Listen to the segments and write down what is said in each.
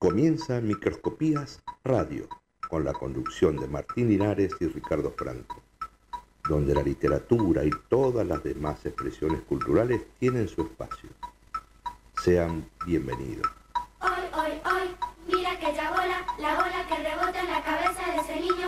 Comienza Microscopías Radio, con la conducción de Martín Linares y Ricardo Franco, donde la literatura y todas las demás expresiones culturales tienen su espacio. Sean bienvenidos. Hoy, hoy, hoy, mira bola, la bola que rebota en la cabeza de ese niño.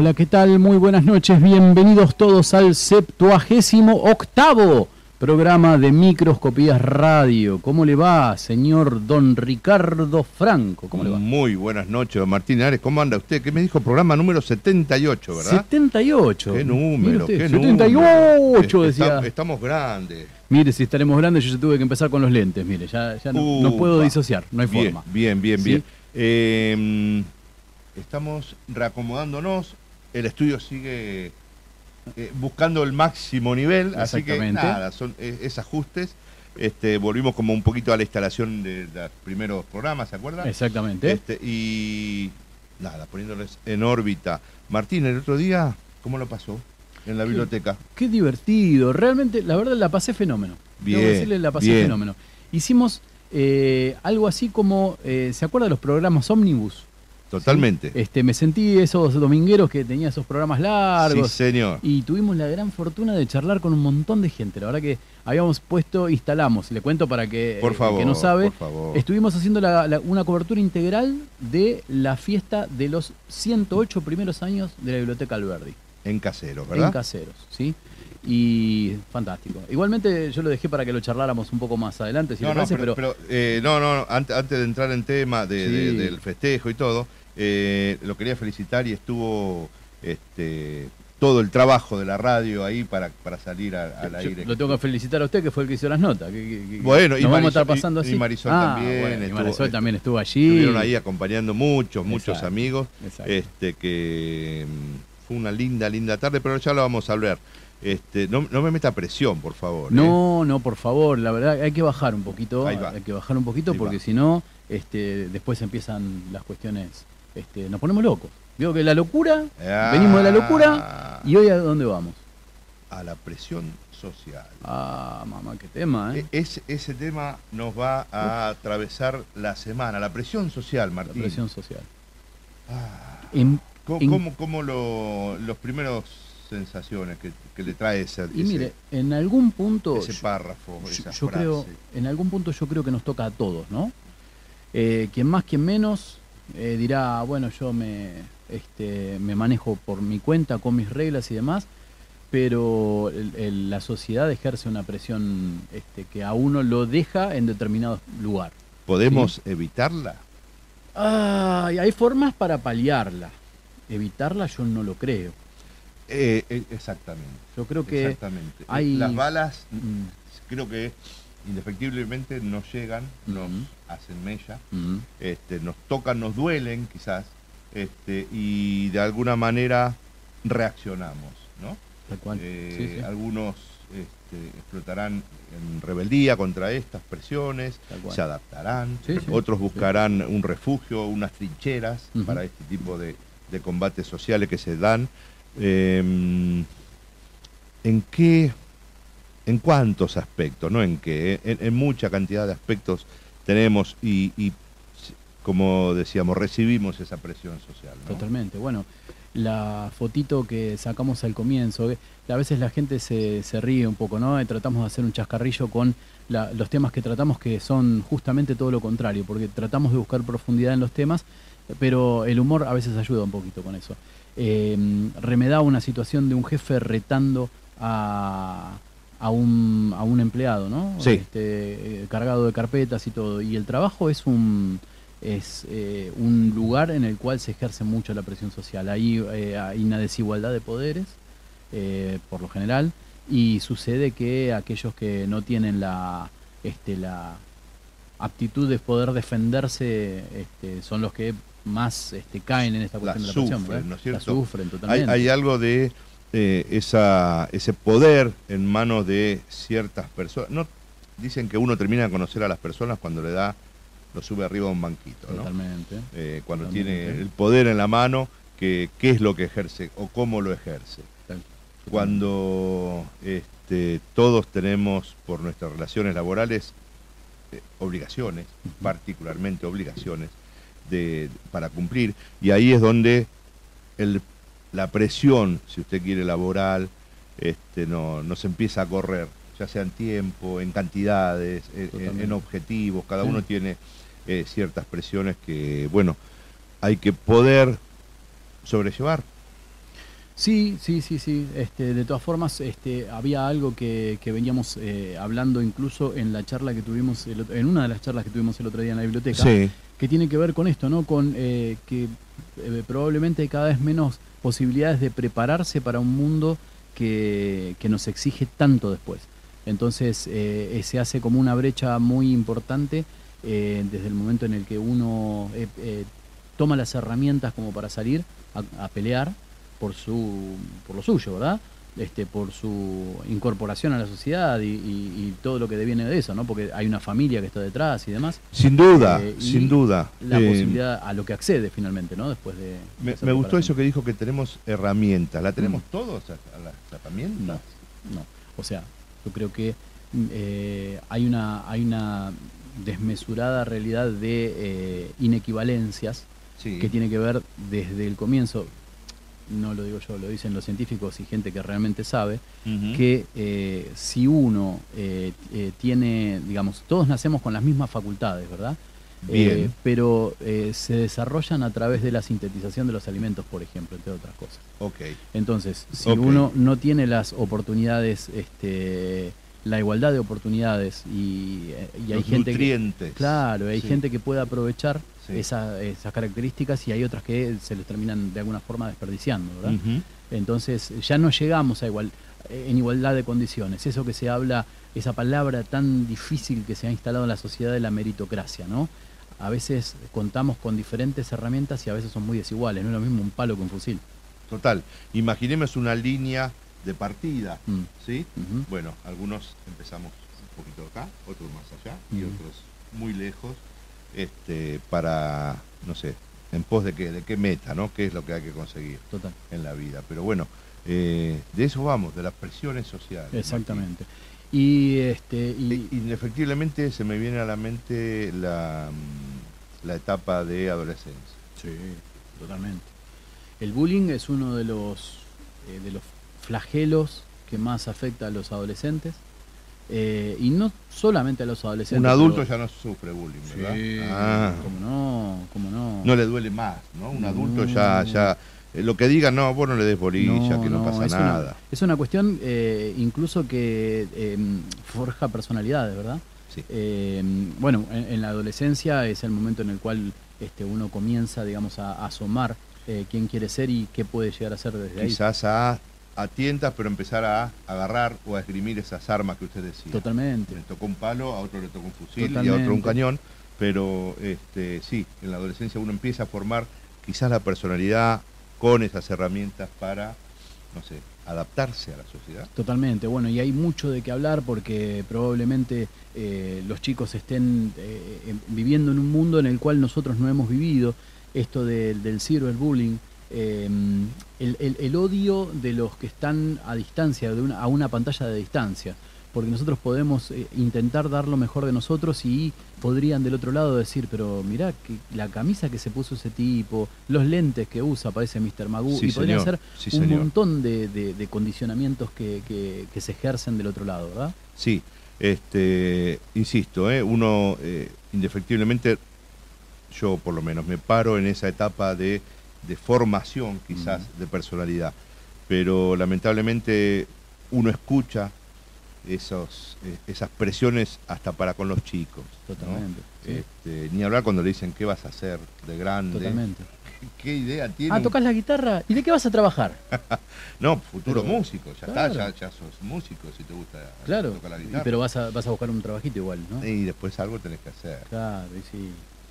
Hola, ¿qué tal? Muy buenas noches. Bienvenidos todos al septuagésimo octavo programa de Microscopías Radio. ¿Cómo le va, señor don Ricardo Franco? ¿Cómo le va? Muy buenas noches, don Martín Ares. ¿Cómo anda usted? ¿Qué me dijo? Programa número 78, ¿verdad? 78. Qué número, usted, qué 78, número. decía. Estamos, estamos grandes. Mire, si estaremos grandes, yo ya tuve que empezar con los lentes. Mire, ya, ya no, no puedo disociar, no hay bien, forma. Bien, bien, ¿Sí? bien. Eh, estamos reacomodándonos. El estudio sigue eh, buscando el máximo nivel, así que nada, son eh, es ajustes. Este, volvimos como un poquito a la instalación de los primeros programas, ¿se acuerdan? Exactamente. Este, y nada, poniéndoles en órbita. Martín, el otro día, ¿cómo lo pasó en la biblioteca? Qué divertido. Realmente, la verdad, la pasé fenómeno. Debo Bien, decirle, la pasé bien. fenómeno. Hicimos eh, algo así como, eh, ¿se acuerda de los programas Omnibus? Totalmente. Este, me sentí esos domingueros que tenía esos programas Sí, largos. señor. y tuvimos la gran fortuna de charlar con un montón de gente. La verdad que habíamos puesto, instalamos, le cuento para que Por el favor, que no sabe, por favor. estuvimos haciendo la- la- una cobertura integral de la fiesta de los 108 primeros años de la Biblioteca Alberdi En casero, en ¿verdad? caseros, ¿sí? Y fantástico. Igualmente yo lo dejé para que lo charláramos un poco más adelante, si no, le no, parece, pero, pero, pero, eh, no, no, antes, antes de entrar en tema de- Sí. de- del festejo y todo, eh, lo quería felicitar y estuvo este, todo el trabajo de la radio ahí para, para salir a- al aire. lo tengo que felicitar a usted que fue el que hizo las notas. que- Bueno, y nos vamos a Marisol- estar pasando y- y así. Marisol Ah, también bueno, y estuvo- Marisol también estuvo allí. Estuvieron ahí acompañando muchos, muchos Exacto, amigos. exacto. Este, que mm, fue una linda, linda tarde, pero ya lo vamos a hablar. Este, no, no me meta presión, por favor. ¿eh? No, no, por favor, la verdad hay que bajar un poquito, hay que bajar un poquito Ahí porque si no, este, después empiezan las cuestiones, este, nos ponemos locos. Digo que la locura, Ah. venimos de la locura y hoy a dónde vamos. A la presión social. Ah, mamá, qué tema, ¿eh? E- Ese, ese tema nos va a atravesar la semana. La presión social, La Martín. presión social. Ah, En- ¿Cómo, en- cómo- cómo lo- los primeros sensaciones que, que le trae ese, y ese- mire, en algún punto, ese párrafo, yo, esa yo frase? creo, en algún punto yo creo que nos toca a todos, ¿no? Eh, quien más, quien menos, eh, dirá, bueno, yo me, este, me manejo por mi cuenta, con mis reglas y demás, pero el- el- la sociedad ejerce una presión este, que a uno lo deja en determinado lugar. ¿Podemos evitarla? Ay, hay formas para paliarla. Evitarla yo no lo creo. Eh, eh, exactamente. Yo creo que exactamente. hay- Las balas Mm, creo que indefectiblemente nos llegan, nos hacen mella, este, nos tocan, nos duelen quizás, este, y de alguna manera reaccionamos, ¿no? tal cual. Eh, Sí, sí, Algunos este, explotarán en rebeldía contra estas presiones, se adaptarán, Sí, otros buscarán un refugio, unas trincheras para este tipo de, de combates sociales que se dan. Eh, ¿En qué en cuántos aspectos, no en qué, en, mucha cantidad de aspectos tenemos y, como decíamos, recibimos esa presión social. Totalmente. Bueno, la fotito que sacamos al comienzo, eh, a veces la gente se, se ríe un poco, ¿no? Y tratamos de hacer un chascarrillo con los temas que tratamos que son justamente todo lo contrario, porque tratamos de buscar profundidad en los temas, pero el humor a veces ayuda un poquito con eso. Eh, remedaba una situación de un jefe retando a, a un, a un empleado, ¿no? Sí. Este, eh, cargado de carpetas y todo. Y el trabajo es un es eh, un lugar en el cual se ejerce mucho la presión social. Ahí eh, hay una desigualdad de poderes, eh, por lo general, y sucede que aquellos que no tienen la, este, la aptitud de poder defenderse este, son los que más este, caen en esta La cuestión de la sufren. ¿no es cierto? La sufren Hay, totalmente. hay algo de eh, esa, ese poder en manos de ciertas personas. No, dicen que uno termina de conocer a las personas cuando le da, lo sube arriba a un banquito, ¿no? Totalmente. Eh, cuando Totalmente. tiene el poder en la mano, que, qué es lo que ejerce o cómo lo ejerce. Cuando este, todos tenemos por nuestras relaciones laborales eh, obligaciones, particularmente obligaciones de, para cumplir, y ahí es donde el- la presión, si usted quiere, laboral, este, no, nos empieza a correr, ya sea en tiempo, en cantidades, en- objetivos, cada Sí. uno tiene eh, ciertas presiones que, bueno, hay que poder sobrellevar. Sí, sí, sí, sí. Este, de todas formas, este, había algo que, que veníamos eh, hablando incluso en la charla que tuvimos, el en una de las charlas que tuvimos el otro día en la biblioteca, que tiene que ver con esto, ¿no? Con eh, que eh, probablemente hay cada vez menos posibilidades de prepararse para un mundo que, que nos exige tanto después. Entonces eh, eh, se hace como una brecha muy importante eh, desde el momento en el que uno toma las herramientas como para salir a, a pelear por su por lo suyo, ¿verdad? Este, por su incorporación a la sociedad y, y- y todo lo que deviene de eso, ¿no? Porque hay una familia que está detrás y demás. Sin duda, Eh, sin duda. La Eh, posibilidad a lo que accede finalmente, ¿no? Después de. Me, gustó eso que dijo que tenemos herramientas. ¿La tenemos Mm. todos a, a las herramientas? No, no. O sea, yo creo que eh, hay una hay una desmesurada realidad de inequivalencias Sí. que tiene que ver desde el comienzo, no lo digo yo, lo dicen los científicos y gente que realmente sabe, que eh, si uno eh, eh, tiene, digamos, todos nacemos con las mismas facultades, ¿verdad? Bien. Eh, pero eh, se desarrollan a través de la sintetización de los alimentos, por ejemplo, entre otras cosas. Ok. Entonces, si uno no tiene las oportunidades, este, la igualdad de oportunidades y, y hay Los gente que, nutrientes. claro, hay Sí. gente que puede aprovechar Sí. esa- esas características y hay otras que se les terminan de alguna forma desperdiciando, ¿verdad? Entonces ya no llegamos a igual, en igualdad de condiciones. Eso que se habla, esa palabra tan difícil que se ha instalado en la sociedad de la meritocracia, ¿no? A veces contamos con diferentes herramientas y a veces son muy desiguales. No es lo mismo un palo que un fusil. Total. Imaginemos una línea de partida. Mm. ¿Sí? Bueno, algunos empezamos un poquito acá, otros más allá y Mm. otros muy lejos, este, para, no sé, en pos de qué, de qué meta, ¿no? ¿Qué es lo que hay que conseguir Total. en la vida? Pero bueno, eh, de eso vamos, de las presiones sociales. Exactamente. Y este y, E- Indefectiblemente se me viene a la mente la, mm, la etapa de adolescencia. sí, totalmente. El bullying es uno de los eh, de los flagelos que más afecta a los adolescentes eh, y no solamente a los adolescentes. Un adulto ya no sufre bullying, ¿verdad? Sí, Ah, cómo no, cómo no. no le duele más, ¿no? Un No. adulto ya, ya, eh, lo que diga, no, vos no le des bolilla, No, que no, no, pasa es nada. Una, es una cuestión eh, incluso que eh, forja personalidades, ¿verdad? Sí. Eh, bueno, en, en la adolescencia es el momento en el cual este, uno comienza, digamos, a, a asomar quién quiere ser y qué puede llegar a ser desde ahí. Quizás a, tientas, pero empezar a agarrar o a esgrimir esas armas que usted decía. Totalmente. Le tocó un palo, a otro le tocó un fusil y a otro un cañón, pero este, sí, en la adolescencia uno empieza a formar quizás la personalidad con esas herramientas para, no sé, adaptarse a la sociedad. Totalmente, bueno, y hay mucho de qué hablar porque probablemente eh, los chicos estén eh, viviendo en un mundo en el cual nosotros no hemos vivido, esto del del cyberbullying, eh, el, el- el odio de los que están a distancia, de una, a una pantalla de distancia. porque nosotros podemos eh, intentar dar lo mejor de nosotros y podrían del otro lado decir, pero mirá que la camisa que se puso ese tipo, los lentes que usa, parece Mr. Magoo, Sí, y podrían ser Sí, un montón de, de- de condicionamientos que, que- que se ejercen del otro lado, ¿verdad? Sí, este, insisto, ¿eh? uno eh, indefectiblemente, yo por lo menos me paro en esa etapa de, de formación quizás de personalidad, pero lamentablemente uno escucha esos, eh, esas presiones hasta para con los chicos. ¿no? Totalmente. sí, Este, ni hablar cuando le dicen qué vas a hacer de grande, totalmente. ¿Qué, qué idea tiene. Ah, tocas la guitarra. ¿Y de qué vas a trabajar? No, futuro Pero- músico, ya claro. está, ya, ya sos músico si te gusta Claro. tocar la y- guitarra. pero vas a, vas a buscar un trabajito igual, ¿no? Y después algo tenés que hacer. Claro, y sí.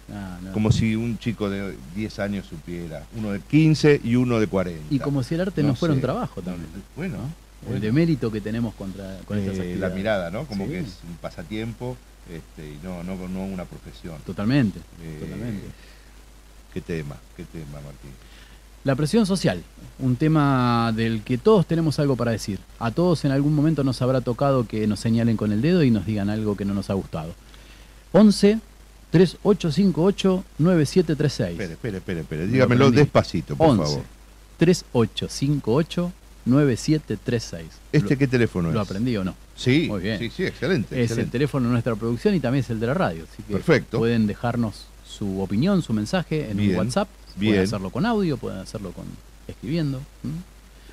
No. Como si un chico de 10 años supiera, uno de 15 y uno de 40. Y como si el arte no, fuera sé. un trabajo también. bueno, ¿no? bueno. El demérito que tenemos contra, con estas Eh, actividades. la mirada, ¿no? Como Sí. que es un pasatiempo este, y no, no, no una profesión. Totalmente, Eh, totalmente. Qué tema, qué tema, Martín. La presión social, un tema del que todos tenemos algo para decir. A todos en algún momento nos habrá tocado que nos señalen con el dedo y nos digan algo que no nos ha gustado. 11 3858 9736. Espere, espere, espere, espere. Me lo Dígamelo despacito, por 11 favor. 3858 9736. ¿Este qué teléfono es? ¿Lo aprendí o no? Sí, Muy bien. sí, sí, excelente. Es el teléfono de nuestra producción y también es el de la radio. Así que Perfecto. pueden dejarnos su opinión, su mensaje en Bien, un WhatsApp. bien. Pueden hacerlo con audio, pueden hacerlo con escribiendo.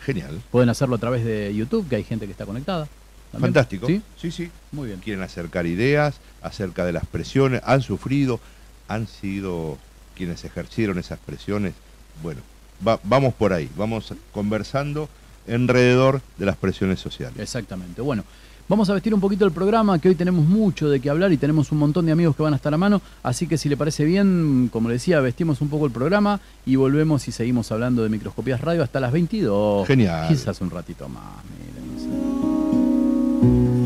Genial. Pueden hacerlo a través de YouTube, que hay gente que está conectada. También. Fantástico. ¿Sí? sí, sí. Muy bien. quieren acercar ideas acerca de las presiones, han sufrido, han sido quienes ejercieron esas presiones. Bueno, va- vamos por ahí, vamos conversando alrededor de las presiones sociales. Exactamente. Bueno, vamos a vestir un poquito el programa, que hoy tenemos mucho de qué hablar y tenemos un montón de amigos que van a estar a mano. Así que si le parece bien, como le decía, vestimos un poco el programa y volvemos y seguimos hablando de microscopías radio hasta las 22. Genial. Quizás un ratito más. miren, Thank you.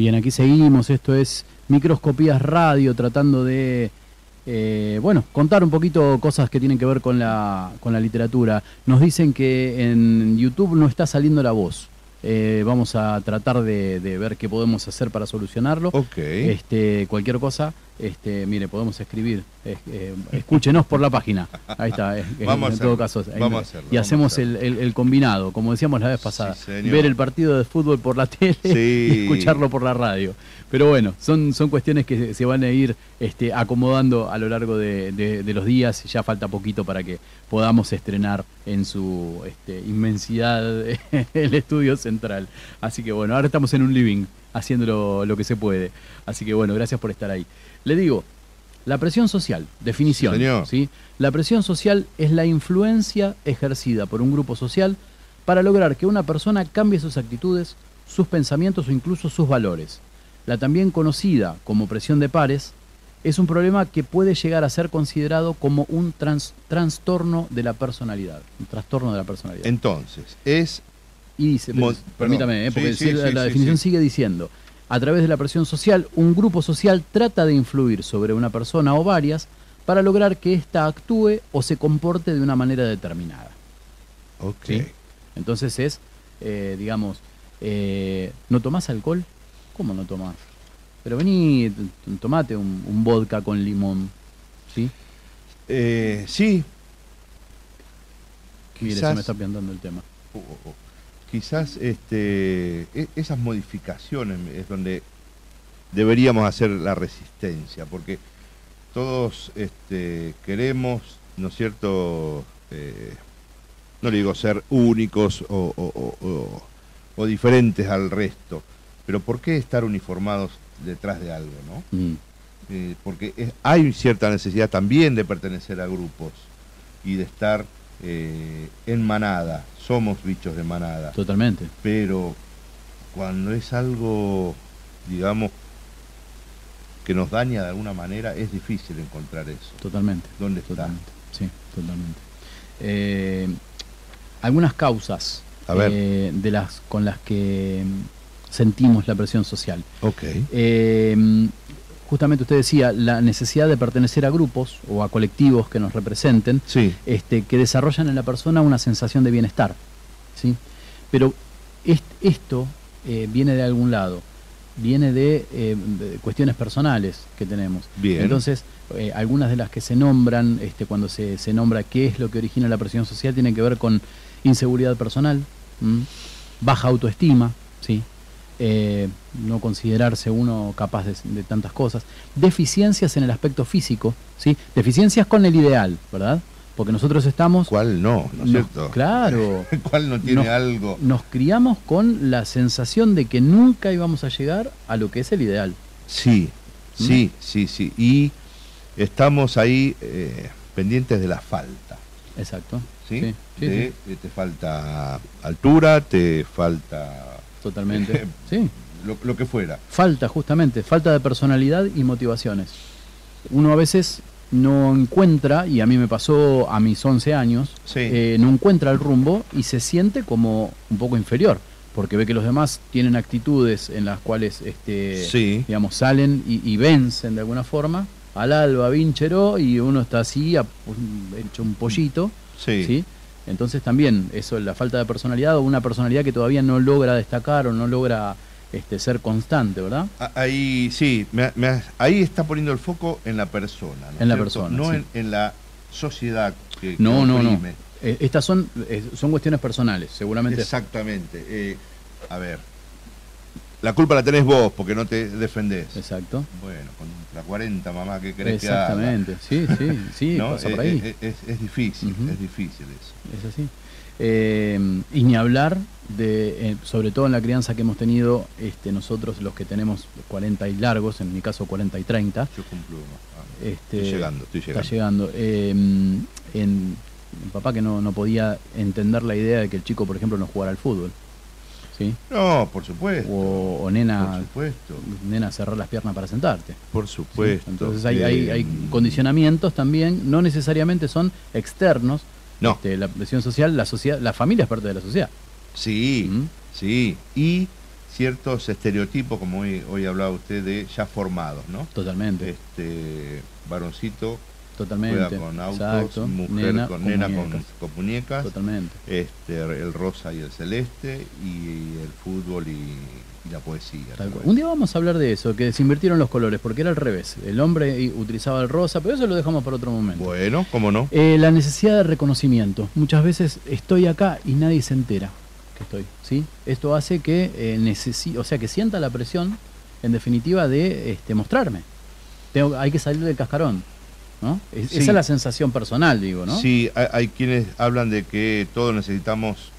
Bien, aquí seguimos. Esto es Microscopías Radio, tratando de, eh, bueno, contar un poquito cosas que tienen que ver con la, con la literatura. Nos dicen que en YouTube no está saliendo la voz. Eh, vamos a tratar de, de ver qué podemos hacer para solucionarlo. Este, cualquier cosa, este, mire, podemos escribir. es- eh, escúchenos por la página. Ahí está. es- a en todo caso. ahí vamos no- a hacerlo, y hacemos el, el- el combinado, como decíamos la vez pasada. ver el partido de fútbol por la tele Sí. y escucharlo por la radio. Pero bueno, son, son cuestiones que se, van a ir este, acomodando a lo largo de, de- de los días. Ya falta poquito para que podamos estrenar en su este, inmensidad el estudio central. Así que bueno, ahora estamos en un living haciendo lo, lo que se puede. Así que bueno, gracias por estar ahí. Le digo, la presión social, definición. Sí, señor. ¿sí? La presión social es la influencia ejercida por un grupo social para lograr que una persona cambie sus actitudes, sus pensamientos o incluso sus valores. La también conocida como presión de pares es un problema que puede llegar a ser considerado como un trans- trastorno de la personalidad. Un trastorno de la personalidad. Entonces, es Y dice, permítame, eh, porque Sí, si sí, la, sí, definición sigue diciendo, a través de la presión social, un grupo social trata de influir sobre una persona o varias para lograr que ésta actúe o se comporte de una manera determinada. Ok. Entonces es, eh, digamos, eh, ¿no tomás alcohol? ¿Cómo no tomás? Pero vení, tomate un, un vodka con limón, ¿sí? Eh, sí, Mire, se Quizás- me está piantando el tema. o- o- quizás este, e- esas modificaciones es donde deberíamos hacer la resistencia, porque todos este, queremos, ¿no es cierto? Eh, no le digo ser únicos o, o- o- o- o diferentes al resto, pero ¿por qué estar uniformados detrás de algo, no? Mm, Eh, porque es- hay cierta necesidad también de pertenecer a grupos y de estar eh, en manada, somos bichos de manada, totalmente. pero cuando es algo, digamos, que nos daña de alguna manera, es difícil encontrar eso. Totalmente. ¿Dónde está? Totalmente. Sí, totalmente. Eh, algunas causas A ver. de las con las que sentimos la presión social. Ok. Eh, justamente usted decía la necesidad de pertenecer a grupos o a colectivos que nos representen, Sí, este, que desarrollan en la persona una sensación de bienestar. ¿sí? Pero est- esto eh, viene de algún lado, viene de, eh, de cuestiones personales que tenemos. Bien. Entonces, eh, algunas de las que se nombran, este, cuando se, se nombra qué es lo que origina la presión social, tienen que ver con inseguridad personal, ¿m? baja autoestima, ¿sí? Eh, no considerarse uno capaz de, de tantas cosas, deficiencias en el aspecto físico, ¿sí? deficiencias con el ideal, ¿verdad? Porque nosotros estamos... ¿cuál no? ¿No es cierto? Claro. ¿Cuál no tiene Nos- algo? Nos criamos con la sensación de que nunca íbamos a llegar a lo que es el ideal. Sí, ¿Mm? sí, sí, sí. Y estamos ahí eh, pendientes de la falta. Exacto. ¿sí? Sí, sí, De- sí. Te falta altura, te falta Totalmente. Sí. lo, lo que fuera. Falta, justamente, falta de personalidad y motivaciones. Uno a veces no encuentra, y a mí me pasó a mis 11 años, Sí. eh, no encuentra el rumbo y se siente como un poco inferior, porque ve que los demás tienen actitudes en las cuales, este, Sí. digamos, salen y, y vencen de alguna forma al alba, vinchero, y uno está así, hecho un pollito, Sí. ¿sí? Entonces también eso, la falta de personalidad o una personalidad que todavía no logra destacar o no logra este, ser constante, ¿verdad? Ahí sí, me- me has- ahí está poniendo el foco en la persona. ¿no En la persona, No sí. en, en la sociedad que, que No, no, no. Eh, estas son, eh, son cuestiones personales, seguramente. Exactamente. Eh, a ver, la culpa la tenés vos porque no te defendés. Exacto. Bueno, contra 40, mamá, ¿qué querés que haga? Exactamente. Sí, sí, sí, ¿No? pasa Eh, por ahí. eh, Es, es difícil, es difícil eso. Es así. Eh, y ni hablar de, eh, sobre todo en la crianza que hemos tenido este, nosotros, los que tenemos 40 y largos, en mi caso 40 y 30. Yo cumplo. ah, Este, estoy llegando, estoy llegando. Está llegando. Eh, en, mi papá que no, no podía entender la idea de que el chico, por ejemplo, no jugara al fútbol. ¿Sí? No, por supuesto. O, o por nena, supuesto. nena cerrar las piernas para sentarte. Por ¿sí? supuesto. Entonces hay, hay, hay condicionamientos también, no necesariamente son externos. No, Este, la presión social, la sociedad, la familia es parte de la sociedad. sí, ¿Mm? sí. Y ciertos estereotipos, como hoy, hoy hablaba usted, de ya formados, ¿no? Totalmente, Este varoncito totalmente. juega con autos, Exacto. mujer Nena con nena con, muñecas. con muñecas, Totalmente. este, el rosa y el celeste, y el fútbol y, y la poesía. Un día vamos a hablar de eso, que se invirtieron los colores, porque era al revés. El hombre utilizaba el rosa, pero eso lo dejamos para otro momento. Bueno, ¿cómo no? Eh, la necesidad de reconocimiento. Muchas veces estoy acá y nadie se entera que estoy. ¿sí? Esto hace que eh, necesi- o sea, que sienta la presión, en definitiva, de este, mostrarme. Tengo, hay que salir del cascarón. ¿No? Es- Sí. Esa es la sensación personal, digo, ¿no? Sí, hay, hay quienes hablan de que todos necesitamos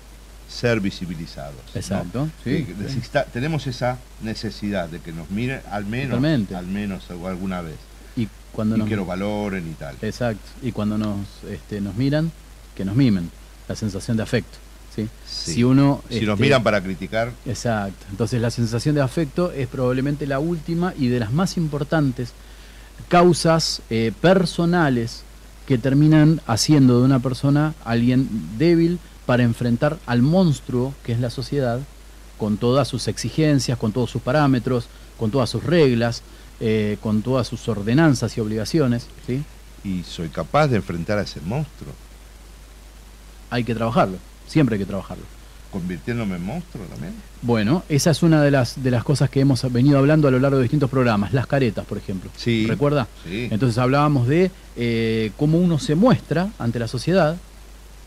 ser visibilizados. ¿no? Exacto. Que sí. necesita- tenemos esa necesidad de que nos miren al menos, al menos alguna vez. Y cuando y nos, que lo valoren y tal. exacto. Y cuando nos, este, nos miran, que nos mimen. La sensación de afecto. ¿sí? Sí. Si uno. Si nos este, miran para criticar, Exacto. Entonces la sensación de afecto es probablemente la última y de las más importantes causas eh, personales que terminan haciendo de una persona alguien débil para enfrentar al monstruo que es la sociedad con todas sus exigencias, con todos sus parámetros, con todas sus reglas, eh, con todas sus ordenanzas y obligaciones. ¿sí? y soy capaz de enfrentar a ese monstruo, Hay que trabajarlo, siempre hay que trabajarlo. Convirtiéndome en monstruo también. Bueno, esa es una de las, de las cosas que hemos venido hablando a lo largo de distintos programas, las caretas, por ejemplo. Sí. ¿Recuerda? Sí. Entonces hablábamos de eh, cómo uno se muestra ante la sociedad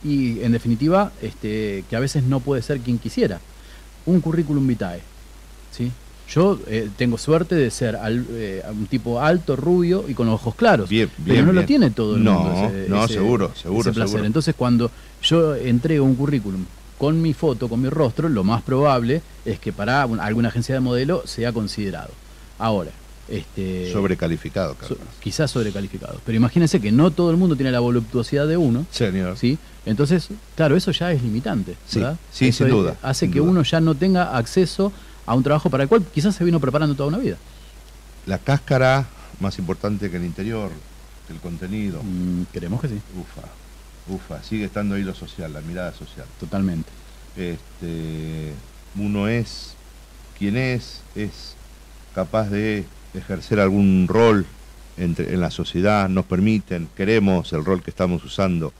y, en definitiva, este, que a veces no puede ser quien quisiera. Un currículum vitae. ¿sí? Yo eh, tengo suerte de ser al- eh, un tipo alto, rubio y con los ojos claros. Bien, pero bien, no lo tiene todo el No, mundo. ese- no, ese- seguro, seguro, ese placer. seguro. Entonces, cuando yo entrego un currículum con mi foto, con mi rostro, lo más probable es que para un- alguna agencia de modelo sea considerado. Ahora, este, Sobrecalificado, so- quizás sobrecalificado. Pero imagínense que no todo el mundo tiene la voluptuosidad de uno, Señor. ¿sí? Entonces, claro, eso ya es limitante, Sí, ¿verdad? sí, Eso sin es- duda, Hace sin que duda. uno ya no tenga acceso a un trabajo para el cual quizás se vino preparando toda una vida. La cáscara más importante que el interior, el contenido. Mm, creemos que sí, Ufa, ufa, sigue estando ahí lo social, la mirada social. totalmente. Este, uno es quien es, es capaz de ejercer algún rol entre- en la sociedad, nos permiten, queremos el rol que estamos usando,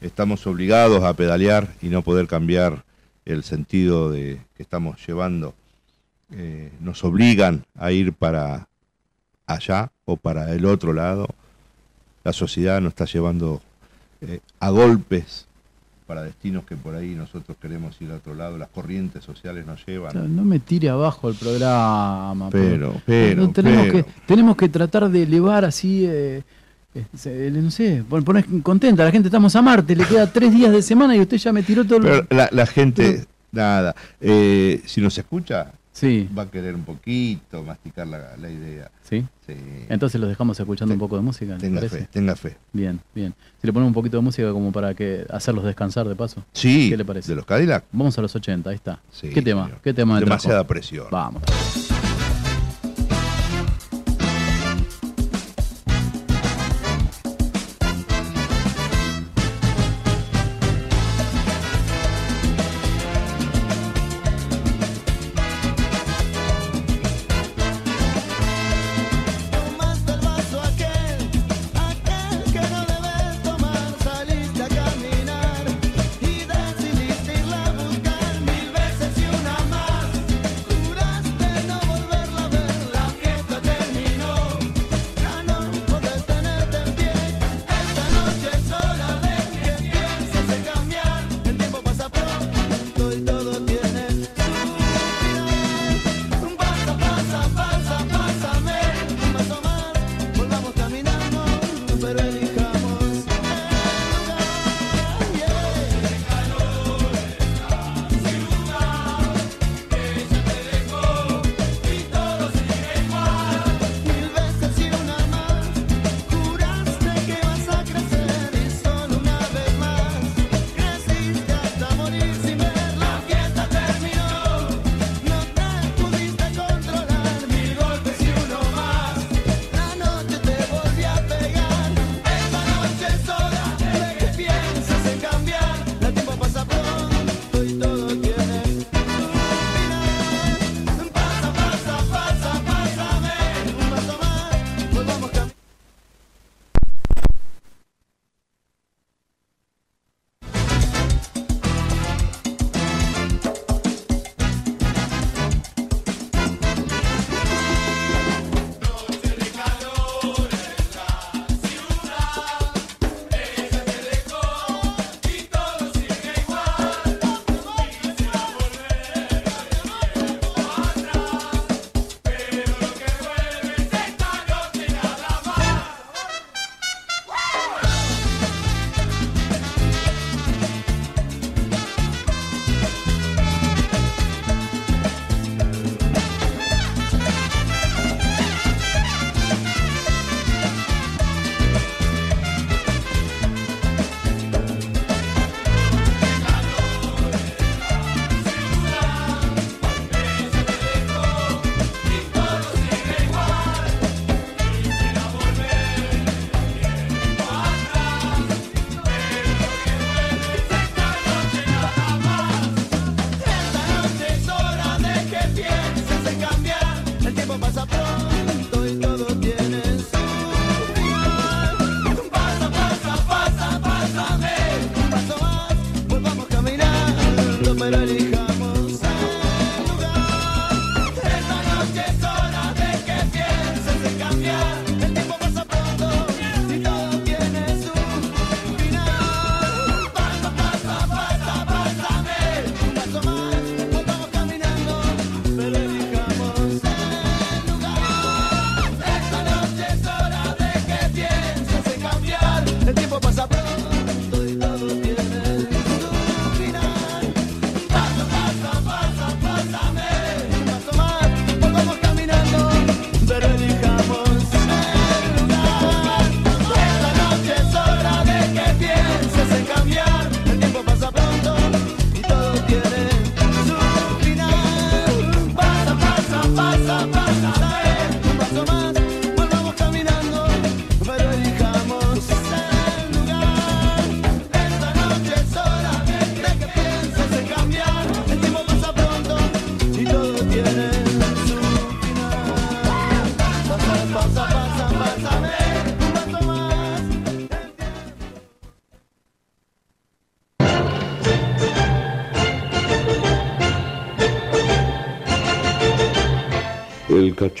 estamos obligados a pedalear y no poder cambiar el sentido de, que estamos llevando. Eh, nos obligan a ir para allá o para el otro lado. La sociedad nos está llevando eh, a golpes para destinos que por ahí nosotros queremos ir a otro lado, las corrientes sociales nos llevan. no me tire abajo el programa. Pero, pero, no, tenemos, pero. Que, tenemos que tratar de elevar así, eh, eh, se- no sé, pon- poner contenta, la gente estamos a Marte, le queda tres días de semana y usted ya me tiró todo el... La, la gente, nada, eh, si nos escucha, Sí, va a querer un poquito masticar la, la idea. sí. Sí. Entonces los dejamos escuchando un poco de música, ¿le tenga fe, tenga fe. Bien, bien. Si le ponemos un poquito de música como para que hacerlos descansar de paso. Sí, ¿Qué le parece? de los Cadillac. Vamos a los 80, ahí está. Sí, ¿Qué tema? señor. ¿Qué tema trajo? Demasiada presión. Vamos.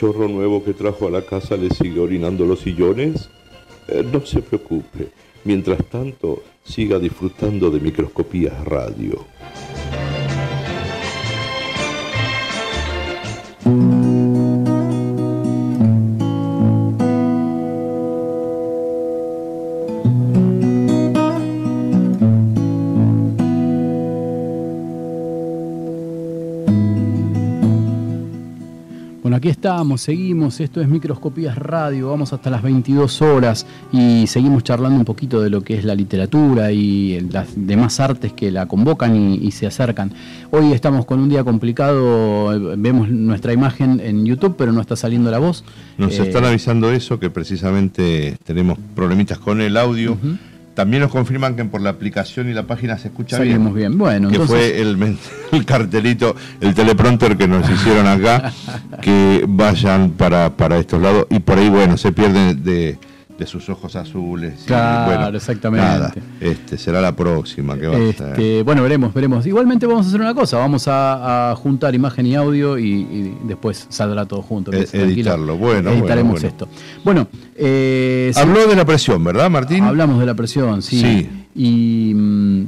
Cachorro nuevo que trajo a la casa le sigue orinando los sillones? Eh, no se preocupe. Mientras tanto, siga disfrutando de Microscopías Radio. Aquí estamos, seguimos, esto es Microscopías Radio, vamos hasta las 22 horas y seguimos charlando un poquito de lo que es la literatura y las demás artes que la convocan y, y se acercan. Hoy estamos con un día complicado, vemos nuestra imagen en YouTube, pero no está saliendo la voz. Nos Eh, están avisando eso, que precisamente tenemos problemitas con el audio. También nos confirman que por la aplicación y la página se escucha Salimos bien. Bueno, que entonces... fue el cartelito, el teleprompter que nos hicieron acá, que vayan para, para estos lados y por ahí, bueno, se pierden de, de sus ojos azules. y, Claro, bueno, exactamente. Nada, este, será la próxima que va a ser. Este, bueno, veremos, veremos. Igualmente vamos a hacer una cosa, vamos a, a juntar imagen y audio y, y después saldrá todo junto. E- tranquilo. editarlo. Bueno, Editaremos bueno, bueno. esto. Bueno, eh, sí, Habló de la presión, ¿verdad, Martín? hablamos de la presión, sí. Sí. Y, mm,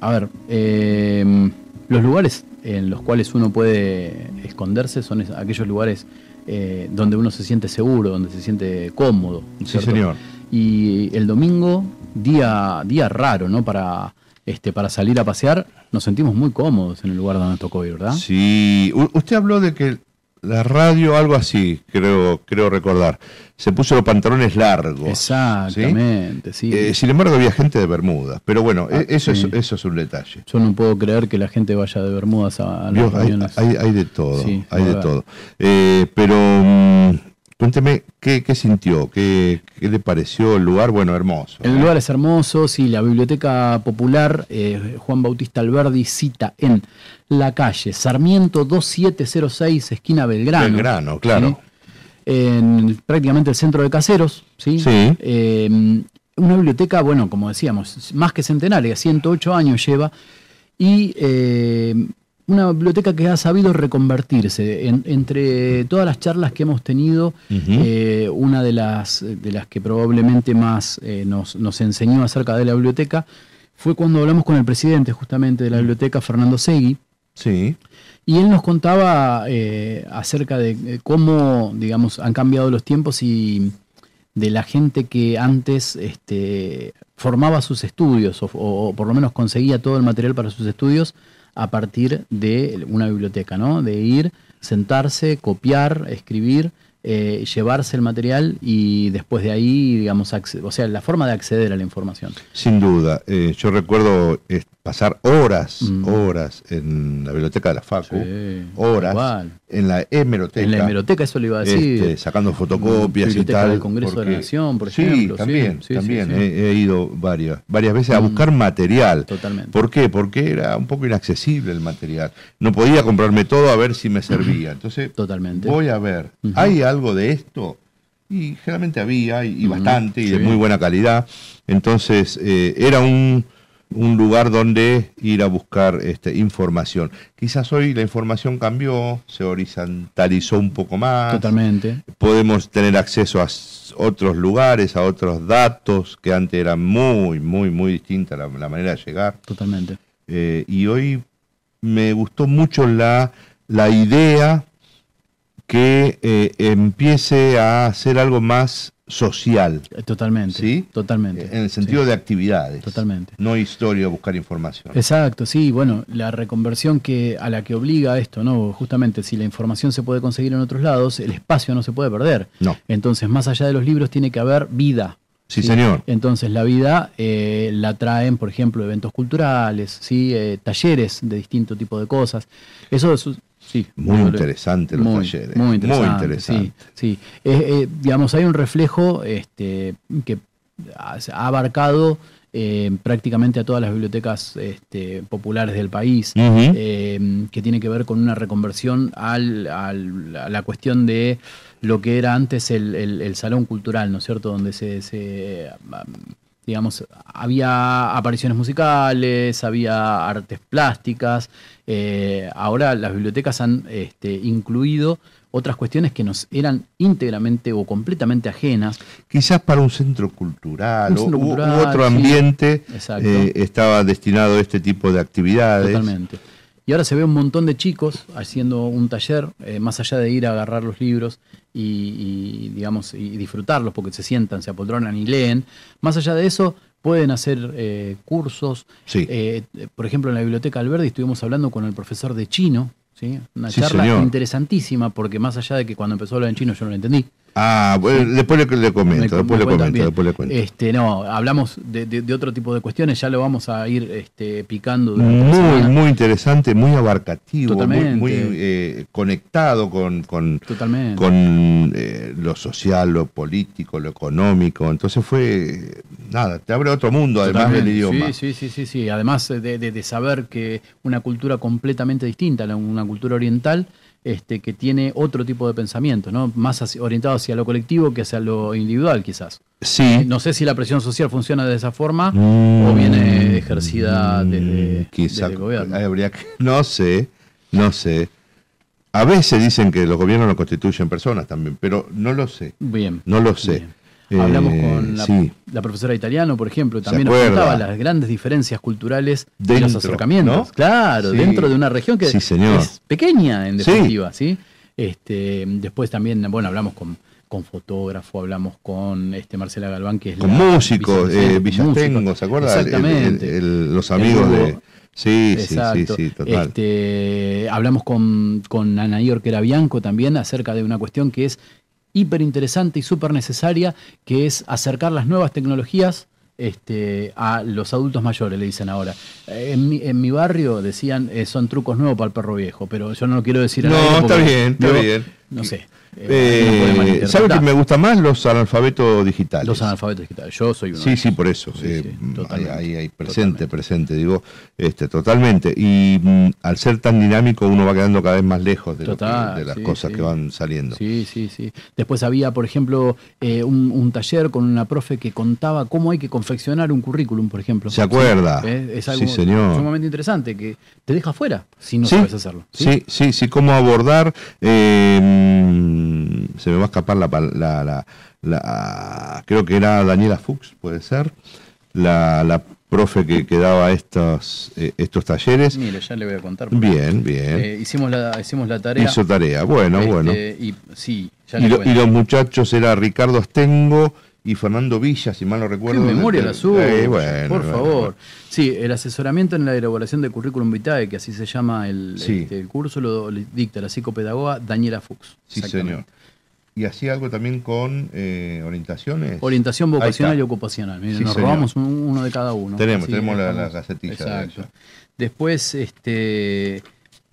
a ver, eh, los lugares en los cuales uno puede esconderse son aquellos lugares eh, donde uno se siente seguro, donde se siente cómodo. Sí, señor. Y el domingo, día, día raro, ¿no? Para, este, para salir a pasear, nos sentimos muy cómodos en el lugar donde nos tocó ir, ¿verdad? Sí, U- usted habló de que la radio, algo así, creo, creo recordar, se puso los pantalones largos. Exactamente, sí. Eh, sin embargo, había gente de Bermudas, pero bueno, Ah, e- eso, sí. es, eso es un detalle. Yo no puedo creer que la gente vaya de Bermudas a, a las Dios, hay, hay- hay de todo, Sí, hay de todo. Eh, pero mm, cuénteme, ¿qué, qué sintió? ¿Qué, ¿Qué le pareció el lugar? Bueno, hermoso. El lugar es hermoso, sí, la Biblioteca Popular eh, Juan Bautista Alberdi cita en la calle Sarmiento 2706, esquina Belgrano. Belgrano, claro. ¿sí? En prácticamente el centro de Caseros, ¿sí? Sí. Eh, una biblioteca, bueno, como decíamos, más que centenaria, 108 años lleva, y eh, una biblioteca que ha sabido reconvertirse. En- entre todas las charlas que hemos tenido, eh, una de las, de las que probablemente más eh, nos, nos enseñó acerca de la biblioteca fue cuando hablamos con el presidente justamente de la biblioteca, Fernando Segui, Sí, y él nos contaba eh, acerca de eh, cómo, digamos, han cambiado los tiempos y de la gente que antes este, formaba sus estudios o, o por lo menos conseguía todo el material para sus estudios a partir de una biblioteca, ¿no? De ir, sentarse, copiar, escribir, eh, llevarse el material y después de ahí, digamos, o sea, la forma de acceder a la información. sin duda. Eh, yo recuerdo eh, pasar horas, Mm. horas en la biblioteca de la Facu, Sí, horas igual. en la hemeroteca. En la hemeroteca, eso le iba a decir. este, sacando fotocopias y Biblioteca tal. del Congreso de la Nación, por ejemplo, sí, También, sí, también. sí. He, he ido varias, varias veces a Mm. buscar material. Totalmente. ¿Por qué? Porque era un poco inaccesible el material. No podía comprarme todo a ver si me servía. Entonces, Totalmente. voy a ver. ¿hay algo de esto? Y generalmente había, y, y bastante, y de muy buena calidad. Entonces, eh, era un, un lugar donde ir a buscar este, información. Quizás hoy la información cambió, se horizontalizó un poco más. Totalmente. Podemos tener acceso a otros lugares, a otros datos, que antes era muy, muy, muy distinta la, la manera de llegar. Totalmente. Eh, y hoy me gustó mucho la, la idea que eh, empiece a ser algo más social, Eh, Totalmente. ¿Sí? Totalmente. en el sentido Sí. de actividades. Totalmente. No historia, buscar información. Exacto, sí, bueno, la reconversión que a la que obliga esto, ¿no? Justamente si la información se puede conseguir en otros lados, el espacio no se puede perder. No. Entonces, más allá de los libros, tiene que haber vida. Sí, señor. Entonces, la vida eh, la traen, por ejemplo, eventos culturales, ¿sí? Eh, talleres de distinto tipo de cosas. Eso es, sí. Muy interesante los muy, talleres. Muy interesante. interesante. Sí, sí. Eh, eh, digamos, hay un reflejo este, que ha abarcado eh, prácticamente a todas las bibliotecas este, populares del país, eh, que tiene que ver con una reconversión al, al- a la cuestión de lo que era antes el, el- el salón cultural, ¿no es cierto? Donde se, se, digamos, había apariciones musicales, había artes plásticas. eh, ahora las bibliotecas han este, incluido otras cuestiones que nos eran íntegramente o completamente ajenas. Quizás para un centro cultural, Un u- otro sí. ambiente Exacto. eh, estaba destinado a este tipo de actividades. Totalmente. Y ahora se ve un montón de chicos haciendo un taller, eh, más allá de ir a agarrar los libros y, y, digamos, y disfrutarlos porque se sientan, se apoltronan y leen. Más allá de eso, pueden hacer eh, cursos. Sí. Eh, por ejemplo, en la Biblioteca Alberdi estuvimos hablando con el profesor de chino, ¿sí? una Sí, charla señor. interesantísima porque más allá de que cuando empezó a hablar en chino yo no lo entendí. Ah, después le, le comento, Me- después me le comento, después le cuento. Este, no, hablamos de, de- de otro tipo de cuestiones, ya lo vamos a ir este, picando. Muy, muy interesante, muy abarcativo, muy, Totalmente. muy, eh, conectado con, con, Totalmente. con eh, lo social, lo político, lo económico. Entonces fue, nada, te abre otro mundo además del idioma. Sí, sí, sí, sí, sí. Además de, de- de saber que una cultura completamente distinta, una cultura oriental, este, que tiene otro tipo de pensamiento, ¿no? Más hacia- orientado hacia lo colectivo que hacia lo individual, quizás. Sí, No sé si la presión social funciona de esa forma Mm, o viene ejercida mm, desde, quizá, desde el gobierno. habría que- no sé, no sé. A veces dicen que los gobiernos no constituyen personas también, pero no lo sé, Bien. no lo sé. Bien. Hablamos Eh, con la, sí. la profesora de italiano, por ejemplo, ¿Se también nos contaba las grandes diferencias culturales Dentro, los acercamientos. ¿no? Claro, Sí. dentro de una región que Sí, señor. es pequeña en definitiva, ¿sí? Este, después también, bueno, hablamos con, con fotógrafo, hablamos con este Marcela Galván, que es Con la músicos, eh, Villastengo. ¿se acuerda? El- el- Exactamente. el- los amigos de... Sí, sí, sí, Exacto. sí, total. Este, hablamos con, con Anaí Orquera Bianco también acerca de una cuestión que es hiper interesante y súper necesaria, que es acercar las nuevas tecnologías este, a los adultos mayores, le dicen ahora. Eh, En mi, en mi barrio decían, eh, son trucos nuevos para el perro viejo, pero yo no lo quiero decir al No, aire está bien, está bien. No sé. Eh, ¿Sabe que me gusta más? Los analfabetos digitales. Los analfabetos digitales. Yo soy uno. de Sí, ellos. sí, por eso. Sí, eh, sí, mm, ahí, ahí, ahí, presente, totalmente. presente, digo, este, totalmente. Y mm, al ser tan dinámico uno va quedando cada vez más lejos de, lo que- de las sí, cosas que van saliendo. Sí, sí, sí. Después había, por ejemplo, eh, un, un taller con una profe que contaba cómo hay que confeccionar un currículum, por ejemplo. ¿Se acuerda? ¿eh? Es algo señor. sumamente interesante que te deja fuera si no sabes hacerlo. Sí, sí, sí, cómo abordar. eh, mm, se me va a escapar la, la, la- la- Creo que era Daniela Fuchs, puede ser. La, la profe que, que daba estos, eh, estos talleres. Mire, ya le voy a contar. Bien, bien. Eh, hicimos, la, hicimos la tarea. Hizo tarea. Bueno, este, bueno. Y, sí, ya lo- y los muchachos era Ricardo Astengo y Fernando Villa, si mal no ¿Qué recuerdo. memoria Eh, la suya? eh, bueno, por bueno, favor. bueno. Sí, el asesoramiento en la elaboración de currículum vitae, que así se llama el, Sí. este, el curso, lo dicta la psicopedagoga Daniela Fuchs. Sí, señor. Y hacía algo también con eh, orientaciones. Orientación vocacional y ocupacional. Miren, Sí, nos señor. robamos un- uno de cada uno. Tenemos, tenemos la- estamos- la gacetilla Exacto. Después, este,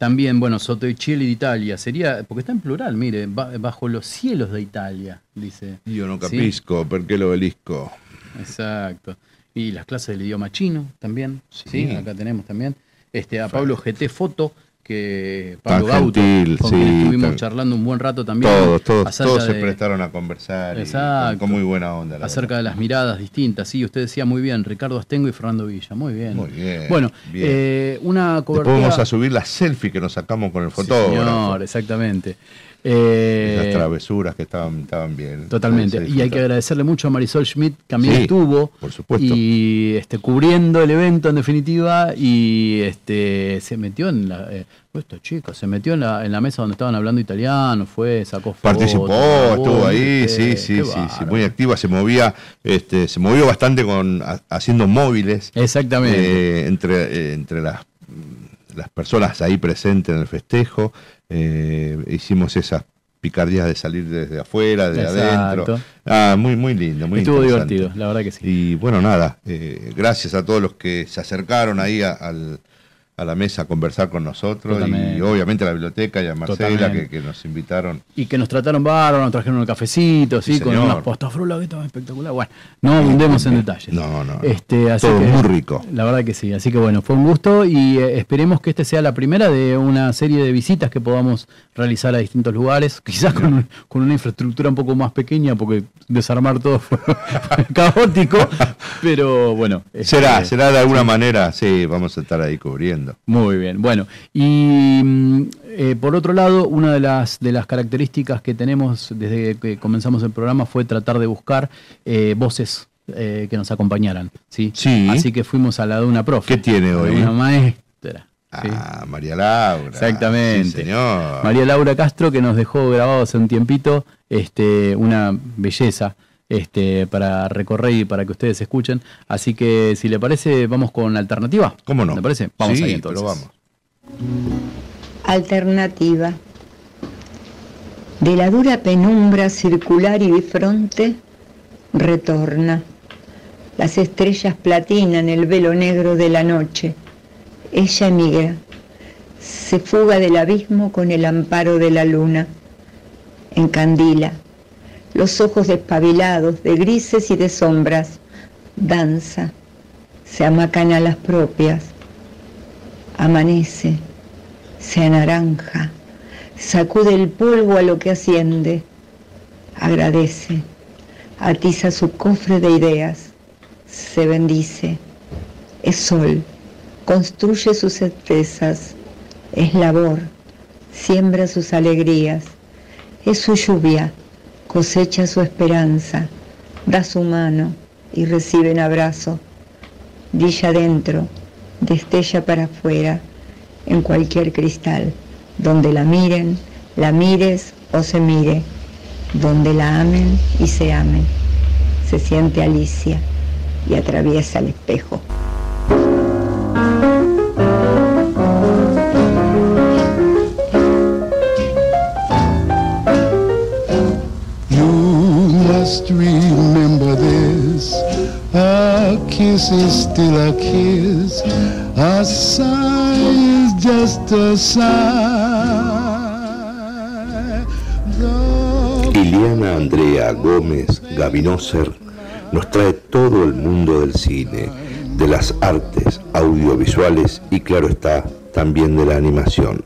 también, bueno, Soto y Chile de Italia. Sería, porque está en plural, mire, ba- bajo los cielos de Italia, dice. Yo no ¿Sí? capisco, perché lo obelisco. Exacto. Y las clases del idioma chino también. Sí. Sí, acá tenemos también. Este, a Pablo GT Foto, que Pablo Gauto, gentil, con sí, quien estuvimos tan- charlando un buen rato también. Todos, todos, todos se prestaron a conversar y con, con muy buena onda. la acerca verdad. de las miradas distintas. Sí, usted decía muy bien, Ricardo Astengo y Fernando Villa. Muy bien. Muy bien, Bueno, bien. eh, una Después cobertura. vamos a subir la selfie que nos sacamos con el Sí, fotógrafo. señor, exactamente. Eh, Esas travesuras que estaban, estaban bien. Totalmente. Y hay que agradecerle mucho a Marisol Schmidt, que también Sí, estuvo. por supuesto. Y este, cubriendo el evento en definitiva. Y este se metió en la. eh, esta chica se metió en la, en la mesa donde estaban hablando italiano, fue, sacó fotos. Participó, estuvo ahí, sí, sí, sí, sí, muy activa, se movía, este, se movió bastante con ha- haciendo móviles Exactamente. eh, entre, eh, entre las, las personas ahí presentes en el festejo. eh, hicimos esas picardías de salir desde afuera, de Exacto. adentro. Ah, muy, muy lindo, muy Estuvo divertido, la verdad que sí. Y bueno, nada, eh, gracias a todos los que se acercaron ahí a- al, a la mesa a conversar con nosotros Totalmente. y obviamente a la biblioteca y a Marcela que, que nos invitaron. Y que nos trataron bárbaro, nos trajeron un cafecito, ¿sí? Sí, con unas postafrulas que estaban espectacular. Bueno, no abundemos en detalles. No, no. Este, así Todo que- muy rico. La verdad que sí. Así que bueno, fue un gusto y eh, esperemos que este sea la primera de una serie de visitas que podamos realizar a distintos lugares, quizás con, un- con una infraestructura un poco más pequeña, porque desarmar todo fue, fue caótico, pero bueno. Será, este, será de alguna manera, sí, vamos a estar ahí cubriendo. Muy bien, bueno, y mm, eh, por otro lado, una de las, de las características que tenemos desde que comenzamos el programa fue tratar de buscar eh, voces eh, que nos acompañaran, ¿sí? Sí. Así que fuimos a la de una profe. ¿Qué tiene hoy? Una maestra. ¿sí? Ah, María Laura. Exactamente. Sí, señor. María Laura Castro, que nos dejó grabado hace un tiempito este, una belleza este, para recorrer y para que ustedes escuchen. Así que, si le parece, vamos con alternativa. ¿Cómo no? ¿Le parece? Vamos Sí, ahí entonces. pero vamos. Alternativa. De la dura penumbra circular y bifronte, retorna. Las estrellas platinan el velo negro de la noche. Ella emigra. Se fuga del abismo con el amparo de la luna. Encandila. Los ojos despabilados de grises y de sombras. Danza. Se amacan a las propias. Amanece. Se anaranja, sacude el polvo a lo que asciende, agradece, atiza su cofre de ideas, se bendice, es sol, construye sus certezas, es labor, siembra sus alegrías, es su lluvia, cosecha su esperanza, da su mano y recibe un abrazo, brilla adentro, destella para afuera, en cualquier cristal, donde la miren, la mires o se mire, donde la amen y se amen. Se siente Alicia y atraviesa el espejo. Kiss is still a kiss. A sigh is just a sigh. The Iliana Andrea Gómez Gavinoser nos trae todo el mundo del cine, de las artes audiovisuales y claro está, también de la animación.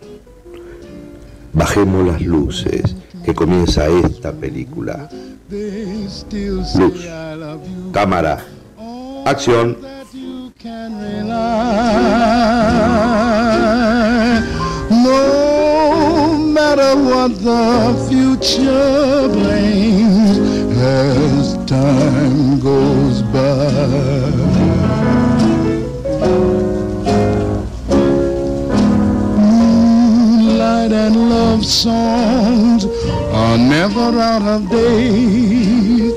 Bajemos las luces, que comienza esta película. Luz, cámara, rely. No matter what the future brings as time goes by. Moonlight and love songs are never out of date.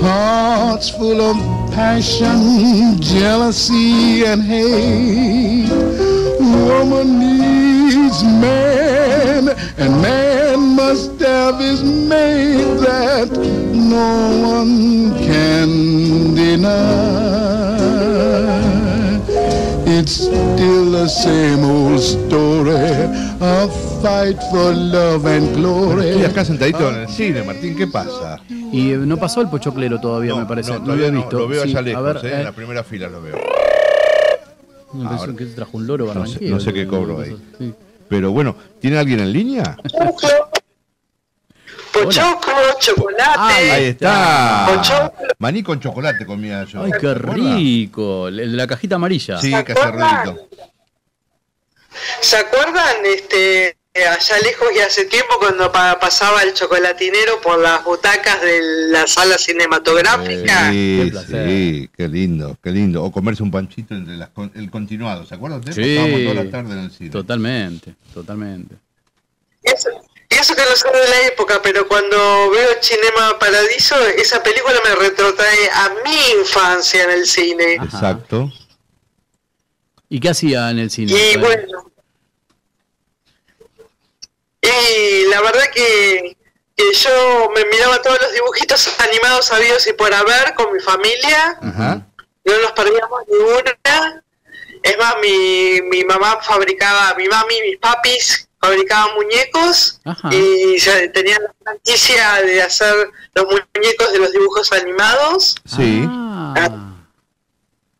Hearts full of passion, jealousy, and hate. Woman needs man, and man must have his mate that no one can deny. It's still the same old story, a fight for love and glory. Estoy acá sentadito en el cine, Martín, ¿qué pasa? Y eh, no pasó el pochoclero todavía, me parece. No, todavía había no, visto. Lo veo Sí, allá a lejos, ver, eh, eh, en la primera fila lo veo. me parece ahora- que se trajo un loro No sé, no sé qué cobro ahí. Sí. Pero bueno, ¿tiene alguien en línea? Pochoclo, chocolate. Ahí está. Pochoclo. Maní con chocolate comía yo. Ay, qué rico. El de la cajita amarilla. Sí, ¿Se que hace acuerdan? ruidito. ¿Se acuerdan este allá lejos y hace tiempo cuando pa- pasaba el chocolatinero por las butacas de la sala cinematográfica? Qué Sí, placer. sí, qué lindo, qué lindo. O comerse un panchito entre las con- el continuado, ¿se acuerdan? ustedes? Sí. Pasábamos toda la tarde en el cine. Totalmente, totalmente. Eso, eso que no soy de la época, pero cuando veo Cinema Paradiso, esa película me retrotrae a mi infancia en el cine. Ajá. Exacto. ¿Y qué hacía en el cine? Y bueno, y la verdad que, que yo me miraba todos los dibujitos animados habidos y por haber con mi familia, Ajá. no nos perdíamos ni una, Es más, mi, mi mamá fabricaba, mi mami y mis papis fabricaban muñecos Ajá. y ya tenían la franquicia de hacer los muñecos de los dibujos animados. Sí. Ah,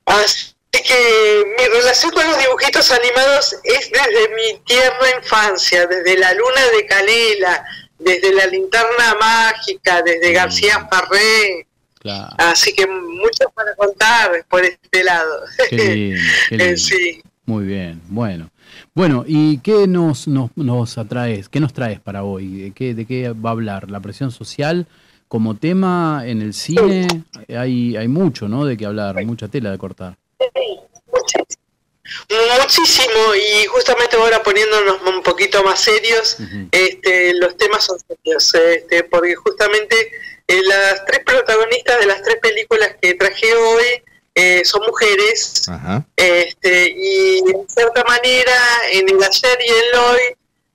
Así que mi relación con los dibujitos animados es desde mi tierna infancia, desde la luna de Canela, desde la linterna mágica, desde García Farré. claro. Así que mucho para contar por este lado. Qué lindo, qué Eh, lindo. sí. Muy bien, bueno. Bueno, ¿y qué nos, nos, nos atraes? ¿Qué nos traes para hoy? ¿De qué, ¿De qué va a hablar? ¿La presión social como tema en el cine? Hay, hay mucho, ¿no? De qué hablar, mucha tela de cortar. Muchísimo, y justamente ahora poniéndonos un poquito más serios, este, los temas son serios, este, porque justamente eh, las tres protagonistas de las tres películas que traje hoy eh, son mujeres, este, y en cierta manera en el ayer y el hoy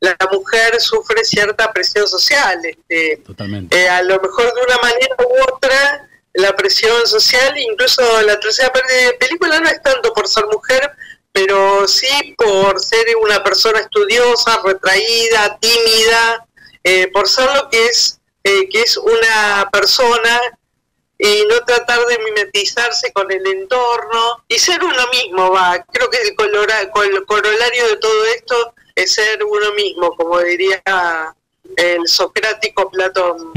la mujer sufre cierta presión social, este, Totalmente. eh, a lo mejor de una manera u otra, la presión social, incluso la tercera parte de la película no es tanto por ser mujer, pero sí por ser una persona estudiosa, retraída, tímida, eh, por ser lo que es, eh, que es una persona y no tratar de mimetizarse con el entorno y ser uno mismo, va. Creo que el colora- col- corolario de todo esto es ser uno mismo, como diría el socrático Platón.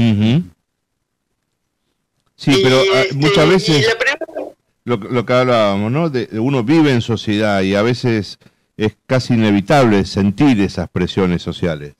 Sí, pero ah, muchas y veces lo, lo que hablábamos, ¿no? De, de uno vive en sociedad y a veces es casi inevitable sentir esas presiones sociales.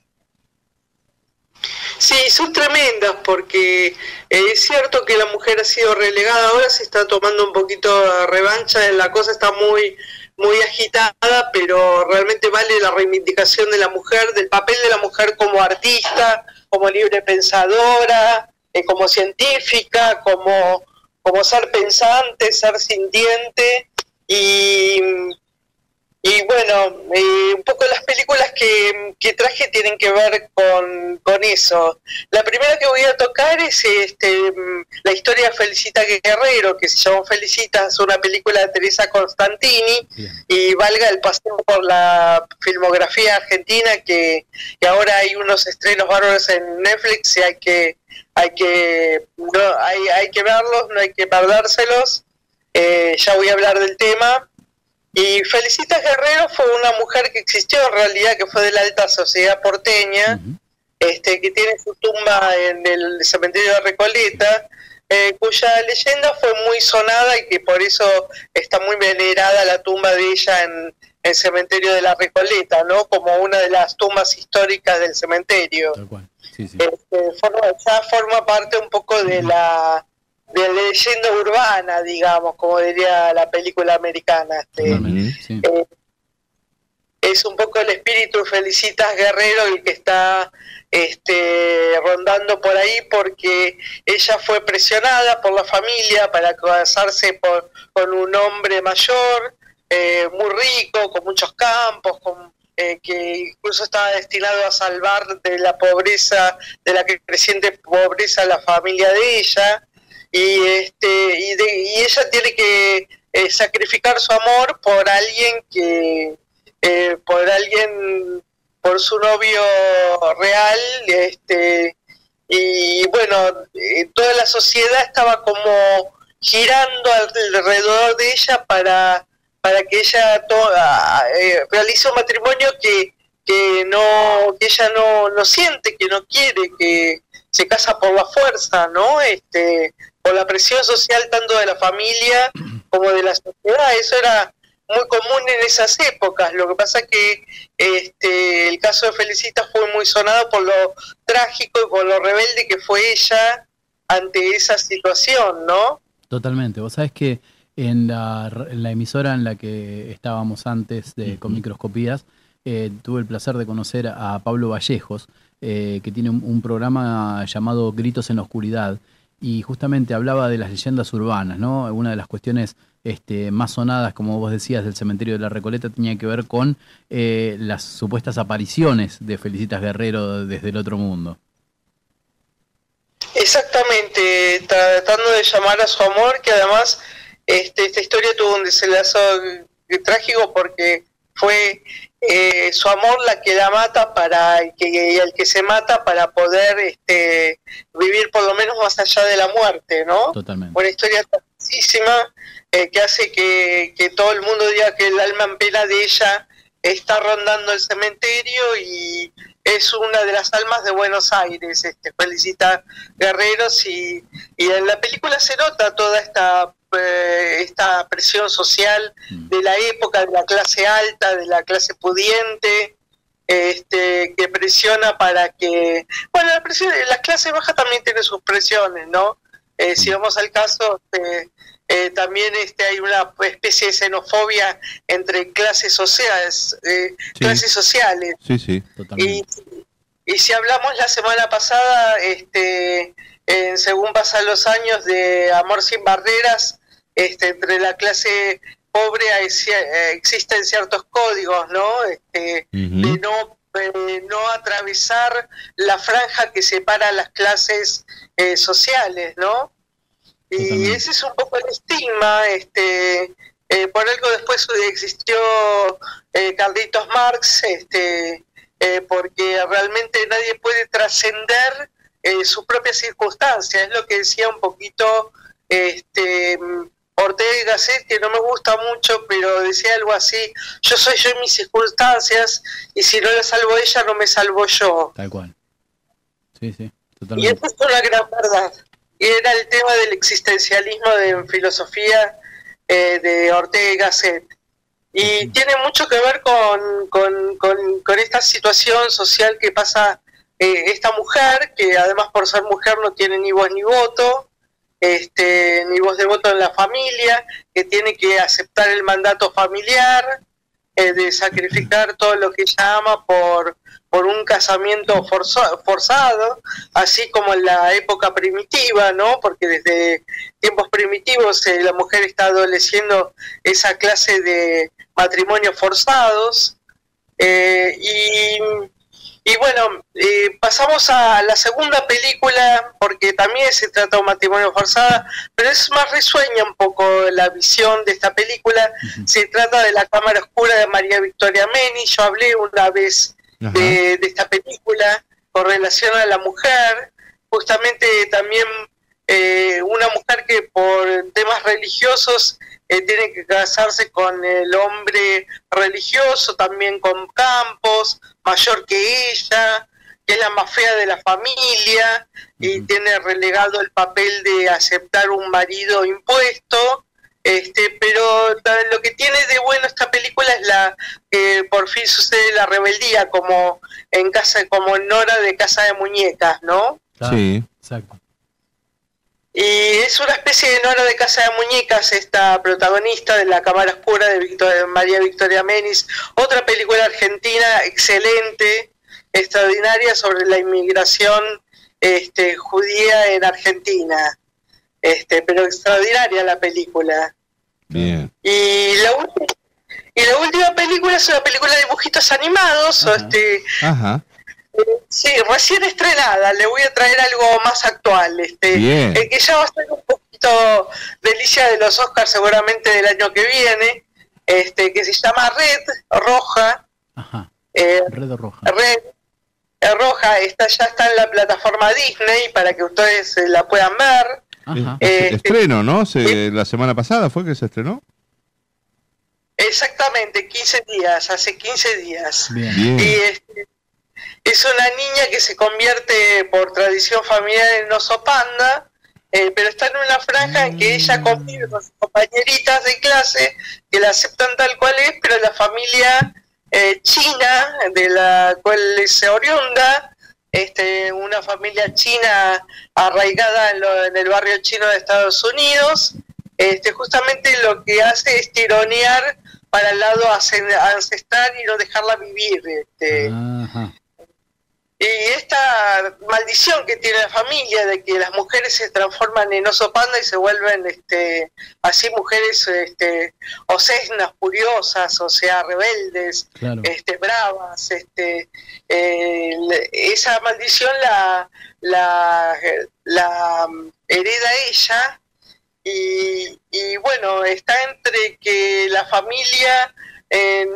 Sí, son tremendas porque eh, es cierto que la mujer ha sido relegada, ahora se está tomando un poquito de revancha, la cosa está muy muy agitada, pero realmente vale la reivindicación de la mujer, del papel de la mujer como artista, como libre pensadora, eh, como científica, como, como ser pensante, ser sintiente y y bueno, eh, un poco las películas que, que traje tienen que ver con, con eso. La primera que voy a tocar es este, mm, la historia de Felicita Guerrero, que se llama Felicita, es una película de Teresa Constantini, Bien. y valga el paseo por la filmografía argentina, que, que ahora hay unos estrenos bárbaros en Netflix y hay que, hay que, no, hay, hay que verlos, no hay que perdérselos. Eh, ya voy a hablar del tema. Y Felicitas Guerrero fue una mujer que existió en realidad, que fue de la alta sociedad porteña, este, que tiene su tumba en el cementerio de Recoleta, eh, cuya leyenda fue muy sonada y que por eso está muy venerada la tumba de ella en el cementerio de la Recoleta, ¿no? Como una de las tumbas históricas del cementerio. Tal cual. Sí, sí. Este, forma, ya forma parte un poco de la de la leyenda urbana, digamos, como diría la película americana. Este. Sí. eh, es un poco el espíritu Felicitas Guerrero el que está este, rondando por ahí porque ella fue presionada por la familia para casarse por- con un hombre mayor, eh, muy rico, con muchos campos, con, eh, que incluso estaba destinado a salvar de la pobreza, de la creciente pobreza a la familia de ella. Y, este, y, de- y ella tiene que eh, sacrificar su amor por alguien que, eh, por alguien, por su novio real, este, y bueno, eh, toda la sociedad estaba como girando alrededor de ella para, para que ella eh, realice un matrimonio que, que no, que ella no, no siente, que no quiere, que se casa por la fuerza, ¿no? Este, por la presión social tanto de la familia como de la sociedad, eso era muy común en esas épocas. Lo que pasa que este, el caso de Felicita fue muy sonado por lo trágico y por lo rebelde que fue ella ante esa situación, ¿no? Totalmente. Vos sabés que en la, en la emisora en la que estábamos antes de con microscopías, eh, tuve el placer de conocer a Pablo Vallejos, eh, que tiene un, un programa llamado Gritos en la Oscuridad, y justamente hablaba de las leyendas urbanas, ¿no? Una de las cuestiones este, más sonadas, como vos decías, del cementerio de la Recoleta tenía que ver con eh, las supuestas apariciones de Felicitas Guerrero desde el otro mundo. Exactamente, tratando de llamar a su amor, que además este, esta historia tuvo un desenlace trágico porque fue eh, su amor la que la mata para que el que se mata para poder este, vivir por lo menos más allá de la muerte, ¿no? Totalmente. Una historia tristísima eh, que hace que, que todo el mundo diga que el alma en pena de ella está rondando el cementerio y es una de las almas de Buenos Aires. Este, felicita Guerreros y, y en la película se nota toda esta eh, esta presión social Mm. de la época, de la clase alta, de la clase pudiente, este, que presiona para que, bueno, la, presión, la clase baja también tiene sus presiones, ¿no? Eh, si vamos al caso, este, eh, también este, hay una especie de xenofobia entre clases sociales, eh, Sí. clases sociales. Sí, sí. Y, Totalmente. y si hablamos la semana pasada, este, en según pasan los años de Amor sin Barreras, este, entre la clase pobre hay eh, existen ciertos códigos, ¿no? Este, de no, eh, no atravesar la franja que separa las clases eh, sociales, ¿no? Y ese es un poco el estigma, este, eh, por algo después existió eh, Carlitos Marx, este, eh, porque realmente nadie puede trascender eh, sus propias circunstancias, es lo que decía un poquito este, Ortega y Gasset, que no me gusta mucho, pero decía algo así, yo soy yo en mis circunstancias, y si no la salvo ella, no me salvo yo. Tal cual. Sí, sí. Y Totalmente. esa es una gran verdad. Y era el tema del existencialismo de filosofía eh, de Ortega y Gasset. Y tiene mucho que ver con, con, con- con esta situación social que pasa eh, esta mujer, que además por ser mujer no tiene ni voz ni voto, este, ni voz de voto en la familia, que tiene que aceptar el mandato familiar, eh, de sacrificar todo lo que ella ama por, por un casamiento forzo- forzado, así como en la época primitiva, ¿no? Porque desde tiempos primitivos eh, la mujer está adoleciendo esa clase de matrimonios forzados. Y, y bueno, eh, pasamos a la segunda película, porque también se trata de un matrimonio forzado, pero es más risueña un poco la visión de esta película. Se trata de La Cámara Oscura de María Victoria Meni. Yo hablé una vez de esta película con relación a la mujer, justamente también eh, una mujer que por temas religiosos eh, tiene que casarse con el hombre religioso, también con Campos, mayor que ella, que es la más fea de la familia y tiene relegado el papel de aceptar un marido impuesto. Este, pero lo que tiene de bueno esta película es la que por fin sucede la rebeldía como en casa como en Nora de Casa de Muñecas, ¿no? Sí. Exacto. Y es una especie de Nora de Casa de Muñecas, esta protagonista de La Cámara Oscura de Victoria- María Victoria Menis, otra película argentina excelente, extraordinaria sobre la inmigración este, judía en Argentina. Este, pero extraordinaria la película. Bien. Y la, y la última película es una película de dibujitos animados, Ajá. este, Ajá. Sí, recién estrenada, le voy a traer algo más actual, este, Bien. el que ya va a ser un poquito delicia de los Oscars seguramente del año que viene, este, que se llama Red, roja, Ajá. eh, Red roja. Red, eh, roja, esta ya está en la plataforma Disney para que ustedes eh, la puedan ver. Ajá. Eh, Estreno, ¿no? Se- la semana pasada fue que se estrenó. Exactamente, 15 días, hace 15 días. Bien. Bien. Y este, es una niña que se convierte por tradición familiar en oso panda, eh, pero está en una franja en que ella convive con sus compañeritas de clase que la aceptan tal cual es, pero la familia eh, china, de la cual es oriunda, este, una familia china arraigada en, lo- en el barrio chino de Estados Unidos, este, justamente lo que hace es tironear para el lado ancestral y no dejarla vivir. Este. Y esta maldición que tiene la familia de que las mujeres se transforman en oso panda y se vuelven este, así mujeres este, o sesnas, furiosas, o sea, rebeldes, Claro. este, bravas, este, eh, esa maldición la, la, la mm, hereda ella y, y bueno, está entre que la familia eh,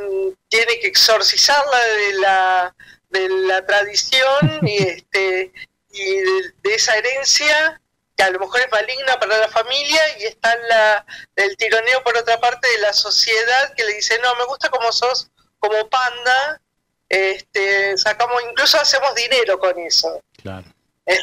tiene que exorcizarla de la, de la tradición y, este, y de, de esa herencia que a lo mejor es maligna para la familia y está la, el tironeo por otra parte de la sociedad que le dice, no, me gusta como sos, como panda, este, sacamos, incluso hacemos dinero con eso. Claro. Eh,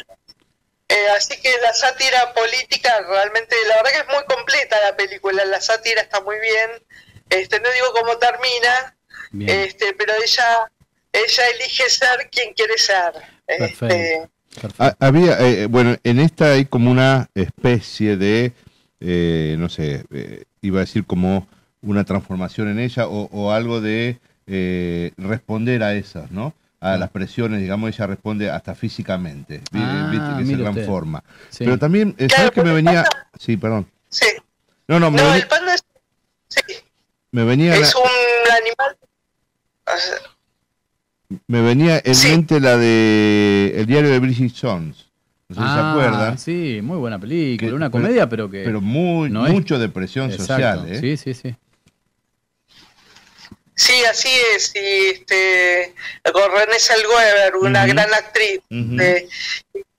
eh, así que la sátira política realmente, la verdad que es muy completa la película, la sátira está muy bien. Este, no digo cómo termina, Bien. este, pero ella, ella elige ser quien quiere ser. Perfecto. Este, Perfecto. Ha- Había, eh, bueno, en esta hay como una especie de, eh, no sé, eh, iba a decir como una transformación en ella o, o algo de eh, responder a esas, ¿no? A las presiones, digamos, ella responde hasta físicamente, vi- Ah, viste que se transforma. Sí. Pero también, eh, Claro, ¿sabes que me venía? Sí, perdón. sí. No, no, me, No, venía, el panda es, sí, me venía, es la- un animal. o sea, me venía en Sí. mente la de el diario de Bridget Jones. No sé si se Ah, acuerdan. Sí, muy buena película. Que- una comedia, pero que. Pero muy, no es- mucho de presión Exacto. social, ¿eh? Sí, sí, sí. Sí, así es. Y este, con René Zellweger, una gran actriz. Eh,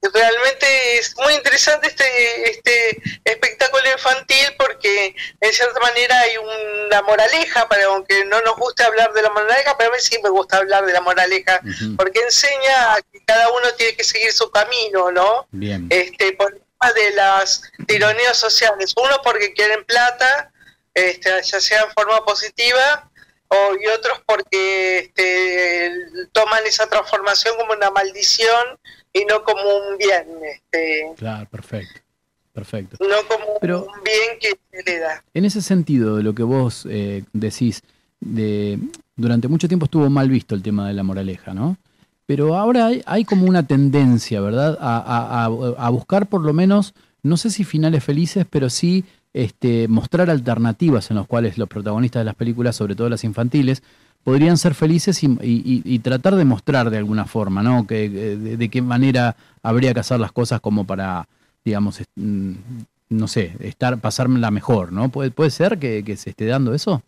realmente es muy interesante este, este espectáculo infantil porque en cierta manera hay una moraleja, para aunque no nos guste hablar de la moraleja, pero a mí sí me gusta hablar de la moraleja, porque enseña a que cada uno tiene que seguir su camino, ¿no? Bien. este, por de las tironeos sociales. Uno porque quieren plata, este, ya sea en forma positiva, o, y otros porque este, toman esa transformación como una maldición y no como un bien, este, Claro, perfecto. Perfecto. no como Pero- un bien que se le da. En ese sentido de lo que vos eh, decís, de, durante mucho tiempo estuvo mal visto el tema de la moraleja, ¿no? Pero ahora hay, hay como una tendencia, ¿verdad? A, a- a- a buscar por lo menos, no sé si finales felices, pero sí este, mostrar alternativas en las cuales los protagonistas de las películas, sobre todo las infantiles, podrían ser felices y, y- y- y tratar de mostrar de alguna forma, ¿no? Que, de, de qué manera habría que hacer las cosas como para, digamos, mm, no sé, estar, pasármela mejor, ¿no? ¿Puede, puede ser que, que se esté dando eso?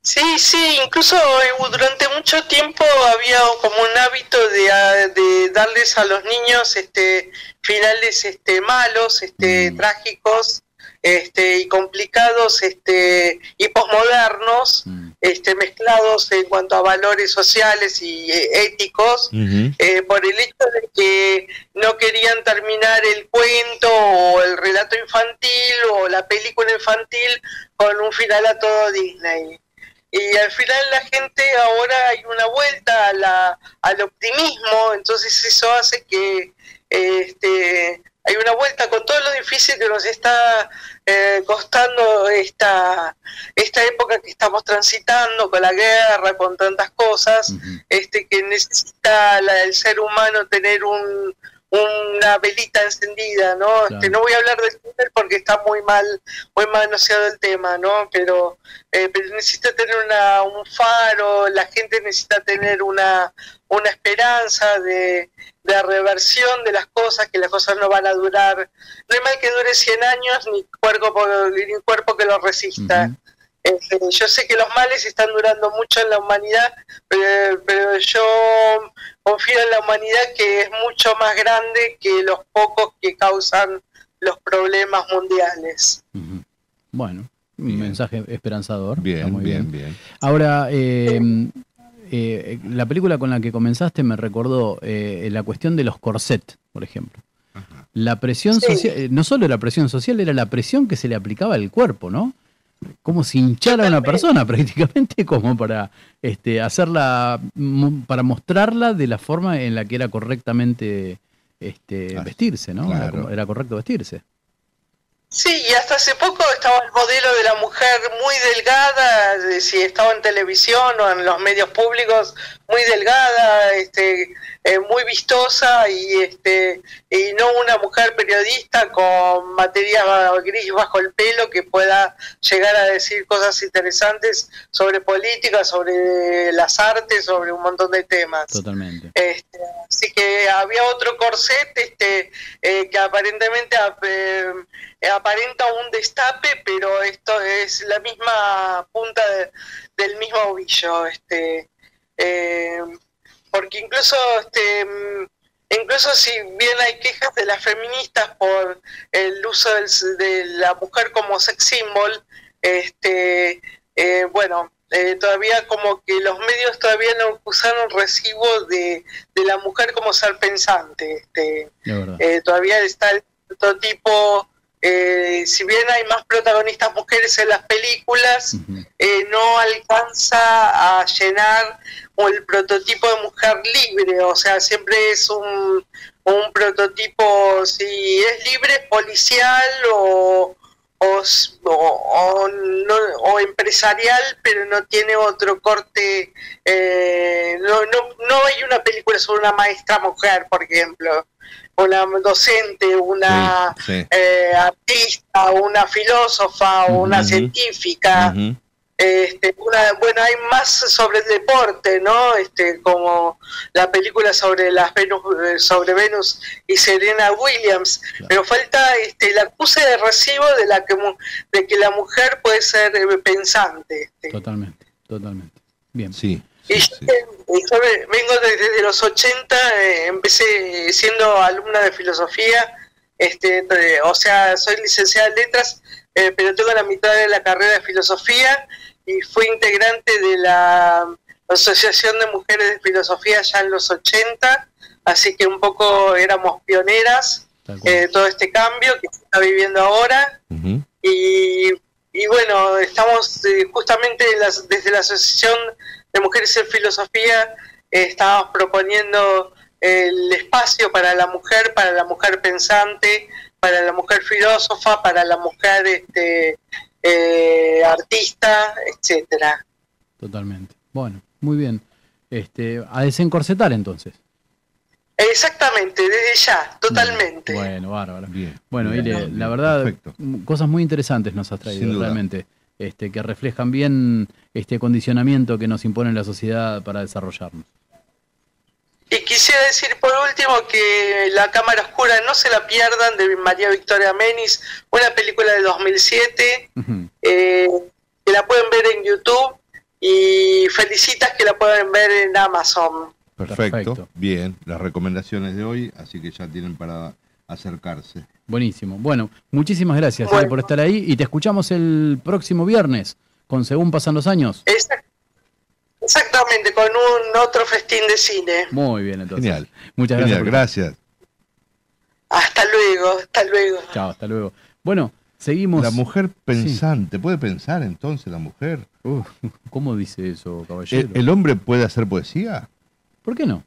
Sí, sí, incluso eh, durante mucho tiempo había como un hábito de, ah, de darles a los niños este finales este malos, este Mm. trágicos, este y complicados, este y posmodernos, Mm, este mezclados en cuanto a valores sociales y eh, éticos. Eh, por el hecho de que no querían terminar el cuento o el relato infantil o la película infantil con un final a todo Disney. Y al final la gente ahora hay una vuelta a la, al optimismo, entonces eso hace que este, hay una vuelta con todo lo difícil que nos está eh, costando esta, esta época que estamos transitando, con la guerra, con tantas cosas este que necesita la- el ser humano tener un, una velita encendida, ¿no? Claro. Este, no voy a hablar del túnel porque está muy mal, muy manoseado el tema, ¿no? Pero, eh, pero necesita tener una, un faro, la gente necesita tener una, una esperanza de, de reversión de las cosas, que las cosas no van a durar, no hay mal que dure 100 años ni cuerpo, ni cuerpo que lo resista. Este, yo sé que los males están durando mucho en la humanidad, pero, pero yo confío en la humanidad que es mucho más grande que los pocos que causan los problemas mundiales. Bueno, un Bien. mensaje esperanzador. Bien, muy bien, bien. Ahora, eh, eh, la película con la que comenzaste me recordó eh, la cuestión de los corsets, por ejemplo. Ajá. La presión Sí. social, eh, no solo la presión social, era la presión que se le aplicaba al cuerpo, ¿no? Como si hinchara a una persona prácticamente, como para este, hacerla, para mostrarla de la forma en la que era correctamente este, vestirse, ¿no? Claro. era correcto vestirse. Sí, y hasta hace poco estaba el modelo de la mujer muy delgada, de si estaba en televisión o en los medios públicos, muy delgada, este, eh, muy vistosa y este y no una mujer periodista con materia gris bajo el pelo que pueda llegar a decir cosas interesantes sobre política, sobre las artes, sobre un montón de temas. Totalmente. Este, así que había otro corset este, eh, que aparentemente ap- eh, aparenta un destape, pero esto es la misma punta de- del mismo ovillo. Este, eh, porque incluso, este, incluso si bien hay quejas de las feministas por el uso del de la mujer como sex symbol, este, eh, bueno, eh, todavía como que los medios todavía no acusaron recibo de, de la mujer como ser pensante. Este, eh, todavía está el prototipo, eh, si bien hay más protagonistas mujeres en las películas, no alcanza a llenar el prototipo de mujer libre, o sea, siempre es un, un prototipo, si es libre, policial o, o, o- o no- o empresarial, pero no tiene otro corte, eh, no, no, no hay una película sobre una maestra mujer, por ejemplo, una docente, una Sí, sí. eh, artista, una filósofa, o una científica. Este, una, bueno, hay más sobre el deporte, ¿no? Este, como la película sobre las Venus, eh, sobre Venus y Serena Williams, pero falta este, el acuse de recibo de la que mu- de que la mujer puede ser eh, pensante. este. Totalmente, totalmente. Bien. Sí. Y sí, yo, sí. eh, yo vengo desde los 80, eh, empecé siendo alumna de filosofía, este, de- o sea, soy licenciada en letras, eh, pero tengo la mitad de la carrera de filosofía y fui integrante de la Asociación de Mujeres de Filosofía ya en los 80, así que un poco éramos pioneras cual. eh, de todo este cambio que se está viviendo ahora. Y, y bueno, estamos eh, justamente las- desde la Asociación de Mujeres en Filosofía, eh, estamos proponiendo el espacio para la mujer, para la mujer pensante, para la mujer filósofa, para la mujer este, eh, artista, etcétera. Totalmente. Bueno, muy bien. Este, a desencorsetar entonces. Exactamente, desde ya, totalmente. Bueno, bárbaro. Bien. Bueno, bien, Ile, bien, la verdad, Perfecto. cosas muy interesantes nos has traído, realmente, este, que reflejan bien este condicionamiento que nos impone la sociedad para desarrollarnos. Y quisiera decir por último que La Cámara Oscura no se la pierdan de María Victoria Menis, una película de 2007, Ujú. eh, que la pueden ver en YouTube y felicitas que la pueden ver en Amazon. Perfecto. Perfecto. Bien. Las recomendaciones de hoy, así que ya tienen para acercarse. Buenísimo. Bueno, muchísimas gracias Bueno. Ile, por estar ahí y te escuchamos el próximo viernes con Según Pasan los Años. Exact- Exactamente, con un otro festín de cine. Muy bien, entonces. Genial. Muchas Genial, gracias. por- gracias. Hasta luego, hasta luego. Chao, hasta luego. Bueno, seguimos. La mujer pensante, ¿puede pensar entonces la mujer? Uf, ¿Cómo dice eso, caballero? ¿El, el hombre puede hacer poesía? ¿Por qué no?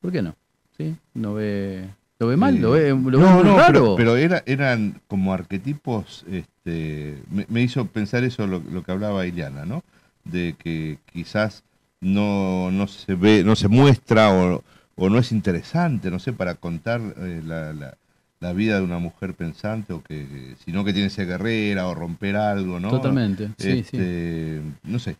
¿Por qué no? ¿Sí? ¿No ve, ¿Lo ve mal? ¿Lo ve, lo ve no, muy no, raro? pero, pero era, eran como arquetipos, este, me, me hizo pensar eso lo, lo que hablaba Ileana, ¿no? De que quizás no, no se ve, no se muestra o, o no es interesante, no sé, para contar eh, la, la- la vida de una mujer pensante, o que, sino que tiene ser guerrera o romper algo, ¿no? Totalmente, sí, sí. Este, No sé.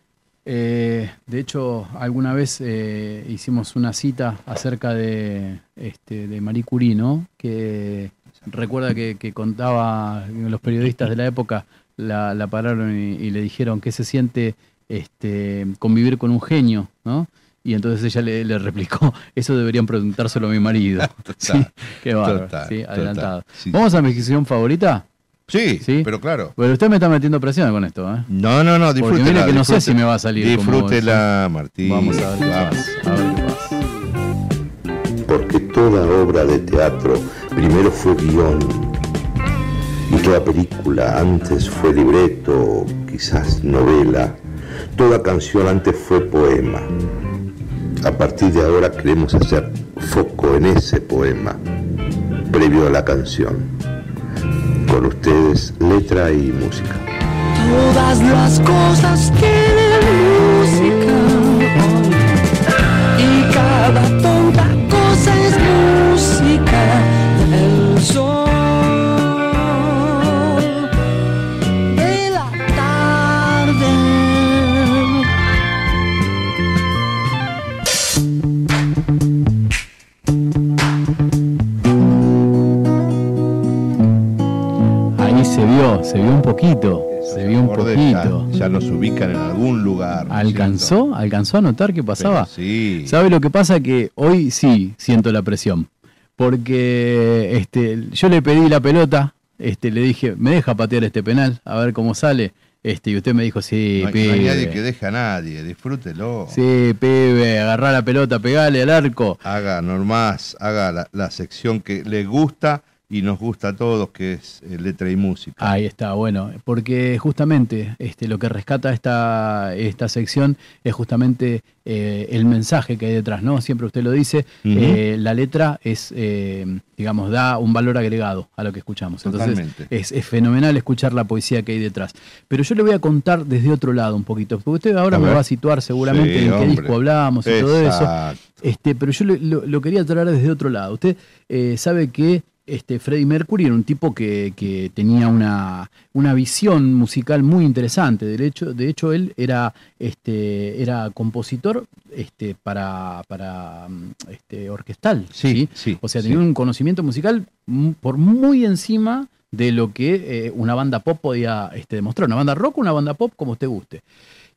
Eh, de hecho, alguna vez eh, hicimos una cita acerca de, este, de Marie Curie, ¿no? Que recuerda que, que contaba, los periodistas de la época la, la pararon y, y le dijeron que se siente este, convivir con un genio, ¿no? Y entonces ella le, le replicó, eso deberían preguntárselo a mi marido. sí, qué bárbaro, total, sí, total. adelantado. Sí, ¿Vamos sí, a mi sección favorita? Sí, Sí. pero claro. Bueno, usted me está metiendo presión con esto, ¿eh? No, no, no, Porque disfrútela. mire que no sé disfrute- si me va a salir como Disfrútela, Martín. Vamos a ver qué Vamos. pasa. A ver qué pasa. porque toda obra de teatro primero fue guion y toda película antes fue libreto, quizás novela, Toda canción antes fue poema. A partir de ahora queremos hacer foco en ese poema, previo a la canción. Con ustedes, letra y música. Todas las cosas tienen música y cada tonta cosa es música. Vio un poquito, se vio un acordes ya- poquito. Ya, nos ubican en algún lugar. ¿no es ¿Alcanzó? ¿Alcanzó a notar qué pasaba? Pero sí. ¿Sabe lo que pasa? Que hoy sí siento la presión. Porque este, yo le pedí la pelota, este, le dije, ¿me deja patear este penal? A ver cómo sale. Este, y usted me dijo, sí, no, hay, no hay pibe. nadie que deje a nadie, disfrútelo. Sí, pibe, agarrá la pelota, pegale al arco. Haga nomás, haga la, la sección que le gusta y nos gusta a todos, que es eh, letra y música. Ahí está, bueno, porque justamente este, lo que rescata esta, esta sección es justamente eh, el mensaje que hay detrás, ¿no? Siempre usted lo dice, eh, la letra es, eh, digamos, da un valor agregado a lo que escuchamos. Entonces, Totalmente. es, es fenomenal escuchar la poesía que hay detrás. Pero yo le voy a contar desde otro lado un poquito, porque usted ahora A me va a situar seguramente Sí, en qué disco hablamos y todo eso. Este, pero yo lo, lo- quería traer desde otro lado. Usted sabe que este, Freddie Mercury era un tipo que, que tenía una, una visión musical muy interesante. De hecho, de hecho él era, este, era compositor este, para, para mm, este, orquestal. Sí, sí, O sea, sí. tenía un conocimiento musical por muy encima de lo que eh, una banda pop podía este, demostrar. Una banda rock, una banda pop, como usted guste.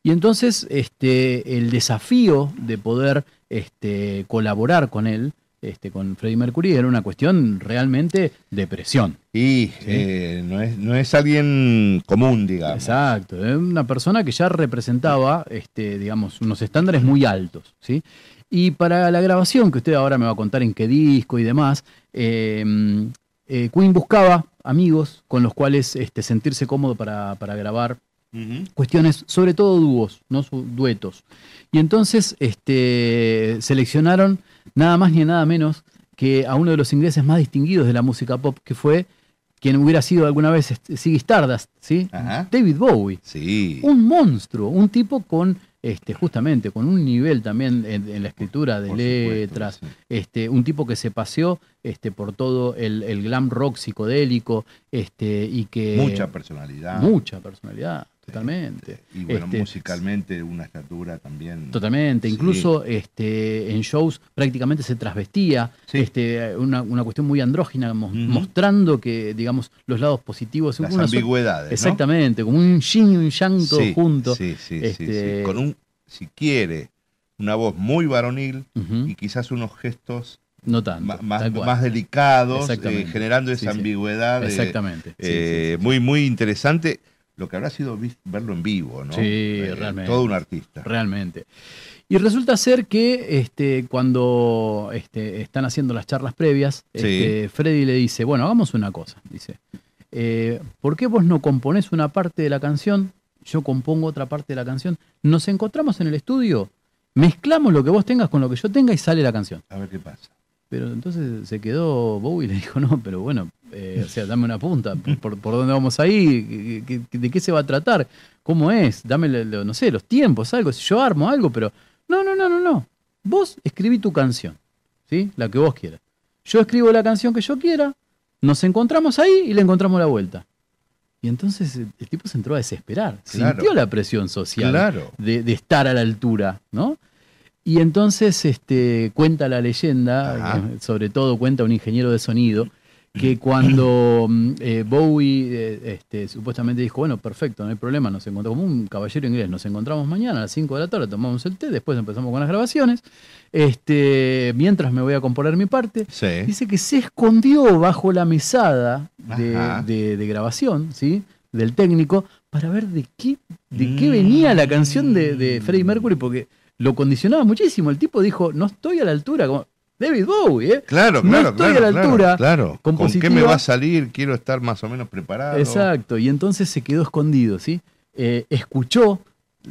Y entonces este, el desafío de poder este, colaborar con él, este, con Freddie Mercury, era una cuestión realmente de presión. Y eh, no, es, no es alguien común, digamos. Exacto, es una persona que ya representaba, este, digamos, unos estándares muy altos, ¿sí? Y para la grabación, que usted ahora me va a contar en qué disco y demás, eh, eh, Queen buscaba amigos con los cuales este, sentirse cómodo para, para grabar cuestiones, sobre todo dúos, no duetos. Y entonces este, seleccionaron nada más ni nada menos que a uno de los ingleses más distinguidos de la música pop, que fue quien hubiera sido alguna vez este, Ziggy Stardust, ¿sí? Ajá. David Bowie. Sí. Un monstruo, un tipo con, este, justamente, con un nivel también en, en la escritura de Por supuesto, letras, sí. este, un tipo que se paseó este, por todo el, el glam rock psicodélico, este, y que... Mucha personalidad. Mucha personalidad, totalmente. Y bueno, Este, musicalmente una estatura también. Totalmente, Sí. incluso este, en shows prácticamente se trasvestía, Sí. este, una, una cuestión muy andrógina, mo- mostrando que, digamos, los lados positivos. Las una so- ambigüedades. ¿no? Exactamente, como un yin y un yang todo Sí, junto. Sí, sí, sí, Este- sí. Con un, si quiere, una voz muy varonil y quizás unos gestos No tanto. más, más delicados, eh, generando esa ambigüedad. de- Exactamente. eh, Muy, muy interesante. Lo que habrá sido verlo en vivo, ¿no? Sí, Eh, realmente. Todo un artista. Realmente. Y resulta ser que este, cuando este, están haciendo las charlas previas, Sí. este, Freddy le dice, bueno, hagamos una cosa, dice, eh, ¿por qué vos no componés una parte de la canción? Yo compongo otra parte de la canción. Nos encontramos en el estudio, mezclamos lo que vos tengas con lo que yo tenga y sale la canción. A ver qué pasa. Pero entonces se quedó Bowie y le dijo, no, pero bueno, eh, o sea, dame una punta, ¿por, por dónde vamos ahí? ¿Qué- qué- ¿De qué se va a tratar? ¿Cómo es? Dame, no sé, los tiempos, algo, si yo armo algo, pero no, no, no, no, no. Vos escribí tu canción, ¿sí? La que vos quieras. Yo escribo la canción que yo quiera, nos encontramos ahí y le encontramos la vuelta. Y entonces el, el tipo se entró a desesperar, Claro. sintió la presión social Claro. de, de estar a la altura, ¿no? Y entonces este, cuenta la leyenda, Ajá. eh, sobre todo cuenta un ingeniero de sonido, que cuando mm, eh, Bowie eh, este, supuestamente dijo, bueno, perfecto, no hay problema, nos encontramos como un caballero inglés, nos encontramos mañana a las 5 de la tarde, tomamos el té, después empezamos con las grabaciones, este, mientras me voy a componer mi parte, Sí. Dice que se escondió bajo la mesada de, Ajá. de- de grabación, ¿sí? Del técnico, para ver de qué, de qué Mm. venía la canción de, de Freddie Mercury, porque lo condicionaba muchísimo. El tipo dijo, no estoy a la altura, como David Bowie, ¿eh? Claro, No claro, estoy claro, a la altura Claro. ¿Con qué me va a salir? Quiero estar más o menos preparado. Exacto, y entonces se quedó escondido, ¿sí? Eh, escuchó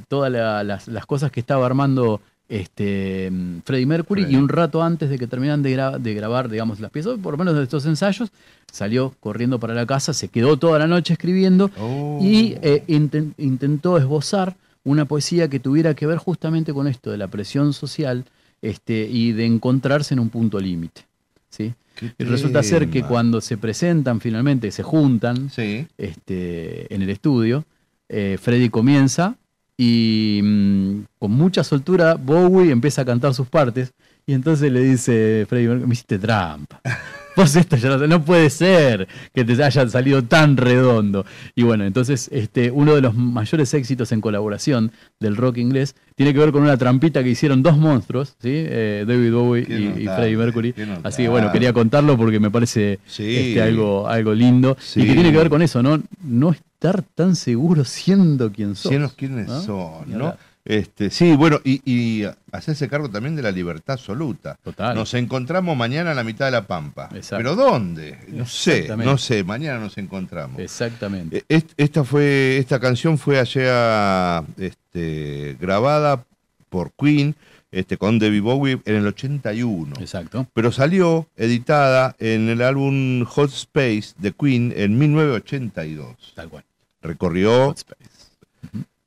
todas la- las, las cosas que estaba armando este, Freddie Mercury y un rato antes de que terminaran de, gra- de grabar, digamos, las piezas, por lo menos de estos ensayos, salió corriendo para la casa, se quedó toda la noche escribiendo Oh. y eh, inten- intentó esbozar una poesía que tuviera que ver justamente con esto de la presión social este, y de encontrarse en un punto límite. ¿sí? Y resulta ser que cuando se presentan finalmente, se juntan Sí. este, en el estudio, eh, Freddy comienza y mm, con mucha soltura Bowie empieza a cantar sus partes y entonces le dice Freddy me hiciste trampa. vos esto ya no, no puede ser que te haya salido tan redondo. Y bueno, entonces este, uno de los mayores éxitos en colaboración del rock inglés tiene que ver con una trampita que hicieron dos monstruos, ¿sí? Eh, David Bowie y- y, Freddie Mercury. Así que bueno, quería contarlo porque me parece Sí. este, algo, algo lindo. Sí. Y que tiene que ver con eso, ¿no? No estar tan seguro siendo quien sos. Siendo quiénes ¿no? son, ¿no? Este, sí, bueno, y, y hacerse cargo también de la libertad absoluta. Total. Nos encontramos mañana en la mitad de la Pampa. Exacto. ¿Pero dónde? No sé, no sé, mañana nos encontramos. Exactamente. Est- Esta, fue, esta canción fue allá este, grabada por Queen este, con David Bowie en el 81. Exacto. Pero salió editada en el álbum Hot Space de Queen en 1982. Tal cual. Recorrió Hot Space.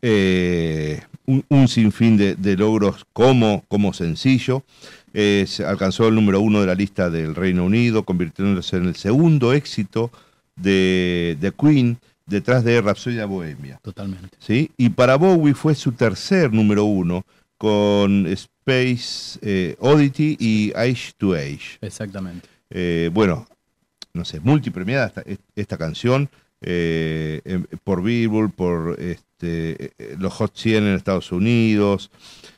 eh, un, un sinfín de, de logros como, como sencillo. Eh, se alcanzó el número uno de la lista del Reino Unido, convirtiéndose en el segundo éxito de, de Queen detrás de Rhapsody Bohemia. Totalmente. ¿sí? Y para Bowie fue su tercer número uno con Space eh, Oddity y Age to Age. Exactamente. Eh, bueno, no sé, multipremiada esta, esta canción eh, por Billboard, por este, eh, los Hot 100 en Estados Unidos.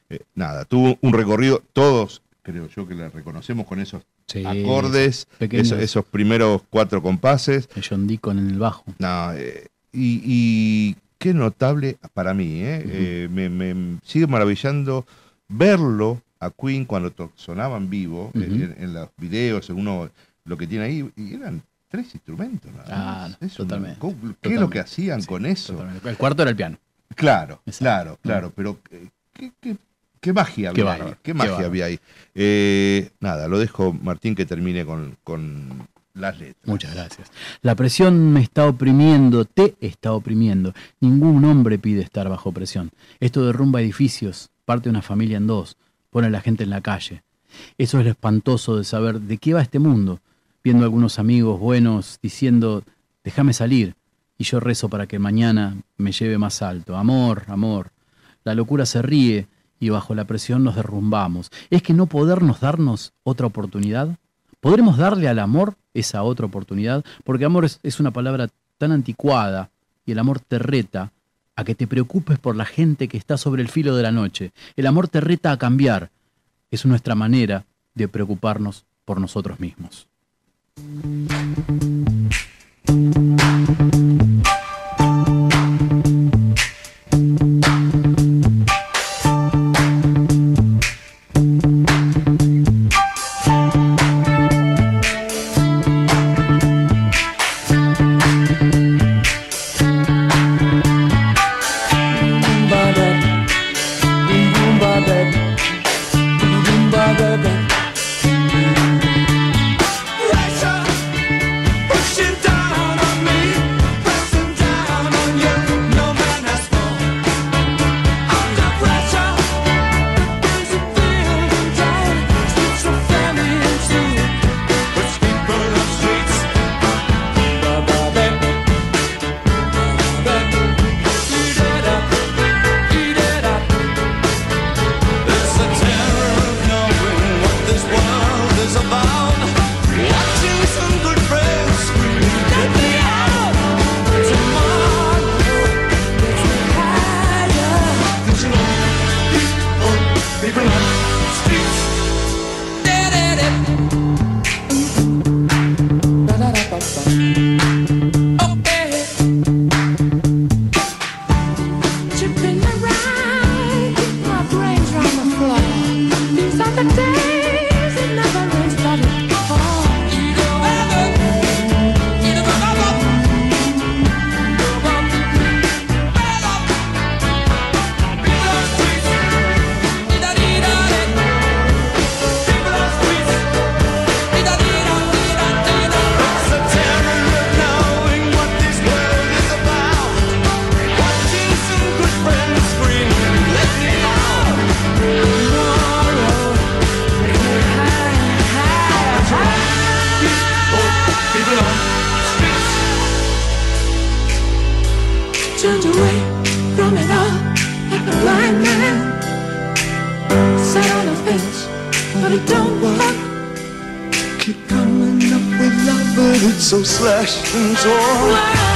Eh, nada, tuvo un recorrido, todos creo yo que la reconocemos con esos Sí, acordes, esos, esos primeros cuatro compases. de John Deacon en el bajo. No, eh, y, y qué notable para mí, ¿eh? Eh, me, me sigue maravillando verlo a Queen cuando to- sonaba en vivo, en, en los videos, en uno lo que tiene ahí, y eran tres instrumentos. nada Ah, más. no, Es una totalmente, co- ¿Qué es lo que hacían Sí, con eso? Totalmente. El cuarto era el piano. Claro, Exacto. claro, claro, pero eh, ¿qué, qué- qué magia Qué había ahí? ¿Qué magia había ahí? Eh, nada, lo dejo, Martín, que termine con, con las letras. Muchas gracias. La presión me está oprimiendo, te está oprimiendo. Ningún hombre pide estar bajo presión. Esto derrumba edificios, parte una familia en dos, pone a la gente en la calle. Eso es lo espantoso de saber de qué va este mundo. Viendo a algunos amigos buenos diciendo, déjame salir, y yo rezo para que mañana me lleve más alto. Amor, amor. La locura se ríe y bajo la presión nos derrumbamos. ¿Es que no podernos darnos otra oportunidad? ¿Podremos darle al amor esa otra oportunidad? Porque amor es, es una palabra tan anticuada y el amor te reta a que te preocupes por la gente que está sobre el filo de la noche. El amor te reta a cambiar. Es nuestra manera de preocuparnos por nosotros mismos. Thank you. but don't work. Keep coming up with love, but it's so slashed and torn.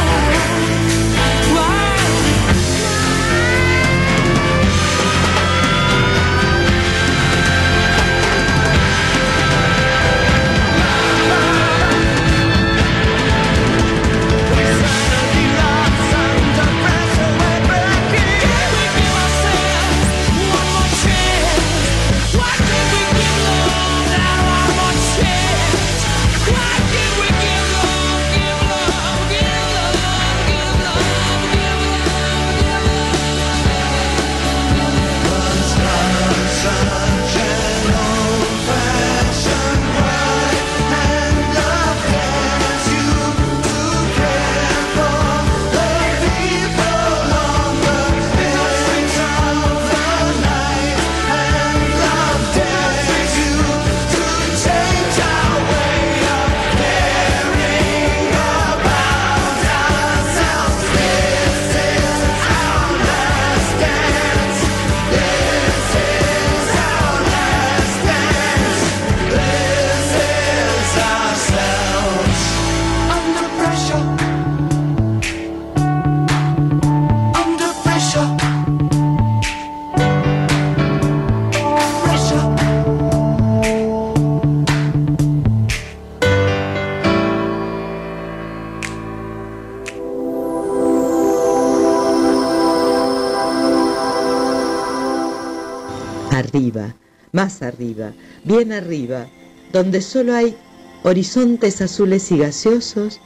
Bien arriba, donde solo hay horizontes azules y gaseosos,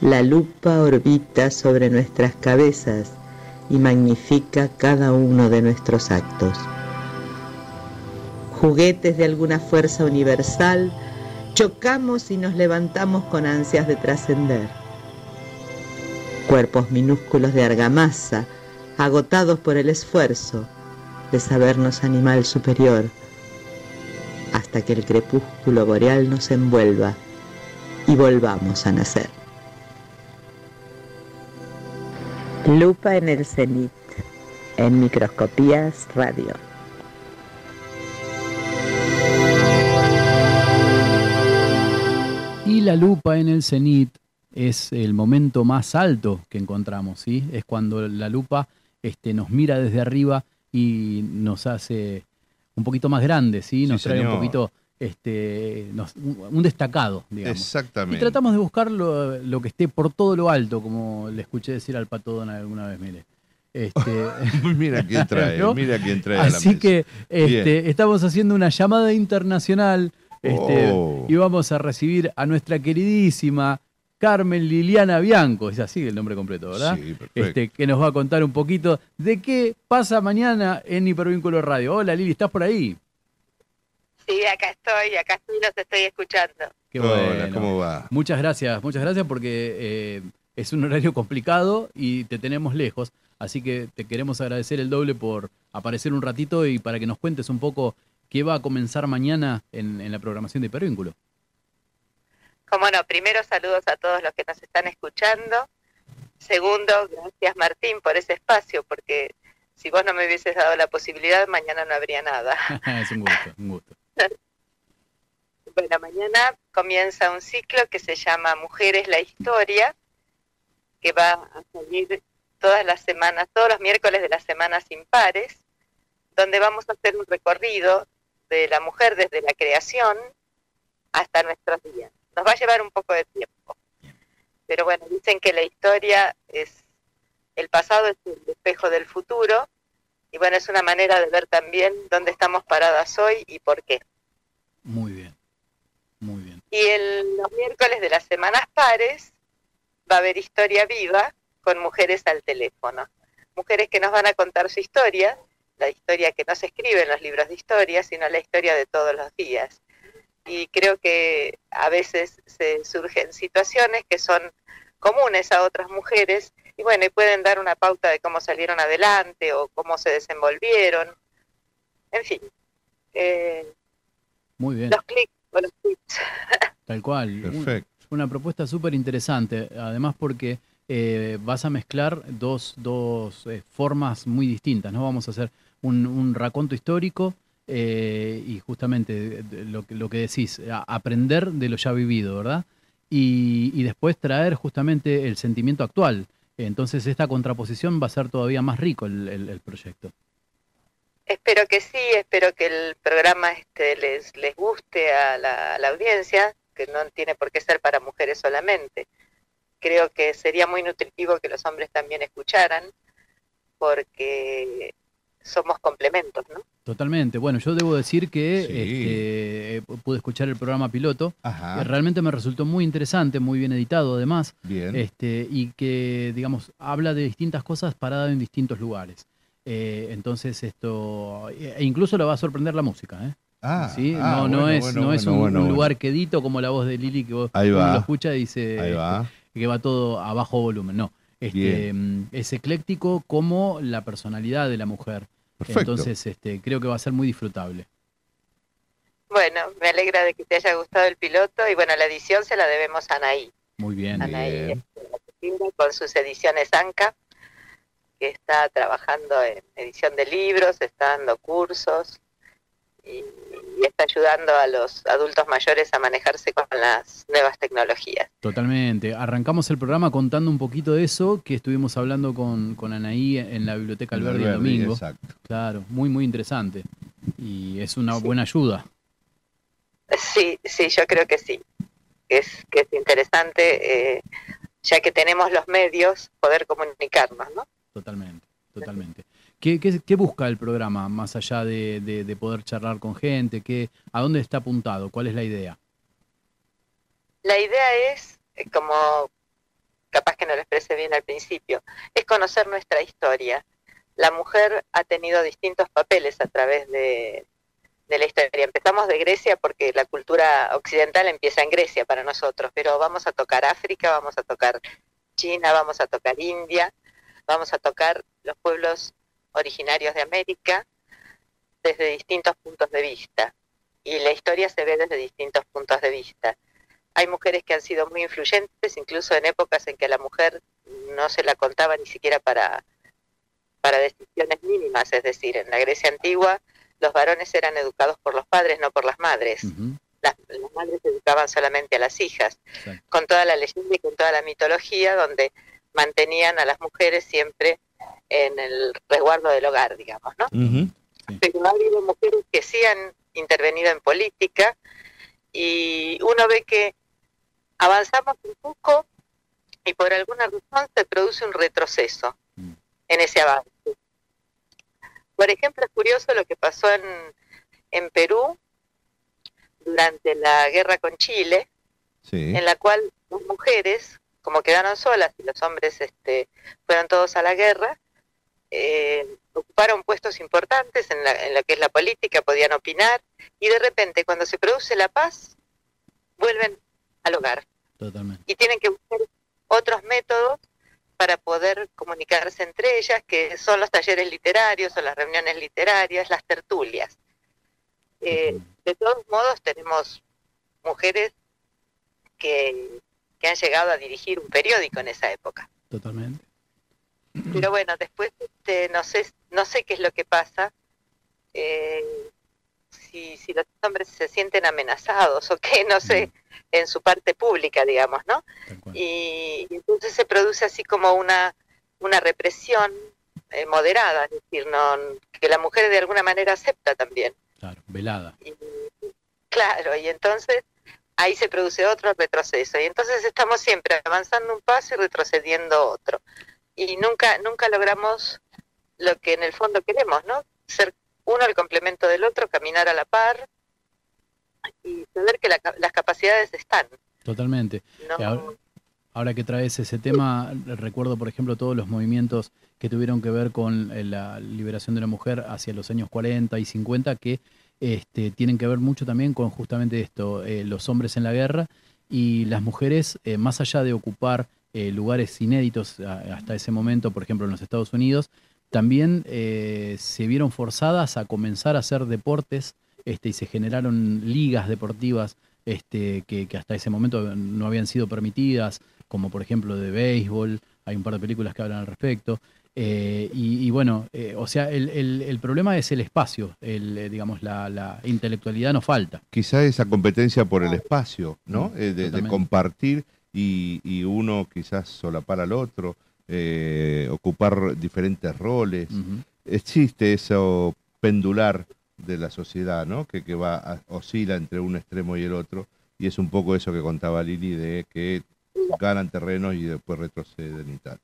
la lupa orbita sobre nuestras cabezas y magnifica cada uno de nuestros actos. Juguetes de alguna fuerza universal, chocamos y nos levantamos con ansias de trascender. Cuerpos minúsculos de argamasa, agotados por el esfuerzo, de sabernos animal superior, hasta que el crepúsculo boreal nos envuelva y volvamos a nacer. Lupa en el cenit, en microscopías radio. Y la lupa en el cenit es el momento más alto que encontramos, ¿sí? Es cuando la lupa este, nos mira desde arriba y nos hace un poquito más grandes, ¿sí? Nos Sí, trae un poquito, este, nos- un destacado, digamos. Y Exactamente. tratamos de buscar lo, lo que esté por todo lo alto, como le escuché decir al Pato Donald alguna vez, mire. Este, mira quién trae, ¿no? mira quién trae a la Así mesa. que este, estamos haciendo una llamada internacional este, Oh. y vamos a recibir a nuestra queridísima Carmen Liliana Bianco, es así el nombre completo, ¿verdad? Sí, perfecto. Este, que nos va a contar un poquito de qué pasa mañana en Hipervínculo Radio. Hola Lili, ¿estás por ahí? Sí, acá estoy, acá estoy, los estoy escuchando. Qué Hola, bueno. ¿cómo va? Muchas gracias, muchas gracias porque eh, es un horario complicado y te tenemos lejos, así que te queremos agradecer el doble por aparecer un ratito y para que nos cuentes un poco qué va a comenzar mañana en, en la programación de Hipervínculo. Como no, primero saludos a todos los que nos están escuchando. Segundo, gracias Martín por ese espacio, porque si vos no me hubieses dado la posibilidad, mañana no habría nada. es un gusto, un gusto. Bueno, mañana comienza un ciclo que se llama Mujeres la Historia, que va a salir todas las semanas, todos los miércoles de las semanas impares, donde vamos a hacer un recorrido de la mujer desde la creación hasta nuestros días. Nos va a llevar un poco de tiempo. Pero bueno, dicen que la historia es, el pasado es el espejo del futuro, y bueno, es una manera de ver también dónde estamos paradas hoy y por qué. Muy bien, muy bien. Y el, los miércoles de las semanas pares va a haber historia viva con mujeres al teléfono. Mujeres que nos van a contar su historia, la historia que no se escribe en los libros de historia, sino la historia de todos los días. Y creo que a veces se surgen situaciones que son comunes a otras mujeres y bueno, y pueden dar una pauta de cómo salieron adelante o cómo se desenvolvieron. En fin, eh, Muy bien, los clics o los tips. tal cual. Un- Perfecto. Una propuesta súper interesante, además porque eh, vas a mezclar dos, dos eh, formas muy distintas, ¿no? Vamos a hacer un, un raconto histórico eh, y justamente lo, lo que decís, aprender de lo ya vivido, ¿verdad? y, y después traer justamente el sentimiento actual. Entonces esta contraposición va a ser todavía más rico el, el- proyecto. Espero que sí, espero que el programa este les, les guste a la audiencia, que no tiene por qué ser para mujeres solamente. Creo que sería muy nutritivo que los hombres también escucharan, porque somos complementos, ¿no? Totalmente. Bueno, yo debo decir que Sí. este, eh, pude escuchar el programa piloto. Ajá. que realmente me resultó muy interesante, muy bien editado además. Bien. este, y que, digamos, habla de distintas cosas paradas en distintos lugares. Eh, entonces esto, e incluso le va a sorprender la música, ¿eh? Ah, ¿Sí? ah, no, no bueno, es, bueno, no es bueno, un, bueno, un bueno. lugar quedito como la voz de Lili que vos Ahí va. lo escucha y dice Ahí va. este, que va todo a bajo volumen. No, este, mm, es ecléctico como la personalidad de la mujer. Perfecto. Entonces este, creo que va a ser muy disfrutable. Bueno, me alegra de que te haya gustado el piloto y bueno, la edición se la debemos a Anaí. Muy bien. Anaí Bien. este, con sus ediciones ANCA, que está trabajando en edición de libros, está dando cursos y, y está ayudando a los adultos mayores a manejarse con las nuevas tecnologías. Totalmente. Arrancamos el programa contando un poquito de eso que estuvimos hablando con, con Anaí en la Biblioteca Alberdi el domingo. Exacto. Claro, muy, muy interesante. Y es una Sí. buena ayuda. Sí, sí, yo creo que sí, es, que es interesante, eh, ya que tenemos los medios, poder comunicarnos, ¿no? Totalmente, totalmente. ¿Qué, qué, busca el programa más allá de, de- de poder charlar con gente? ¿Qué, ¿A dónde está apuntado? ¿Cuál es la idea? La idea es, eh, como capaz que no lo expresé bien al principio, es conocer nuestra historia. La mujer ha tenido distintos papeles a través de la historia. Empezamos de Grecia porque la cultura occidental empieza en Grecia para nosotros, pero vamos a tocar África, vamos a tocar China, vamos a tocar India, vamos a tocar los pueblos originarios de América desde distintos puntos de vista. Y la historia se ve desde distintos puntos de vista. Hay mujeres que han sido muy influyentes, incluso en épocas en que a la mujer no se la contaba ni siquiera para, para decisiones mínimas, es decir, en la Grecia antigua los varones eran educados por los padres, no por las madres. Las, las madres educaban solamente a las hijas, exacto. con toda la leyenda y con toda la mitología, donde mantenían a las mujeres siempre en el resguardo del hogar, digamos, ¿no? Ujú. pero ha habido mujeres que sí han intervenido en política y uno ve que avanzamos un poco y por alguna razón se produce un retroceso Mm. en ese avance. Por ejemplo, es curioso lo que pasó en, en Perú durante la guerra con Chile, Sí. en la cual las mujeres, como quedaron solas y los hombres este, fueron todos a la guerra, eh, ocuparon puestos importantes en, la, en lo que es la política, podían opinar, y de repente cuando se produce la paz, vuelven al hogar Totalmente. y tienen que buscar otros métodos para poder comunicarse entre ellas, que son los talleres literarios o las reuniones literarias, las tertulias. Eh, de todos modos, tenemos mujeres que, que han llegado a dirigir un periódico en esa época. Totalmente. Pero bueno, después este, no sé no sé qué es lo que pasa, eh, si, si los hombres se sienten amenazados o qué, no sé, en su parte pública, digamos, ¿no? Y entonces se produce así como una, una represión eh, moderada, es decir, no que la mujer de alguna manera acepta también. Claro, velada. Y, claro, y entonces ahí se produce otro retroceso. Y entonces estamos siempre avanzando un paso y retrocediendo otro. Y nunca, nunca logramos lo que en el fondo queremos, ¿no? Ser uno el complemento del otro, caminar a la par y saber que la las capacidades están. Totalmente. ¿no? Y ahora- Ahora que traes ese tema, recuerdo, por ejemplo, todos los movimientos que tuvieron que ver con eh, la liberación de la mujer hacia los años 40 y 50, que este, tienen que ver mucho también con justamente esto, eh, los hombres en la guerra y las mujeres, eh, más allá de ocupar eh, lugares inéditos hasta ese momento, por ejemplo, en los Estados Unidos, también eh, se vieron forzadas a comenzar a hacer deportes este, y se generaron ligas deportivas este, que, que hasta ese momento no habían sido permitidas, como por ejemplo de béisbol, hay un par de películas que hablan al respecto, Eh, y, y bueno, eh, o sea, el, el- el problema es el espacio, el, digamos, la, la intelectualidad nos falta. Quizá esa competencia por el espacio, ¿no? Mm, de- compartir y, y uno quizás solapar al otro, eh, ocupar diferentes roles. Existe eso pendular de la sociedad, ¿no? Que, que va, a- oscila entre un extremo y el otro. Y es un poco eso que contaba Lili de que ganan terrenos y después retroceden y tal.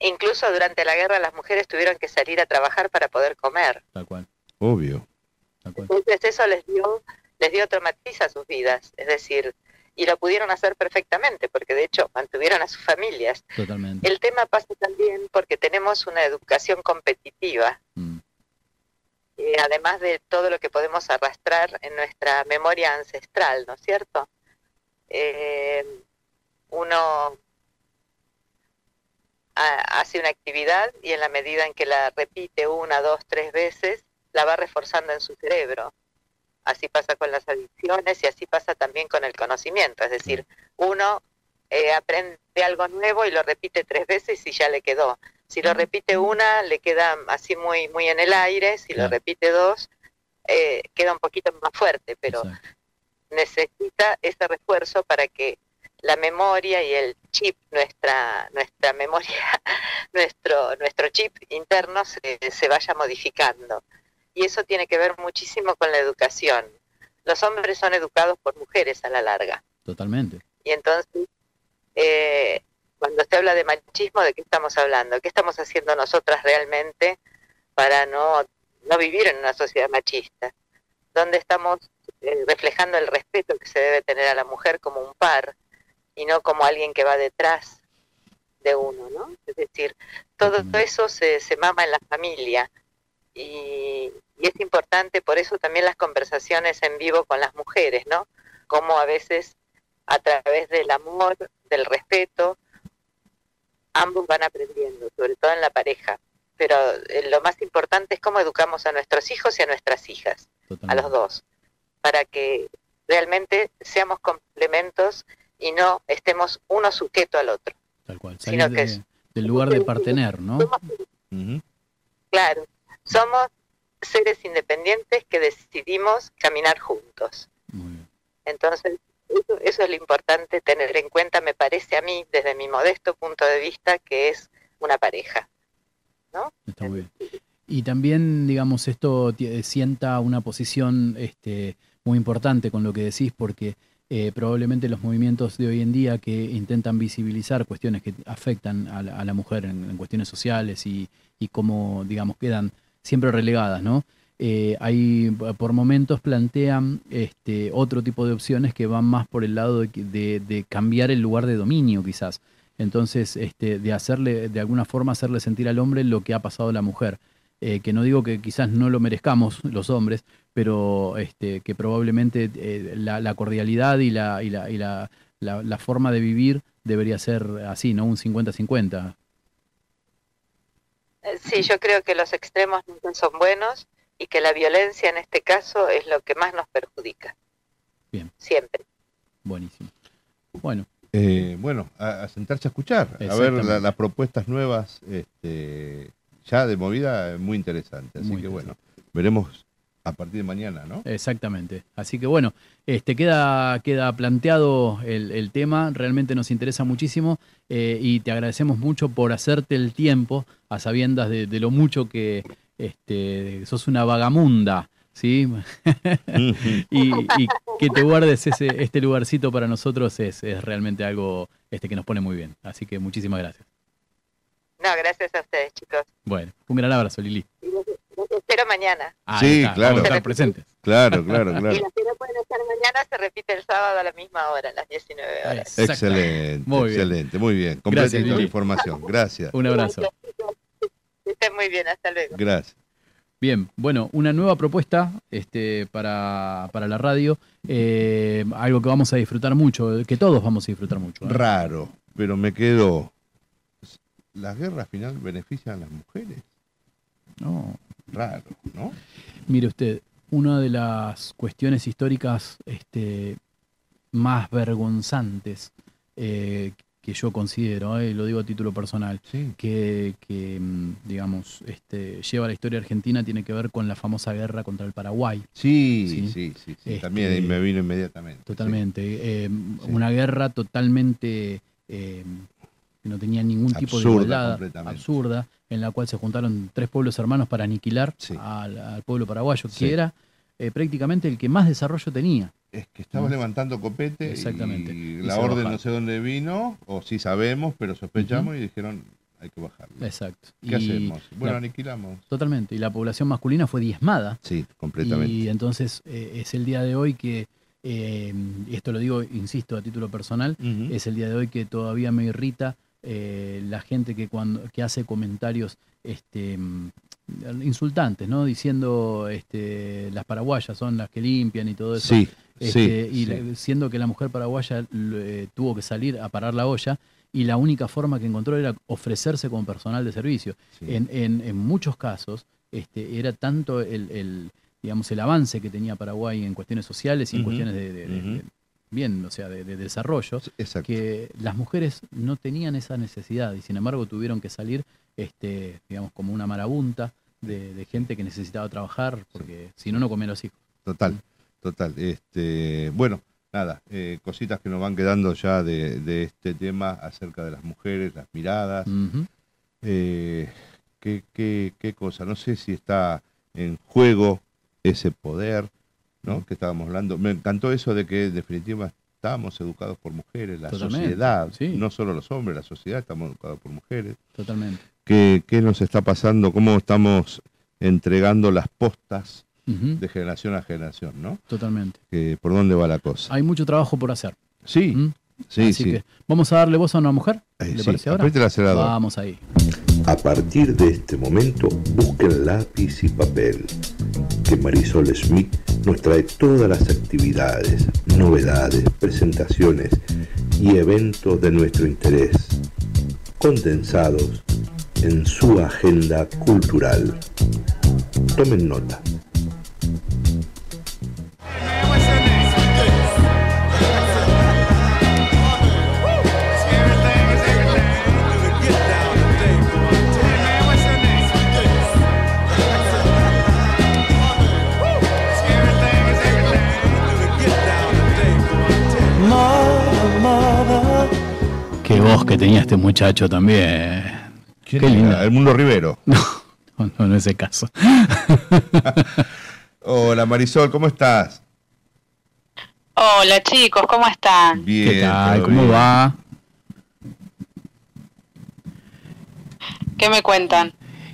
Incluso durante la guerra las mujeres tuvieron que salir a trabajar para poder comer. Tal cual, Obvio. tal cual. Entonces eso les dio, les dio otro matiz a sus vidas, es decir, y lo pudieron hacer perfectamente, porque de hecho mantuvieron a sus familias. Totalmente. El tema pasa también porque tenemos una educación competitiva, Mm, eh, además de todo lo que podemos arrastrar en nuestra memoria ancestral, ¿no es cierto? Eh, uno ha- hace una actividad y en la medida en que la repite una, dos, tres veces, la va reforzando en su cerebro. Así pasa con las adicciones y así pasa también con el conocimiento. Es decir, uno eh, aprende algo nuevo y lo repite tres veces y ya le quedó. Si lo repite una, le queda así muy, muy en el aire. Si Claro. lo repite dos, eh, queda un poquito más fuerte, pero exacto. necesita ese refuerzo para que la memoria y el chip, nuestra, nuestra memoria, nuestro, nuestro chip interno se, se vaya modificando. Y eso tiene que ver muchísimo con la educación. Los hombres son educados por mujeres a la larga. Totalmente. Y entonces, eh, cuando se habla de machismo, ¿de qué estamos hablando? ¿Qué estamos haciendo nosotras realmente para no, no vivir en una sociedad machista? ¿Dónde estamos eh, reflejando el respeto que se debe tener a la mujer como un par y no como alguien que va detrás de uno, ¿no? Es decir, todo eso se, se mama en la familia y, y es importante por eso también las conversaciones en vivo con las mujeres, ¿no? Como a veces a través del amor, del respeto, ambos van aprendiendo, sobre todo en la pareja. Pero eh, lo más importante es cómo educamos a nuestros hijos y a nuestras hijas, a los dos, para que realmente seamos complementos y no estemos uno sujeto al otro. Tal cual. sino Salir que de- es- del lugar de partener, ¿no? Somos, claro, somos seres independientes que decidimos caminar juntos. Muy bien. Entonces, eso, eso es lo importante tener en cuenta, me parece a mí, desde mi modesto punto de vista, que es una pareja. Está muy bien. Y también, digamos, esto ti- sienta una posición este, muy importante con lo que decís, porque eh, probablemente los movimientos de hoy en día que intentan visibilizar cuestiones que afectan a la, a la mujer en, en cuestiones sociales y, y cómo, digamos, quedan siempre relegadas, ¿no? Eh, hay, por momentos plantean este, otro tipo de opciones que van más por el lado de, de- de cambiar el lugar de dominio, quizás. Entonces, este, de hacerle, de alguna forma, hacerle sentir al hombre lo que ha pasado a la mujer. Eh, que no digo que quizás no lo merezcamos los hombres, pero este, que probablemente eh, la, la cordialidad y, la, y, la, y la forma de vivir debería ser así, ¿no? Un 50-50. Eh, Sí, yo creo que los extremos nunca son buenos y que la violencia en este caso es lo que más nos perjudica. Bien. Siempre. Buenísimo. Bueno, Eh, bueno, a, a sentarse a escuchar, a ver la- las propuestas nuevas, este, ya de movida, muy interesante. Así Muy que interesante. bueno, veremos a partir de mañana, ¿no? Exactamente. Así que bueno, este queda, queda planteado el, el tema, realmente nos interesa muchísimo eh, y te agradecemos mucho por hacerte el tiempo a sabiendas de, de lo mucho que este, sos una vagamunda, ¿sí? y, y que te guardes ese, este lugarcito para nosotros es, es realmente algo este, que nos pone muy bien. Así que muchísimas gracias. No, gracias a ustedes, chicos. Bueno, un gran abrazo, Lili. Y los, los espero mañana. Ahí Sí, está, claro. Vamos a estar presentes. Claro, claro, Y claro. los que no pueden estar mañana se repite el sábado a la misma hora, a las 19 horas. Excelente, Muy bien. excelente, muy bien. Gracias, Completito la información. Gracias, Un abrazo. Que estén muy bien, hasta luego. gracias. Bien, bueno, una nueva propuesta este, para, para la radio, eh, algo que vamos a disfrutar mucho, que todos vamos a disfrutar mucho. ¿eh? Raro, pero me quedo. ¿Las guerras final benefician a las mujeres? No, Raro, ¿no? mire usted, una de las cuestiones históricas este, más vergonzantes eh, que yo considero, eh, lo digo a título personal, Sí. que, que, mm, digamos, este, lleva la historia argentina tiene que ver con la famosa guerra contra el Paraguay. Sí, Sí. sí, sí, sí, Este, también me vino inmediatamente. Totalmente. Eh. Una guerra totalmente eh, que no tenía ningún tipo de Absurda, igualdad, completamente. absurda, en la cual se juntaron tres pueblos hermanos para aniquilar al, al pueblo paraguayo, que era eh, prácticamente el que más desarrollo tenía. Es que estaba Mm. levantando copete Exactamente. y la orden bajaron. no sé dónde vino, o sí sabemos, pero sospechamos y dijeron hay que bajarlo. Exacto. ¿Qué hacemos? Bueno, la- aniquilamos. totalmente. Y la población masculina fue diezmada. Sí, completamente. Y entonces eh, es el día de hoy que, eh, y esto lo digo, insisto, a título personal, es el día de hoy que todavía me irrita eh, la gente que cuando que hace comentarios este mm, insultantes, ¿no? Diciendo este las paraguayas son las que limpian y todo eso. Sí, Este, sí, y sí. siendo que la mujer paraguaya eh, tuvo que salir a parar la olla y la única forma que encontró era ofrecerse como personal de servicio. Sí. En, en- en muchos casos este, era tanto el, el, digamos, el avance que tenía Paraguay en cuestiones sociales y en cuestiones de, de- de- ujú. de- bien, o sea, de, de desarrollo, Exacto. que las mujeres no tenían esa necesidad y sin embargo tuvieron que salir, este, digamos, como una marabunta de, de gente que necesitaba trabajar porque si no, no comían los hijos. Total, total. Este, bueno, nada, eh, cositas que nos van quedando ya de, de este tema acerca de las mujeres, las miradas. Eh, ¿qué, qué, qué cosa? No sé si está en juego ese poder, ¿no? Que estábamos hablando. Me encantó eso de que en definitiva estamos educados por mujeres, la Totalmente, sociedad, sí. no solo los hombres, la sociedad estamos educados por mujeres. Totalmente. ¿Qué, qué nos está pasando? ¿Cómo estamos entregando las postas De generación a generación, ¿no? Totalmente. Que, ¿Por dónde va la cosa? Hay mucho trabajo por hacer. Sí, ¿Mm? sí, Así sí. que vamos a darle voz a una mujer. Eh, ¿Le sí, parece ahora? el. Vamos ahí. A partir de este momento, busquen lápiz y papel, que Marisol Smith nos trae todas las actividades, novedades, presentaciones y eventos de nuestro interés, condensados en su agenda cultural. Tomen nota. Qué voz que tenía este muchacho también. ¿Quién Qué era? linda. El Mundo Rivero. No, no, no es ese caso. Hola Marisol, ¿cómo estás? Hola chicos, ¿cómo están? Bien. ¿Qué tal? ¿Cómo bien. va? ¿Qué me cuentan?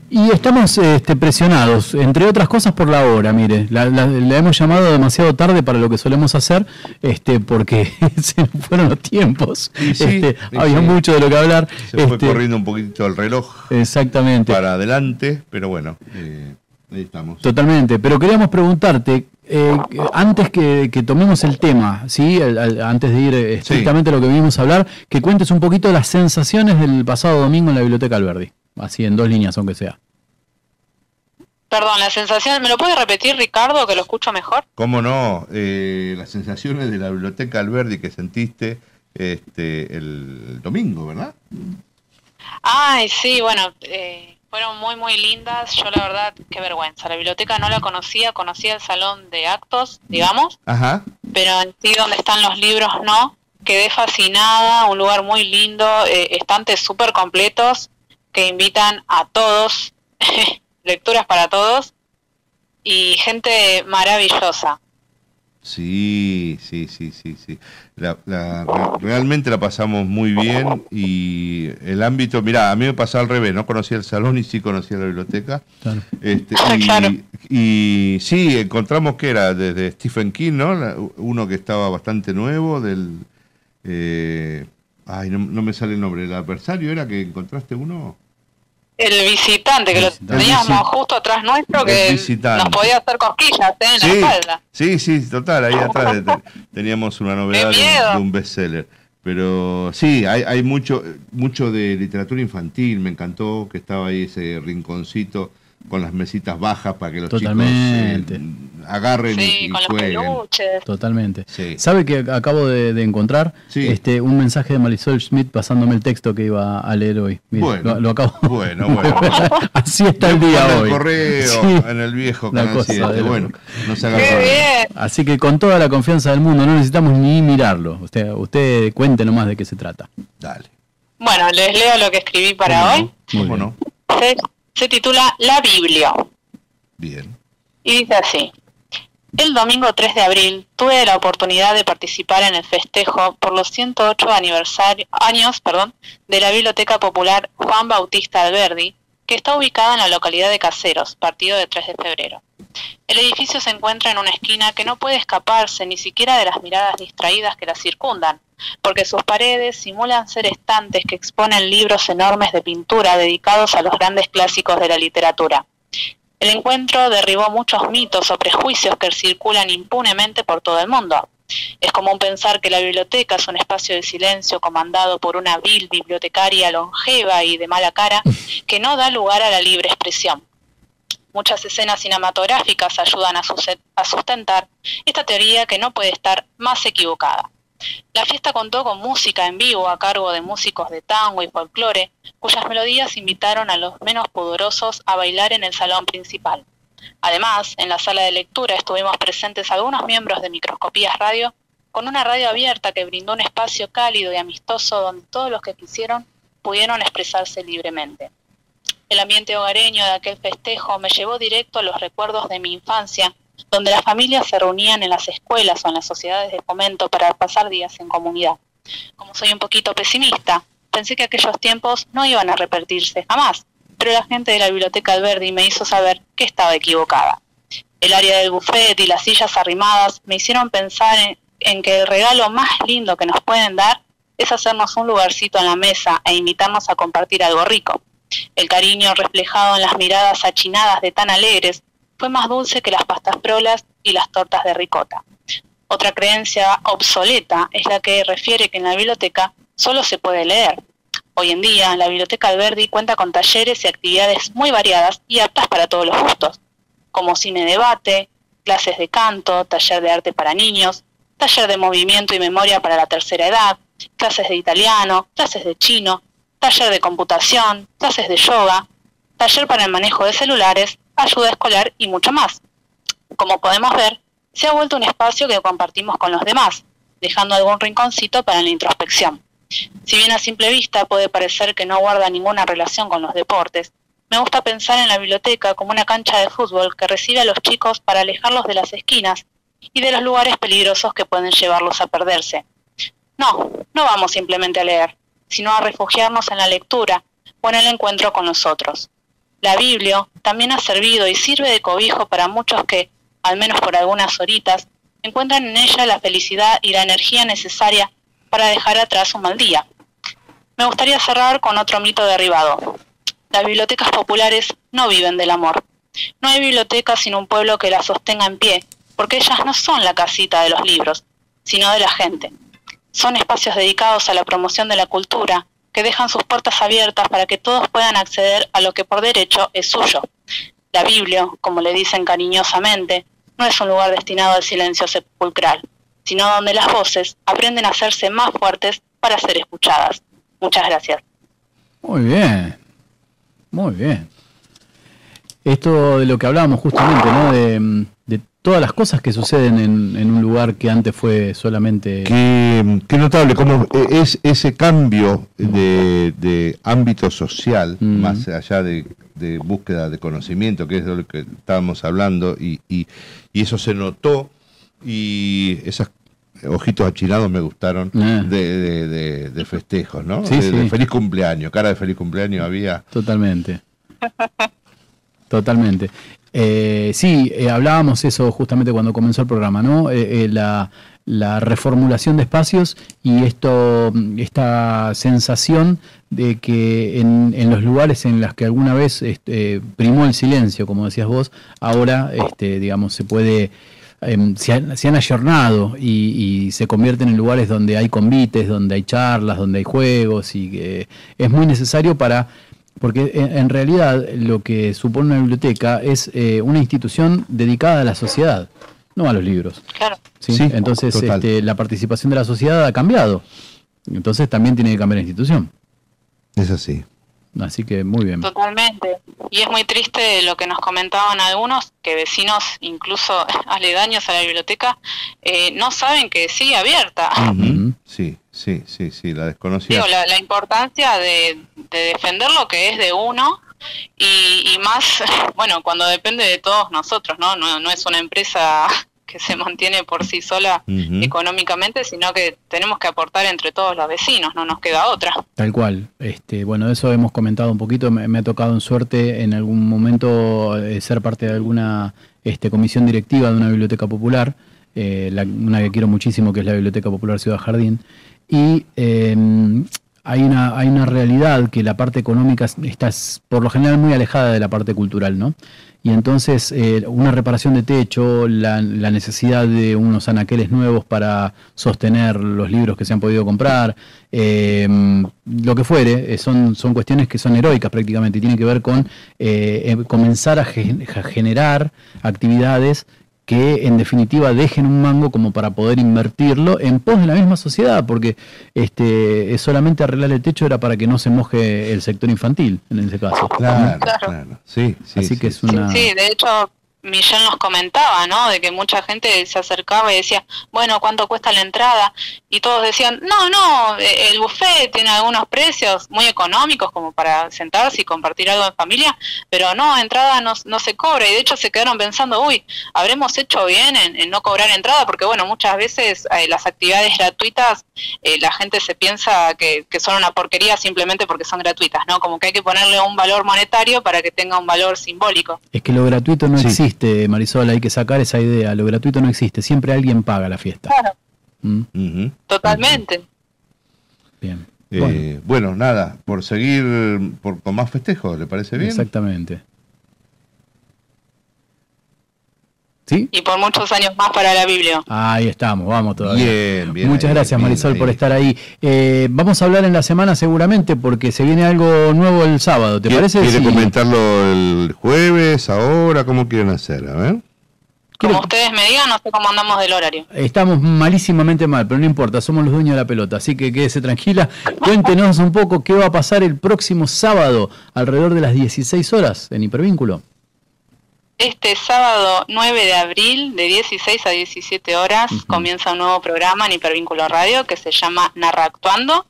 Y estamos este, presionados, entre otras cosas por la hora, mire, la, la- la hemos llamado demasiado tarde para lo que solemos hacer, este, porque se nos fueron los tiempos, sí, Este, había sí. mucho de lo que hablar. Se fue este, corriendo un poquito el reloj Exactamente, para adelante, pero bueno, eh, ahí estamos. totalmente, pero queríamos preguntarte, eh, antes que, que tomemos el tema, ¿sí? Al- al- antes de ir eh, estrictamente a lo que vinimos a hablar, que cuentes un poquito las sensaciones del pasado domingo en la Biblioteca Alberdi, así en dos líneas aunque sea. Perdón, la sensación, ¿me lo puede repetir Ricardo, que lo escucho mejor? ¿Cómo no? Eh, las sensaciones de la biblioteca Alberdi que sentiste este, el domingo, ¿verdad? Ay, sí, bueno, eh, fueron muy, muy lindas. Yo la verdad, qué vergüenza. La biblioteca no la conocía, conocía el salón de actos, digamos, Ajá. pero en sí donde están los libros no. Quedé fascinada, un lugar muy lindo, eh, estantes súper completos que invitan a todos, lecturas para todos y gente maravillosa. Sí, sí, sí, sí, sí. La- la- re- realmente la pasamos muy bien y el ámbito, mirá, a mí me pasaba al revés, no conocía el salón y sí conocía la biblioteca. Claro. Este, y, Claro. y sí, encontramos que era desde Stephen King, ¿no? La- uno que estaba bastante nuevo, del... eh, ay, no, no me sale el nombre, el adversario era que encontraste uno. El visitante, que lo teníamos justo atrás nuestro, que nos podía hacer cosquillas ¿eh? en Sí, la espalda. sí, sí, total, ahí atrás te- teníamos una novedad de, de un bestseller. Pero sí, hay, hay mucho, mucho de literatura infantil, me encantó que estaba ahí ese rinconcito con las mesitas bajas para que los Totalmente. chicos eh, agarren y- Sí, y, con jueguen. Totalmente. Sí. ¿Sabe que acabo de, de encontrar Sí. este un mensaje de Marisol Schmidt pasándome el texto que iba a leer hoy? Mire, Bueno. lo, lo acabo. Bueno, bueno. Así está el día Manda el hoy. correo Sí. en el viejo canal cosa 7. de loco. Bueno, no se haga Qué problema. bien. Así que con toda la confianza del mundo, no necesitamos ni mirarlo. Usted, usted cuente nomás de qué se trata. Dale. Bueno, les leo lo que escribí para ¿Cómo hoy. no? Muy ¿Cómo bien. no? Se, titula La Biblia. Bien. Y dice así. El domingo 3 de abril tuve la oportunidad de participar en el festejo por los 108 aniversario- años perdón, de la Biblioteca Popular Juan Bautista Alberdi, que está ubicada en la localidad de Caseros, partido de 3 de febrero. El edificio se encuentra en una esquina que no puede escaparse ni siquiera de las miradas distraídas que la circundan, porque sus paredes simulan ser estantes que exponen libros enormes de pintura dedicados a los grandes clásicos de la literatura. El encuentro derribó muchos mitos o prejuicios que circulan impunemente por todo el mundo. Es común pensar que la biblioteca es un espacio de silencio comandado por una vil bibliotecaria longeva y de mala cara que no da lugar a la libre expresión. Muchas escenas cinematográficas ayudan a, sustentar esta teoría que no puede estar más equivocada. La fiesta contó con música en vivo a cargo de músicos de tango y folclore, cuyas melodías invitaron a los menos pudorosos a bailar en el salón principal. Además, en la sala de lectura estuvimos presentes algunos miembros de Microscopías Radio, con una radio abierta que brindó un espacio cálido y amistoso donde todos los que quisieron pudieron expresarse libremente. El ambiente hogareño de aquel festejo me llevó directo a los recuerdos de mi infancia, donde las familias se reunían en las escuelas o en las sociedades de fomento para pasar días en comunidad. Como soy un poquito pesimista, pensé que aquellos tiempos no iban a repetirse jamás, pero la gente de la biblioteca Alberdi me hizo saber que estaba equivocada. El área del buffet y las sillas arrimadas me hicieron pensar en, en que el regalo más lindo que nos pueden dar es hacernos un lugarcito en la mesa e invitarnos a compartir algo rico. El cariño reflejado en las miradas achinadas de tan alegres fue más dulce que las pastas prolas y las tortas de ricota. Otra creencia obsoleta es la que refiere que en la biblioteca solo se puede leer. Hoy en día, la Biblioteca Alberdi cuenta con talleres y actividades muy variadas y aptas para todos los gustos, como cine debate, clases de canto, taller de arte para niños, taller de movimiento y memoria para la tercera edad, clases de italiano, clases de chino, taller de computación, clases de yoga, taller para el manejo de celulares, ayuda escolar y mucho más. Como podemos ver, se ha vuelto un espacio que compartimos con los demás, dejando algún rinconcito para la introspección. Si bien a simple vista puede parecer que no guarda ninguna relación con los deportes, me gusta pensar en la biblioteca como una cancha de fútbol que recibe a los chicos para alejarlos de las esquinas y de los lugares peligrosos que pueden llevarlos a perderse. No, no vamos simplemente a leer, sino a refugiarnos en la lectura o en el encuentro con los otros. La Biblia también ha servido y sirve de cobijo para muchos que, al menos por algunas horitas, encuentran en ella la felicidad y la energía necesaria para dejar atrás un mal día. Me gustaría cerrar con otro mito derribado. Las bibliotecas populares no viven del amor. No hay biblioteca sin un pueblo que la sostenga en pie, porque ellas no son la casita de los libros, sino de la gente. Son espacios dedicados a la promoción de la cultura, que dejan sus puertas abiertas para que todos puedan acceder a lo que por derecho es suyo. La Biblia, como le dicen cariñosamente, no es un lugar destinado al silencio sepulcral, sino donde las voces aprenden a hacerse más fuertes para ser escuchadas. Muchas gracias. Muy bien, muy bien. Esto de lo que hablábamos justamente, ¿no? Mm, todas las cosas que suceden en, en un lugar que antes fue solamente... Qué, qué notable cómo e- es ese cambio de, de ámbito social, Mm. más allá de, de búsqueda de conocimiento, que es de lo que estábamos hablando, y, y- y eso se notó, y esos ojitos achinados me gustaron Eh. de, de- de- de festejos, ¿no? Sí, de, de sí. feliz cumpleaños, cara de feliz cumpleaños había. Totalmente. Totalmente. Eh, sí, eh, hablábamos eso justamente cuando comenzó el programa, ¿no? Eh, eh, la, la reformulación de espacios y esto, esta sensación de que en, en los lugares en los que alguna vez este, primó el silencio, como decías vos, ahora, este, digamos, se puede em, se, han, se han ayornado y, y se convierten en lugares donde hay convites, donde hay charlas, donde hay juegos y que es muy necesario para Porque en, en realidad lo que supone una biblioteca es eh, una institución dedicada a la sociedad, no a los libros. Claro. ¿sí? Sí, Entonces este, la participación de la sociedad ha cambiado. Entonces también tiene que cambiar la institución. Es así. Así que muy bien. Totalmente. Y es muy triste lo que nos comentaban algunos, que vecinos, incluso aledaños a la biblioteca, eh, no saben que sigue abierta. Sí, sí, sí, sí, la desconocía. Digo, la, la importancia de, de defender lo que es de uno y, y más, bueno, cuando depende de todos nosotros, ¿no? No, no es una empresa que se mantiene por sí sola económicamente, sino que tenemos que aportar entre todos los vecinos, no nos queda otra. Tal cual. Este, bueno, de eso hemos comentado un poquito. Me, me ha tocado en suerte en algún momento eh, ser parte de alguna este, comisión directiva de una biblioteca popular, eh, la- una que quiero muchísimo, que es la Biblioteca Popular Ciudad Jardín. Y eh, hay, una, hay una realidad que la parte económica está por lo general muy alejada de la parte cultural, ¿no? Y entonces eh, una reparación de techo, la, la necesidad de unos anaqueles nuevos para sostener los libros que se han podido comprar, eh, lo que fuere, eh, son, son cuestiones que son heroicas prácticamente y tienen que ver con eh, eh, comenzar a generar actividades que en definitiva dejen un mango como para poder invertirlo en pos de la misma sociedad, porque este es solamente arreglar el techo era para que no se moje el sector infantil en ese caso. Claro, Claro. claro. Sí, sí. Así sí, que es sí. una... Sí, de hecho, Michelle nos comentaba, ¿no? De que mucha gente se acercaba y decía, bueno, ¿cuánto cuesta la entrada? Y todos decían, no, no, eh, el buffet tiene algunos precios muy económicos como para sentarse y compartir algo en familia, pero no, entrada no, no se cobra. Y de hecho se quedaron pensando, uy, habremos hecho bien en, en no cobrar entrada, porque bueno, muchas veces eh, las actividades gratuitas, eh, la gente se piensa que, que son una porquería simplemente porque son gratuitas, ¿no? Como que hay que ponerle un valor monetario para que tenga un valor simbólico. Es que lo gratuito no Sí. existe, Marisol, hay que sacar esa idea, lo gratuito no existe, siempre alguien paga la fiesta. Claro. ¿Mm? Totalmente. Bien. Eh, bueno. nada, por seguir por, con más festejos, ¿le parece bien? Exactamente. ¿Sí? Y por muchos años más para la Biblia. Ahí estamos, vamos todavía. Bien, bien. Muchas ahí, gracias bien Marisol por estar ahí. Eh, vamos a hablar en la semana seguramente porque se viene algo nuevo el sábado, ¿te ¿Quiere- parece? ¿Quiere Sí. comentarlo el jueves, ahora? ¿Cómo quieren hacer? A ver. Como ustedes me digan, no sé cómo andamos del horario. Estamos malísimamente mal, pero no importa, somos los dueños de la pelota, así que quédese tranquila. Cuéntenos un poco qué va a pasar el próximo sábado alrededor de las 16 horas en Hipervínculo. Este sábado 9 de abril, de 16 a 17 horas, comienza un nuevo programa en Hipervínculo Radio que se llama Narra Actuando.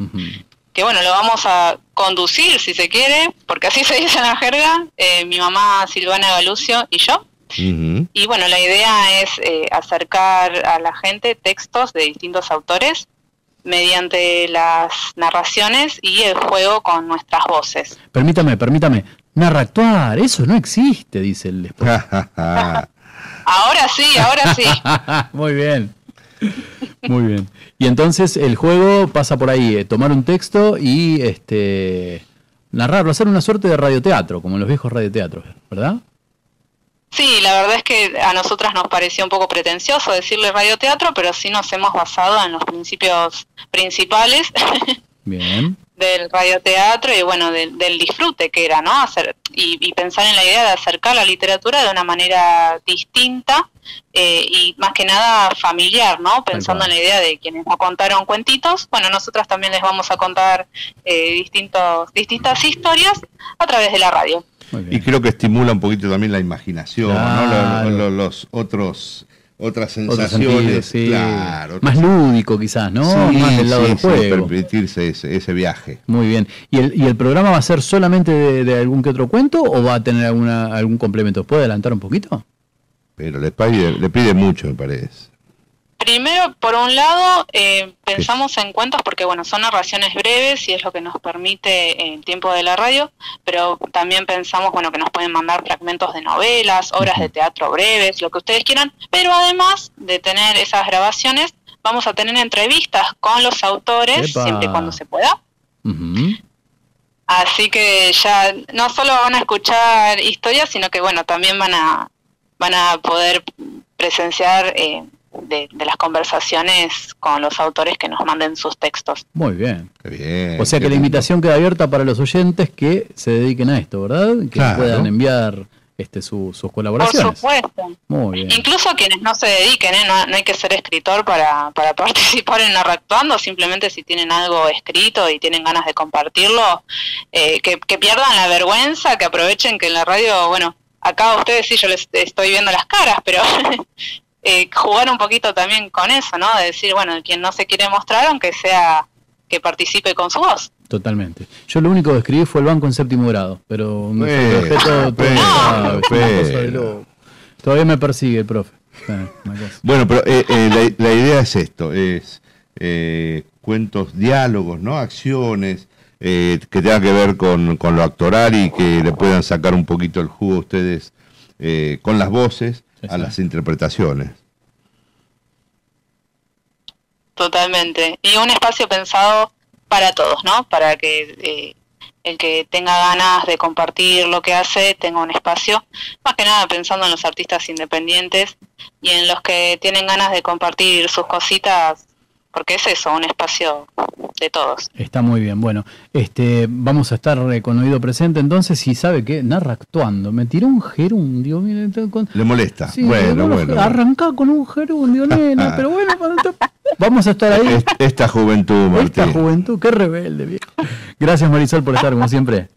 Que bueno, lo vamos a conducir si se quiere, porque así se dice en la jerga, eh, mi mamá Silvana Galucio y yo. Y bueno, la idea es eh, acercar a la gente textos de distintos autores mediante las narraciones y el juego con nuestras voces. Permítame, permítame. Narra actuar, eso no existe, dice el esposo. Ahora sí, ahora sí. Muy bien. Muy bien. Y entonces el juego pasa por ahí, eh, tomar un texto y este narrarlo, hacer una suerte de radioteatro, como en los viejos radioteatros, ¿verdad? Sí, la verdad es que a nosotras nos pareció un poco pretencioso decirle radioteatro, pero sí nos hemos basado en los principios principales Bien. Del radioteatro y bueno, del, del disfrute que era, ¿no? Hacer, y, y pensar en la idea de acercar la literatura de una manera distinta eh, y más que nada familiar, ¿no? Pensando en la idea de quienes nos contaron cuentitos, bueno, nosotras también les vamos a contar eh, distintos, distintas historias a través de la radio. Y creo que estimula un poquito también la imaginación, Claro. ¿no? Los, los- los otros, otras sensaciones. sentido. Claro. Más lúdico quizás, ¿no? Más del lado del sí, juego. permitirse ese, ese viaje. Muy bien. ¿Y el, ¿Y el programa va a ser solamente de, de algún que otro cuento o va a tener alguna, algún complemento? ¿Puede adelantar un poquito? Pero le pide, le pide mucho, me parece. Primero, por un lado, eh, pensamos en cuentos porque, bueno, son narraciones breves y es lo que nos permite el tiempo de la radio, pero también pensamos, bueno, que nos pueden mandar fragmentos de novelas, obras de teatro breves, lo que ustedes quieran, pero además de tener esas grabaciones, vamos a tener entrevistas con los autores, Epa. siempre y cuando se pueda. Así que ya no solo van a escuchar historias, sino que bueno, también van a van a poder presenciar eh, de, de las conversaciones con los autores que nos manden sus textos. Muy bien. Qué bien. O sea que la lindo. invitación queda abierta para los oyentes que se dediquen a esto, ¿verdad? Que Claro. puedan enviar este, su- sus Por colaboraciones. supuesto. Muy bien. Incluso quienes no se dediquen, ¿eh? no, no hay que ser escritor para, para participar en Narractuando, simplemente si tienen algo escrito y tienen ganas de compartirlo, eh, que, que pierdan la vergüenza, que aprovechen que en la radio, bueno, acá a ustedes sí yo les estoy viendo las caras, pero eh, jugar un poquito también con eso, ¿no? De decir, bueno, quien no se quiere mostrar, aunque sea que participe con su voz. Totalmente. Yo lo único que escribí fue el banco en séptimo grado, pero me de loco. Todavía me persigue el profe. Bueno, pero eh, eh, la, la idea es esto, es eh, cuentos, diálogos, ¿no? Acciones eh, que tengan que ver con, con lo actoral y que le puedan sacar un poquito el jugo a ustedes eh, con las voces Sí, a las interpretaciones. Totalmente. Y un espacio pensado para todos, ¿no? Para que eh, el que tenga ganas de compartir lo que hace tenga un espacio, más que nada pensando en los artistas independientes y en los que tienen ganas de compartir sus cositas, porque es eso, un espacio de todos. Está muy bien. Bueno, este, vamos a estar eh, con oído presente entonces y sabe que narra actuando. Me tiró un gerundio. mire, con- ¿Le molesta? Sí, bueno, bueno. bueno. Arrancá con un gerundio, nena, pero bueno, vamos a estar ahí. Est- Esta juventud, Martín. Esta juventud, qué rebelde, viejo. Gracias Marisol por estar, como siempre.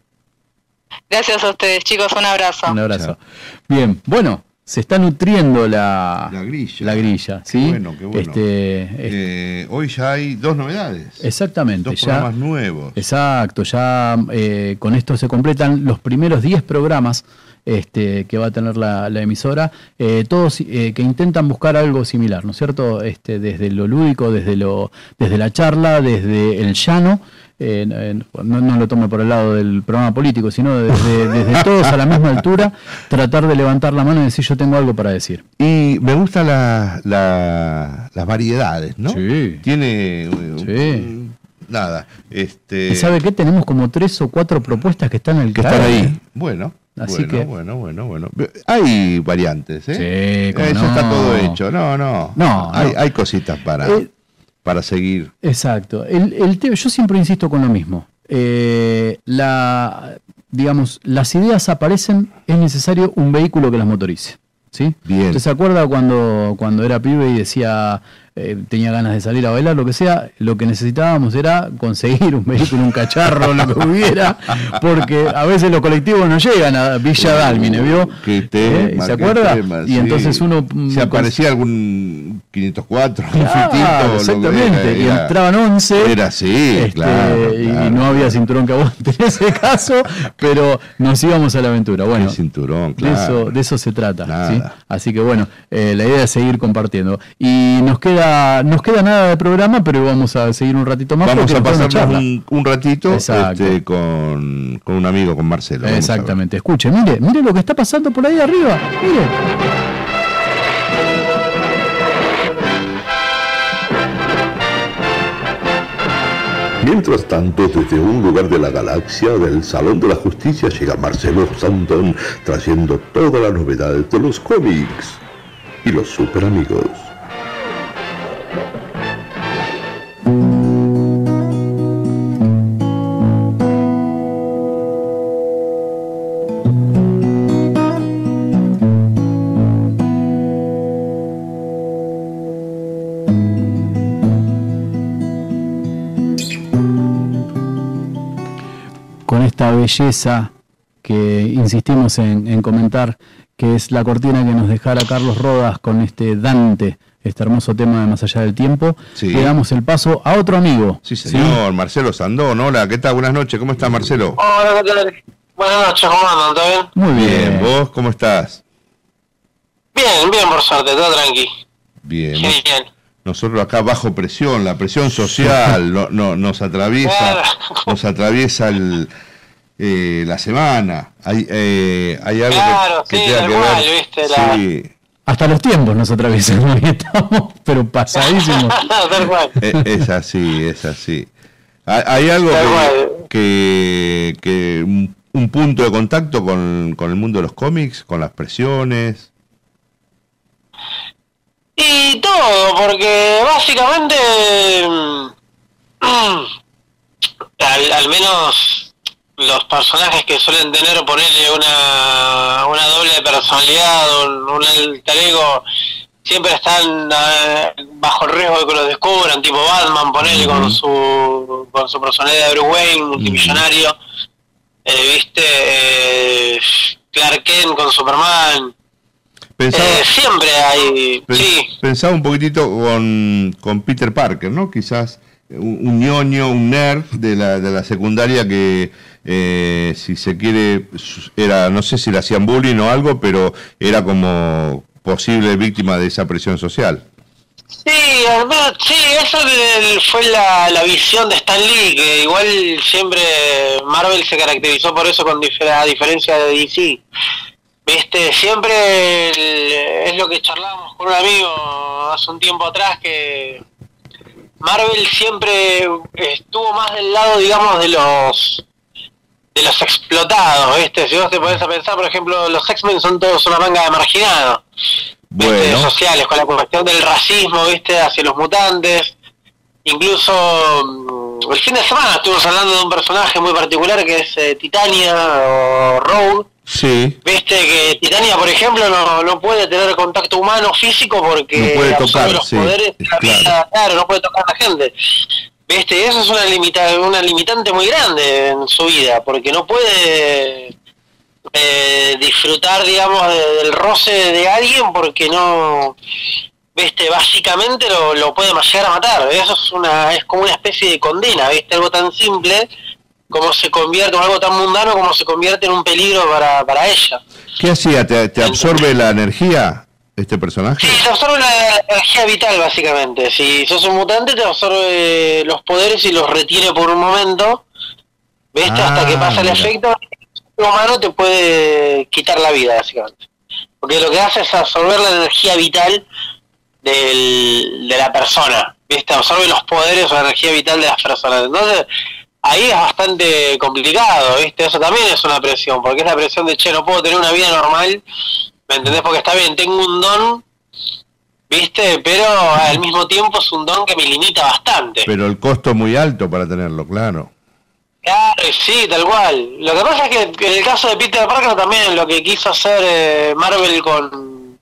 Gracias a ustedes, chicos, un abrazo. Un abrazo. Bien, bueno, se está nutriendo la, La grilla. la grilla, Qué ¿sí? bueno, qué bueno. Este, es- Eh, hoy ya hay dos novedades. exactamente, dos ya. programas nuevos. Exacto, ya eh, con esto se completan los primeros 10 programas este, que va a tener la, la emisora, eh, todos eh, que intentan buscar algo similar, ¿no es cierto? Este, desde lo lúdico, desde, lo, desde la charla, desde el llano. Eh, eh, no, no lo tome por el lado del programa político, sino desde, desde todos a la misma altura, tratar de levantar la mano y decir yo tengo algo para decir. Y me gustan la- la- las variedades, ¿no? Sí. Tiene. eh, Sí. un- nada. Este, ¿Y sabe qué? Tenemos como tres o cuatro propuestas que están en el que están caer, ahí. ¿eh? Bueno. Así bueno, que- bueno, bueno, bueno. Hay variantes, ¿eh? Sí, cómo Eh, ya no. está todo hecho. No, no. No, Hay, no. hay cositas para, Eh, para seguir. Exacto. El, el te- yo siempre insisto con lo mismo. Eh, la, digamos, las ideas aparecen, es necesario un vehículo que las motorice. ¿sí? Bien. ¿Usted se acuerda cuando, cuando era pibe y decía, eh, tenía ganas de salir a bailar, lo que sea? Lo que necesitábamos era conseguir un vehículo, un cacharro, lo que hubiera, porque a veces los colectivos no llegan a Villa Dálmine, ¿vio? Qué tema, ¿Eh? ¿Y ¿Se qué acuerda? tema, y sí. entonces uno... mm, Se aparecía algún 504, un Claro, fitito, lo que exactamente. era, y entraban 11. Era así, este, claro, Y no había cinturón que aguante en ese caso, pero nos íbamos a la aventura. Bueno, El cinturón, de, claro. eso, de eso se trata. Así que bueno, eh, la idea es seguir compartiendo. Y nos queda, nos queda nada de programa, pero vamos a seguir un ratito más. Vamos a pasar un, un ratito este, con, con un amigo, con Marcelo. Exactamente. Escuche, mire, mire lo que está pasando por ahí arriba. Mire. Mientras tanto, desde un lugar de la galaxia, del Salón de la Justicia, llega Marcelo Santon trayendo todas las novedades de los cómics y los super amigos. Belleza que insistimos en, en comentar, que es la cortina que nos dejara Carlos Rodas con este Dante, este hermoso tema de Más allá del tiempo, Sí. le damos el paso a otro amigo. Sí, señor, Marcelo Sandón. Hola, ¿qué tal? Buenas noches, ¿cómo está Marcelo? Hola, ¿qué tal? Buenas noches, ¿cómo andan? ¿Todo bien? Muy bien. Bien, ¿vos cómo estás? Bien, bien, por suerte, todo tranqui. Bien. Genial. Nosotros acá bajo presión, la presión social no, no- nos atraviesa, Claro. nos atraviesa el, eh, la semana. Hay, eh, hay algo Claro, que, que sí, tenga que ver. viste, la- Sí, Hasta los tiempos nos atraviesan, hoy estamos, pero pasadísimos. tal cual. e- es así, es así. Hay, hay algo que, que, que un, un punto de contacto con, con el mundo de los cómics, con las presiones. Y todo, porque básicamente, mm, al, al menos los personajes que suelen tener, ponerle una, una doble personalidad, un, un alter ego, siempre están eh, bajo el riesgo de que los descubran, tipo Batman, ponerle con su con su personalidad de Bruce Wayne, multimillonario, eh, viste, eh, Clark Kent con Superman, Pensaba, eh, siempre hay, sí, pensaba un poquitito con, con Peter Parker, ¿no? Quizás un, un ñoño, un nerd de la, de la secundaria que, eh, si se quiere, era, no sé si le hacían bullying o algo, pero era como posible víctima de esa presión social. Sí, al menos- sí, del- fue la, la visión de Stan Lee, que igual siempre Marvel se caracterizó por eso con a diferencia de DC. Viste, siempre es lo que charlábamos con un amigo hace un tiempo atrás, que Marvel siempre estuvo más del lado, digamos, de los de los explotados, ¿viste? Si vos te pones a pensar, por ejemplo, los X-Men son todos una manga de marginados. sociales, con la cuestión del racismo, ¿viste? Hacia los mutantes. Incluso mm, el fin de semana estuvimos hablando de un personaje muy particular que es eh, Titania o Rogue. sí, Viste que Titania, por ejemplo, no, no puede tener contacto humano físico porque No puede tocar, los sí, poderes de la claro. vida. Claro, no puede tocar a la gente. Viste, eso es una, limita, una limitante muy grande en su vida, porque no puede eh, disfrutar, digamos, de- del roce de alguien porque no, viste, básicamente lo, puede llegar a matar. Eso es una, es como una especie de condena, viste, algo tan simple como se convierte, o algo tan mundano como se convierte en un peligro para, para ella. ¿qué hacía? ¿Te, te absorbe la energía este personaje? Sí, te absorbe la energía vital, básicamente. Si sos un mutante, te absorbe los poderes y los retiene por un momento. ¿Viste? Hasta que Ah, pasa el mira. efecto, el humano te puede quitar la vida, básicamente. Porque lo que hace es absorber la energía vital del, de la persona. ¿Viste? Absorbe los poderes o la energía vital de las personas. Entonces, ahí es bastante complicado, ¿viste? Eso también es una presión, porque es la presión de, che, no puedo tener una vida normal, ¿me entendés? Porque está bien, tengo un don, ¿viste? Pero al mismo tiempo es un don que me limita bastante. Pero el costo es muy alto para tenerlo, claro. Claro, sí, tal cual. Lo que pasa es que en el caso de Peter Parker también lo que quiso hacer eh, Marvel con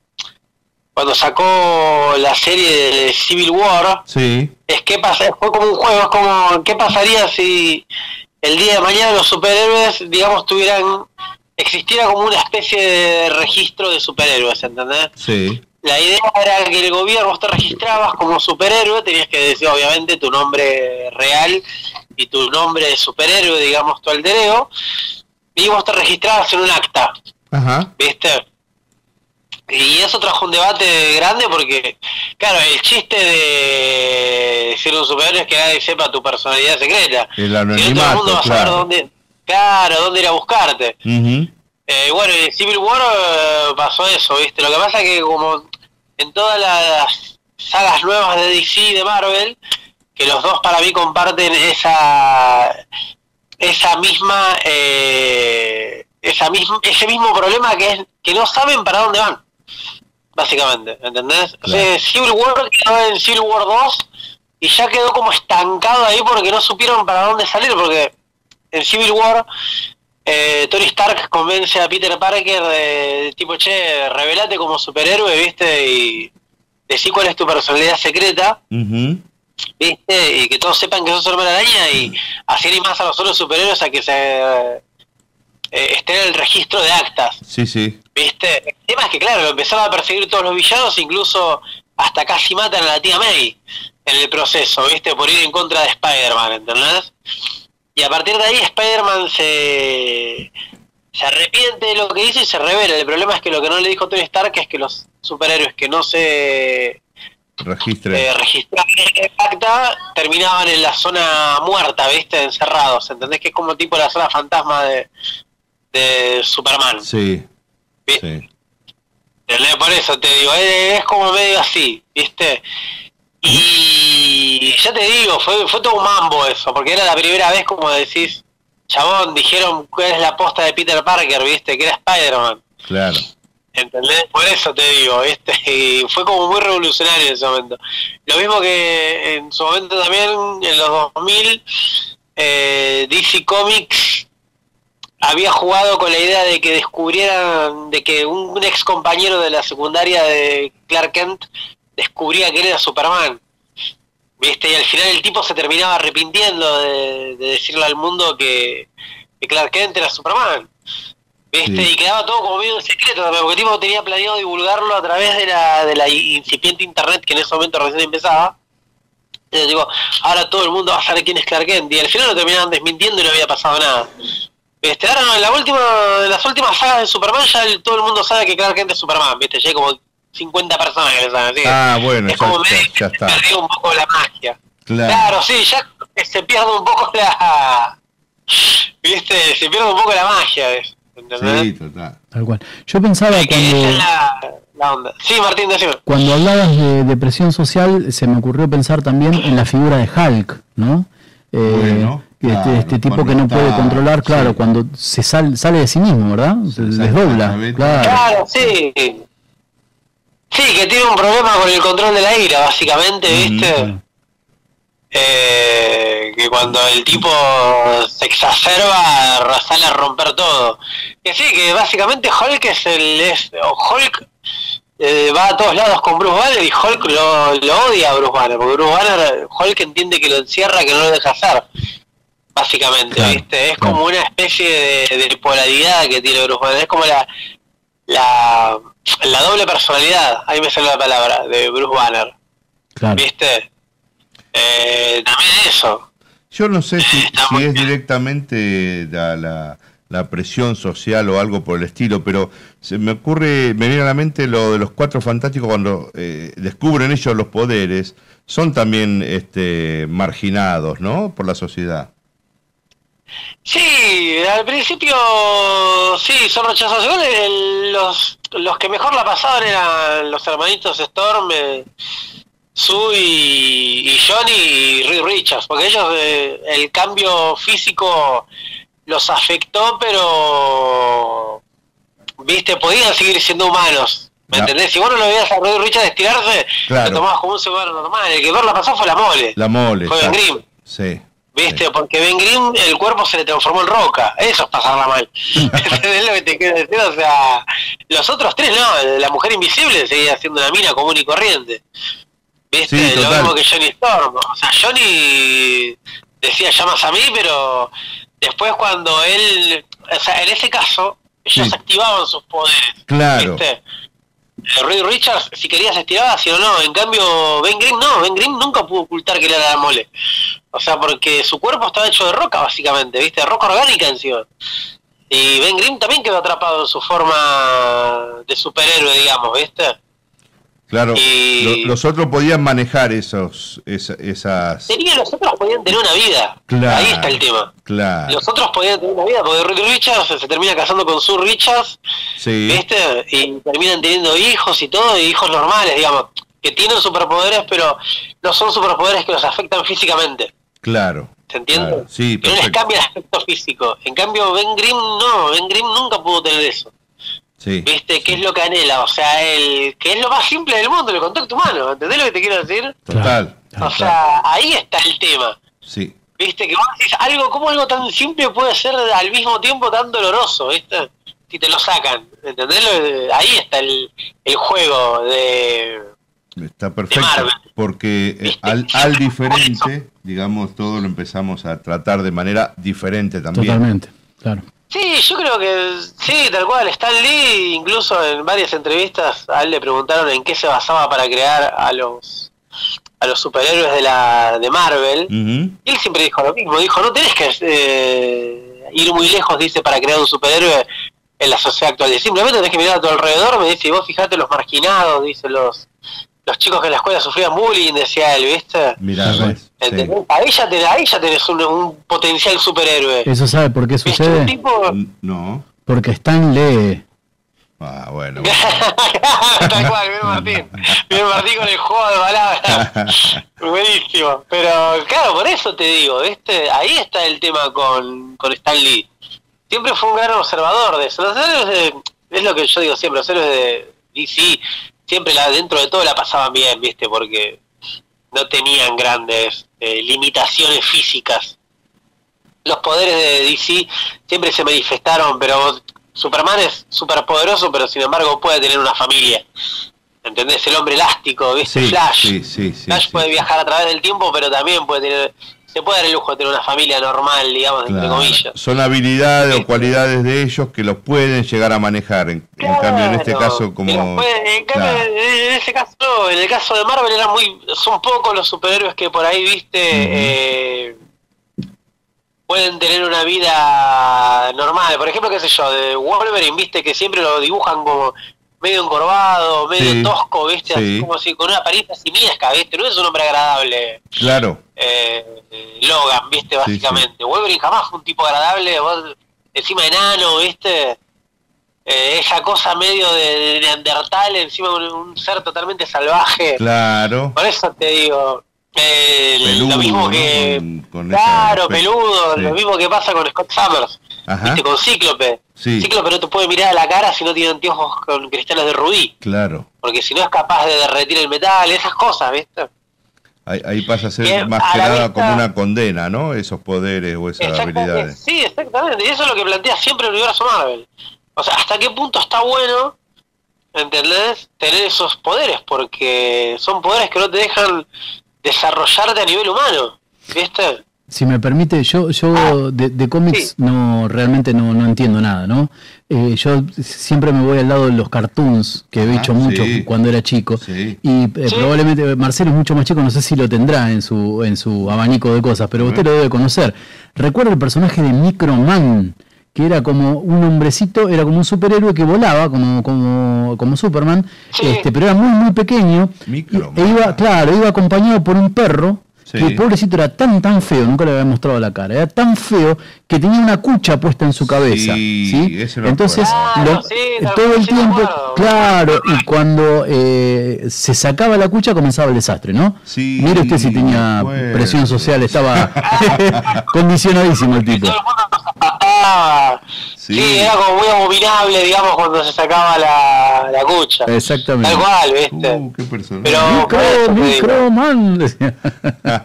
cuando sacó la serie de Civil War Sí, es que pasa, fue como un juego, es como qué pasaría si el día de mañana los superhéroes, digamos, tuvieran existiera como una especie de registro de superhéroes, ¿entendés? sí. La idea era que el gobierno vos te registrabas como superhéroe, tenías que decir obviamente tu nombre real y tu nombre de superhéroe, digamos, tu alter ego, y vos te registrabas en un acta, Ajá. ¿viste? Y eso trajo un debate grande porque, claro, el chiste de ser un superhéroe es que nadie sepa tu personalidad secreta. El Si no, todo el mundo va a saber dónde, claro, dónde ir a buscarte. Eh, bueno, en Civil War eh, pasó eso, ¿viste? Lo que pasa es que como en todas las sagas nuevas de DC y de Marvel, que los dos para mí comparten esa esa misma eh, esa misma ese mismo problema que es que no saben para dónde van básicamente ¿entendés? O sea, Claro. Civil War quedó en Civil War 2 y ya quedó como estancado ahí porque no supieron para dónde salir porque en Civil War eh, Tony Stark convence a Peter Parker de tipo, che, revelate como superhéroe, ¿viste? Y decí cuál es tu personalidad secreta. ¿viste? Y que todos sepan que sos Hombre Araña y así animás a los otros superhéroes a que se eh, estén en el registro de actas, Sí, sí. ¿viste? El tema es que, claro, lo empezaron a perseguir todos los villanos, incluso hasta casi matan a la tía May en el proceso, ¿viste? Por ir en contra de Spider-Man, ¿entendés? Y a partir de ahí Spider-Man se, se arrepiente de lo que hizo y se revela. El problema es que lo que no le dijo Tony Stark es que los superhéroes que no se Registre. eh, el acta terminaban en la zona muerta, ¿viste? Encerrados. ¿Entendés? Que es como tipo la zona fantasma de, de Superman. Sí. ¿viste? Por eso te digo, es, es como medio así, ¿viste? Y ya te digo, fue, fue todo un mambo eso, porque era la primera vez como decís, chabón, dijeron cuál es la posta de Peter Parker, ¿viste? Que era Spider-Man. Claro. ¿Entendés? Por eso te digo, este y fue como muy revolucionario en ese momento. Lo mismo que en su momento también, en los 2000, eh, DC Comics había jugado con la idea de que descubrieran, de que un, un ex compañero de la secundaria de Clark Kent descubría que él era Superman. ¿Viste? Y al final el tipo se terminaba arrepintiendo de, de decirle al mundo que, que Clark Kent era Superman. ¿Viste? Sí. Y quedaba todo como medio en secreto también, porque el tipo tenía planeado divulgarlo a través de la, de la incipiente internet que en ese momento recién empezaba. Y digo, ahora todo el mundo va a saber quién es Clark Kent. Y al final lo terminaban desmintiendo y no había pasado nada. Este, ahora no, en la última, en las últimas sagas de Superman ya el- todo el mundo sabe que Clark Kent es Superman, ¿viste? Ya hay como 50 personas que le saben así. Ah, bueno, es ya como medio ya está. un poco la magia. Claro. Claro, sí, ya se pierde un poco la... ¿Viste? Se pierde un poco la magia, ¿ves? ¿entendés? Sí, total. Tal cual. Yo pensaba Que esa es cuando, la, la onda. Sí, Martín, decime. cuando hablabas de depresión social, se me ocurrió pensar también en la figura de Hulk, ¿no? Eh, Bueno, este, este tipo cuando que no puede controlar, claro, sí. cuando se sal- sale de sí mismo, ¿verdad? Se desdobla. Claro, sí. Sí, que tiene un problema con el control de la ira, básicamente, ¿viste? Eh, que cuando el tipo se exacerba sale a romper todo. Que sí, que básicamente Hulk es el... Es, Hulk eh, va a todos lados con Bruce Banner y Hulk lo, lo odia a Bruce Banner, porque Bruce Banner, Hulk entiende que lo encierra, que no lo deja hacer. Básicamente, Claro, ¿viste? Es claro. como una especie de, de polaridad que tiene Bruce Banner. Es como la, la, la doble personalidad, ahí me sale la palabra, de Bruce Banner. Claro. ¿Viste? Eh, también eso. Yo no sé si, si es directamente la, la- la presión social o algo por el estilo, pero se me ocurre, me viene a la mente lo de los cuatro fantásticos cuando eh, descubren ellos los poderes, son también este, marginados, ¿no? Por la sociedad. Sí, al principio sí, son rechazados. Igual el- los, los que mejor la pasaban eran los hermanitos Storm, eh, Sue y, y Johnny y Reed Richards, porque ellos eh, el cambio físico los afectó, pero viste, podían seguir siendo humanos. ¿Me entendés? Si vos no lo veías a Reed Richards estirarse, Claro. lo tomabas como un ser normal. El que ver la pasó fue la mole. La mole. Fue exacto. Grimm. Sí. ¿Viste? Porque Ben Grimm, el cuerpo se le transformó en roca. Eso es pasarla mal. ¿Entendés lo que te quiero decir? O sea, los otros tres no. La mujer invisible seguía siendo una mina común y corriente. ¿Viste? Sí, lo mismo que Johnny Storm. O sea, Johnny decía llamas a mí, pero después cuando él. O sea, en ese caso, ellos Sí. activaban sus poderes. Claro. ¿Viste? Reed Richards, si querías estiraba, si no, no. En cambio, Ben Grimm no. Ben Grimm nunca pudo ocultar que él era la mole. O sea, porque su cuerpo estaba hecho de roca, básicamente, ¿viste? Roca orgánica encima. Y Ben Grimm también quedó atrapado en su forma de superhéroe, digamos, ¿viste? Claro. Lo- los otros podían manejar esos, esa- esas. Tenía, los otros podían tener una vida. Claro. Ahí está el tema. Claro. Los otros podían tener una vida, porque Reed Richards se termina casando con Sue Richards, Sí. ¿viste? Y terminan teniendo hijos y todo, y hijos normales, digamos, que tienen superpoderes, pero no son superpoderes que los afectan físicamente. Claro. ¿Se entiende? claro. Sí, no les cambia el aspecto físico. En cambio, Ben Grimm no, Ben Grimm nunca pudo tener eso. Sí. ¿Viste? ¿Qué es lo que anhela? O sea, el que es lo más simple del mundo, el contacto humano. ¿Entendés lo que te quiero decir? Total. O total. sea, ahí está el tema. Sí. ¿Viste? Que vos decís algo, ¿cómo algo tan simple puede ser al mismo tiempo tan doloroso? ¿Viste? Si te lo sacan. ¿Entendés? Ahí está el, el juego de... Está perfecto, Marvel. porque eh, al, al diferente, digamos, todo lo empezamos a tratar de manera diferente también. Totalmente, claro. Sí, yo creo que sí, tal cual. Stan Lee, incluso en varias entrevistas, a él le preguntaron en qué se basaba para crear a los a los superhéroes de la de Marvel. Y él siempre dijo lo mismo. Dijo, no tenés que eh, ir muy lejos, dice, para crear un superhéroe en la sociedad actual. Simplemente tenés que mirar a tu alrededor, me dice, y vos fijate los marginados, dice, los los chicos que en la escuela sufrían bullying, decía él, ¿viste? Mirá, Sí. ves, sí. ¿Entendés? Ahí ya tenés, ahí ya tenés un, un potencial superhéroe. ¿Eso sabe por qué sucede? tipo... No. Porque Stan lee. Ah, bueno. Tal cual, bien Martín. Bien Martín con el juego de palabras. Buenísimo. Pero claro, por eso te digo, ¿viste? Ahí está el tema con, con Stan Lee. Siempre fue un gran observador de eso. Los héroes de- es lo que yo digo siempre, los héroes de DC siempre la, dentro de todo la pasaban bien, ¿viste? Porque no tenían grandes eh, limitaciones físicas. Los poderes de DC siempre se manifestaron, pero Superman es superpoderoso, pero sin embargo puede tener una familia. ¿Entendés? El hombre elástico, ¿viste? Sí, Flash. sí, sí, sí, Flash puede viajar a través del tiempo, pero también puede tener, se puede dar el lujo de tener una familia normal, digamos, entre Claro. comillas. Son habilidades o cualidades de ellos que los pueden llegar a manejar. En, en cambio, en este caso, como. pueden- en, cambio, Claro. en ese caso, no, en el caso de Marvel era muy, son pocos los superhéroes que por ahí, viste, eh, pueden tener una vida normal. Por ejemplo, qué sé yo, de Wolverine, viste, que siempre lo dibujan como medio encorvado, medio Sí, tosco, viste, así sí. como si con una apariencia simiesca, viste, no es un hombre agradable. Claro. eh, Logan, viste, básicamente. Wolverine jamás fue un tipo agradable, vos, encima enano, viste. Eh, esa cosa medio de, de Neandertal, encima un, un ser totalmente salvaje. Claro. Por eso te digo, eh, Peludo, lo mismo ¿no? que. Con- con ese claro, peludo, Sí. lo mismo que pasa con Scott Summers, Ajá. viste, con Cíclope. Sí, Cíclope no te puede mirar a la cara si no tiene anteojos con cristales de rubí, claro. porque si no es capaz de derretir el metal, esas cosas, viste. Ahí, ahí pasa a ser Que más que nada vista- como una condena, ¿no? Esos poderes o esas habilidades. Sí, exactamente. Y eso es lo que plantea siempre el universo Marvel. O sea, ¿hasta qué punto está bueno, ¿entendés? Tener esos poderes, porque son poderes que no te dejan desarrollarte a nivel humano, ¿viste? Si me permite, yo, yo de, de cómics no realmente no, no entiendo nada, ¿no? Eh, yo siempre me voy al lado de los cartoons, que he hecho mucho sí. cuando era chico. Sí. Y eh, probablemente Marcelo es mucho más chico, no sé si lo tendrá en su, en su abanico de cosas, pero usted lo debe conocer. Recuerda el personaje de Microman, que era como un hombrecito, era como un superhéroe que volaba, como, como, como Superman, este, pero era muy, muy pequeño. y- e iba, claro, iba acompañado por un perro. Sí. El pobrecito era tan, tan feo, nunca le había mostrado la cara, era tan feo que tenía una cucha puesta en su cabeza. Sí, ¿sí? ese lo Entonces, acuerdo. lo- sí, tal todo el tiempo, acuerdo. claro, y cuando eh, se sacaba la cucha comenzaba el desastre, ¿no? Sí, Mire usted si tenía acuerdo. presión social, estaba condicionadísimo el tipo. Sí. era como muy abominable, digamos, cuando se sacaba la, la cucha. Exactamente. Tal cual, ¿viste? Uh, qué personaje. Pero Micro,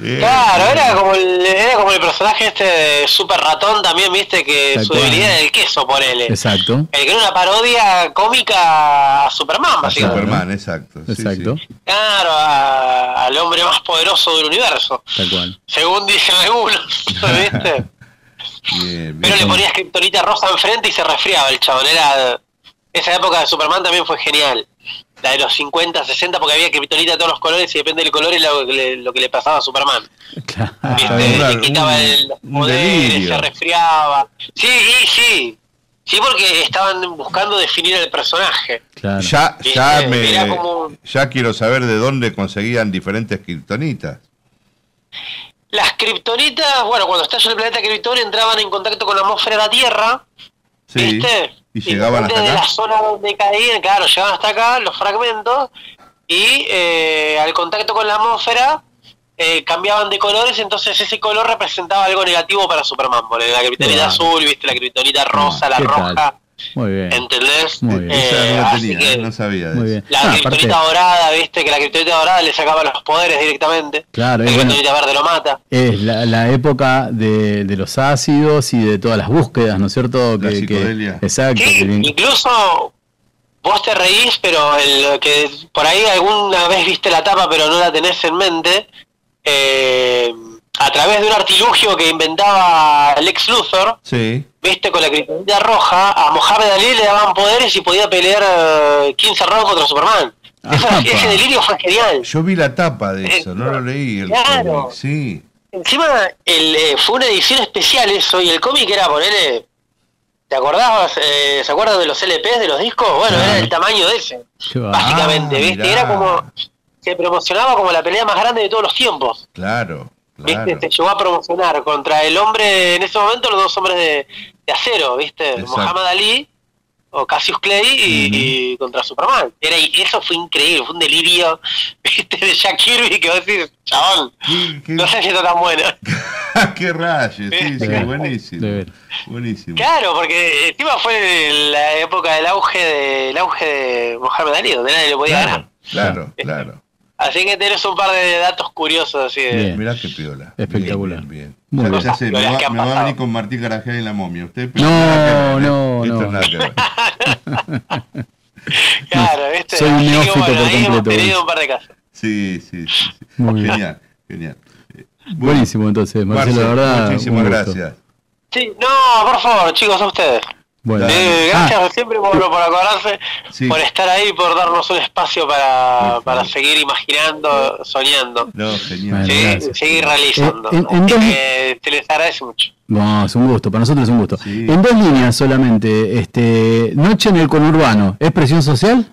Claro, era como el, era como el personaje este de Super Ratón también, viste, que Tal su debilidad era el queso, ponele. Exacto, El que era una parodia cómica a Superman, a básicamente. Superman, exacto. sí, exacto, sí. Claro, a- al hombre más poderoso del universo, tal cual. según dicen algunos, ¿viste? Bien, bien. Pero le ponías kriptonita rosa enfrente y se resfriaba el chabón. Era, esa época de Superman también fue genial. La de los 50, 60, porque había kriptonita de todos los colores y depende del color es lo que le, lo que le pasaba a Superman. Claro. ¿Viste? claro, le quitaba un- el, delirio. se resfriaba. Sí, sí, sí. Sí, porque estaban buscando definir el personaje. claro. Ya, ya, me, como- ya quiero saber de dónde conseguían diferentes kriptonitas. Las kriptonitas, bueno, cuando estalló el planeta Krypton entraban en contacto con la atmósfera de la Tierra, Sí. ¿viste? Y llegaban hasta depende de acá. la zona donde caían, claro, llegaban hasta acá los fragmentos y eh, al contacto con la atmósfera eh, cambiaban de colores, entonces ese color representaba algo negativo para Superman. Ponele, La kriptonita Claro. azul, viste, la kriptonita rosa, la ¿qué roja, tal? Muy bien. ¿entendés? Muy bien. Esa Eh, no tenía, que no sabía de Muy eso. bien. la Ah, kriptonita aparte, dorada, viste, que la kriptonita dorada le sacaba los poderes directamente. claro, La bueno, kriptonita verde lo mata. es la, la época de, de los ácidos y de todas las búsquedas, ¿no es cierto? La Que- exacto. Sí, que bien- incluso vos te reís, pero el que por ahí alguna vez viste la tapa, pero no la tenés en mente, eh, a través de un artilugio que inventaba Lex Luthor, Sí. viste, con la criptonita roja, a Mohamed Ali le daban poderes y podía pelear eh, 15 rounds contra Superman. Esa- Apa. ese delirio fue genial. Yo vi la tapa de eso, no lo leí. El Claro. cómic, Sí. Encima, el, eh, fue una edición especial eso, y el cómic era ponerle... ¿Te acordabas? eh, ¿Se acuerdan de los LPs, de los discos? Bueno, era el tamaño de ese. Básicamente, Ah, ¿viste? mirá. Era como, se promocionaba como la pelea más grande de todos los tiempos, Claro, ¿viste? claro. Se llegó a promocionar contra el hombre, en ese momento los dos hombres de, de acero, ¿viste? Exacto. Muhammad Ali o Cassius Clay y, y contra Superman. Era, eso fue increíble, fue un delirio ¿viste? de Jack Kirby que vos decís, chabón, no sé si está tan bueno. ¡Qué rayos! Sí, sí, buenísimo. Buenísimo. Claro, porque encima fue la época del auge de, el auge de Mohamed Ali, donde nadie le podía ganar. Claro, claro. Así que tenés un par de datos curiosos así de... Mirá qué piola. Espectacular. Bien, Muy Ya- bien. ya sé, me, va, me va a venir con Martín Garajal y la momia. Usted No, nada ¿eh? no, Esto no. nada que ver. Claro, ¿viste? Soy un neófito bueno, por hemos completo, Luis. un par de casos. Sí, sí, sí. sí. Muy bien. Genial, genial. Buenísimo entonces, Marcelo, Marce, la verdad. muchísimas gracias. Sí, no, por favor, chicos, a ustedes. Bueno. Eh, Ah, gracias siempre por, por acordarse, Sí. por estar ahí, por darnos un espacio para, para seguir imaginando, soñando. No, genial. Bueno, Sí, seguir realizando. Eh, en- en Así dos- que se les agradece mucho. No, es un gusto, para nosotros es un gusto. Sí. En dos líneas solamente, este, Noche en el conurbano, ¿es presión social?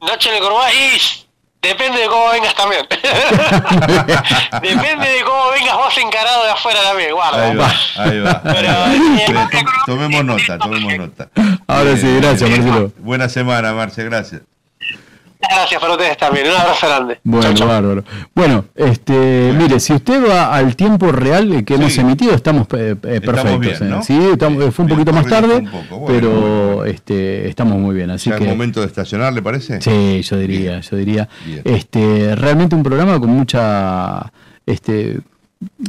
Noche en el y depende de cómo vengas también. depende de cómo vengas vos encarado de afuera también, guarda. Ahí va, ahí va. Pero, to- tomemos nota, tomemos nota. Ahora sí, gracias. Marcelo. Buena semana, Marce, gracias. Gracias para ustedes también. Un abrazo grande. Bueno, Chau, chau. bárbaro. Bueno, este, mire, si usted va al tiempo real que hemos Sí. emitido, estamos eh, eh, perfectos. bien, eh. ¿no? Sí, estamos- eh, fue un Bien, poquito más tarde, un poco, bueno, pero este, estamos muy bien. Así ¿Ya que momento de estacionar, le parece? Sí, yo diría, yo diría. Bien. Este, realmente un programa con mucha, este,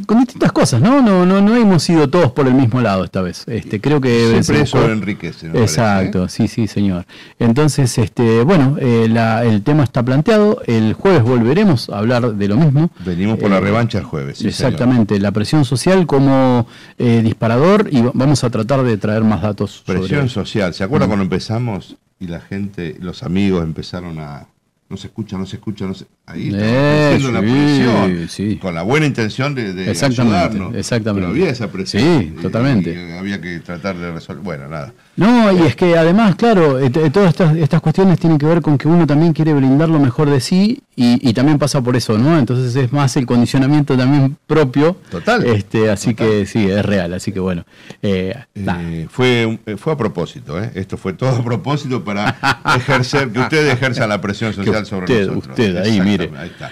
con distintas cosas, ¿no? No, no, no hemos ido todos por el mismo lado esta vez. Este, creo que Siempre eso enriquece. parece, Exacto, ¿eh? sí, sí, señor. Entonces, este, bueno, eh, la- el tema está planteado. El jueves volveremos a hablar de lo mismo. Venimos por la Eh, revancha el jueves. sí, señor. Exactamente, la presión social como disparador y va- vamos a tratar de traer más datos. Presión social. ¿Se acuerda cuando empezamos y la gente, los amigos empezaron a... No se escucha, no se escucha, no se... Ahí Eh, creciendo la sí, presión. sí. Con la buena intención de, de Exactamente, ayudarnos. exactamente. Pero había esa presión. Sí, y- totalmente. y había que tratar de resolver... Bueno, nada. No, y es que además, claro, eh, todas estas, estas cuestiones tienen que ver con que uno también quiere brindar lo mejor de sí y, y también pasa por eso, ¿no? Entonces es más el condicionamiento también propio. Total. Este, así que sí, es real, así que bueno. eh. Eh, fue, eh, fue a propósito, ¿eh? esto fue todo a propósito para ejercer, que ustedes ejerzan la presión social sobre usted- nosotros. usted, ahí, Ahí está.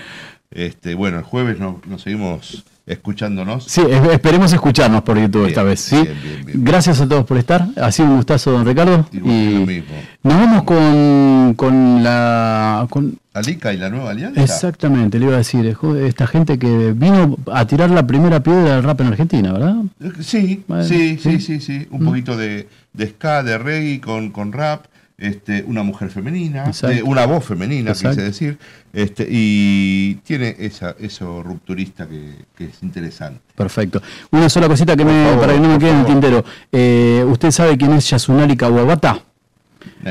Este, bueno, el jueves nos, nos seguimos escuchándonos. Sí, es- esperemos escucharnos por YouTube Bien, esta vez, ¿sí? bien, bien, bien. Gracias a todos por estar. Ha sido un gustazo, don Ricardo. Y lo mismo. nos vamos con, con la... Con, Alica y la nueva alianza. exactamente, le iba a decir, eh, esta gente que vino a tirar la primera piedra del rap en Argentina, ¿verdad? Eh, Sí, Bueno, sí, sí. sí, sí, sí. Un poquito de, de ska, de reggae con, con rap. Este, una mujer femenina, de- una voz femenina, Exacto. quise decir, este, y tiene esa, eso rupturista que, que es interesante. Perfecto. Una sola cosita que me, favor, para que no me quede en el tintero. Eh, ¿Usted sabe quién es Yasunari Kawabata?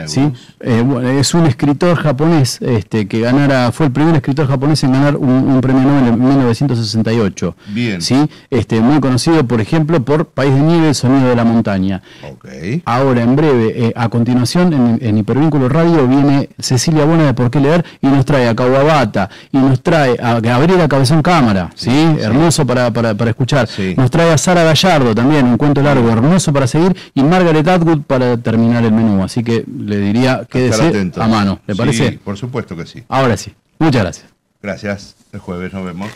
Neus. ¿Sí? Eh, bueno, es un escritor japonés este, que ganara, fue el primer escritor japonés en ganar un, un premio Nobel en 1968. Bien. ¿Sí? Este, muy conocido, por ejemplo, por País de Nieve, El Sonido de la Montaña. Ok. Ahora, en breve, eh, a continuación, en, en Hipervínculo Radio, viene Cecilia Bona de Por qué Leer y nos trae a Kawabata y nos trae a Gabriela Cabezón Cámara, ¿sí? Hermoso para, para, para escuchar. Sí. Nos trae a Sara Gallardo también, un cuento largo, hermoso para seguir, y Margaret Atwood para terminar el menú. Así que le diría, quédese a mano, ¿le Sí, parece? por supuesto que sí. Ahora sí. Muchas gracias. Gracias. El jueves nos vemos.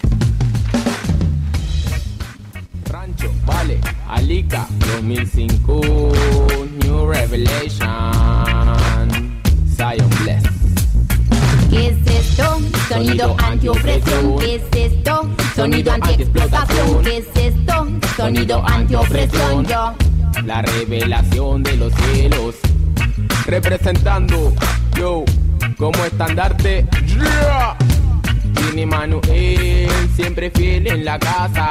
Rancho, vale, Alica 2005, New Revelation, Zion Bless. ¿Qué es esto? Sonido antiopresión. ¿Qué es esto? Sonido antiexplotación. ¿Qué es esto? Sonido antiopresión. Yo. La revelación de los cielos, representando, yo, como estandarte. Tiene Manuel, siempre fiel en la casa.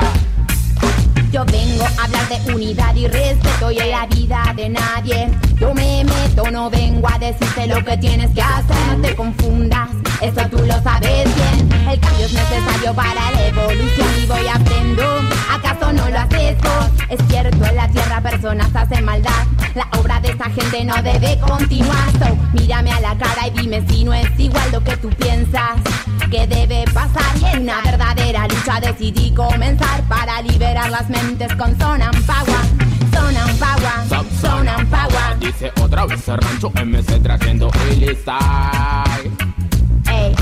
Yo vengo a hablar de unidad y respeto y en la vida de nadie. Yo me meto, no vengo a decirte lo que tienes que hacer. No te confundas, eso tú lo sabes bien. El cambio es necesario para la evolución y voy aprendo. ¿Acaso no lo haces vos? Es cierto, en la tierra personas hacen maldad. La obra de esta gente no debe continuar. So, mírame a la cara y dime si no es igual lo que tú piensas. Que debe pasar y en una verdadera lucha decidí comenzar para liberar las mentes con Sonan Power. Son Son and power, son and power. Dice otra vez el rancho MC trayendo el style. Ey,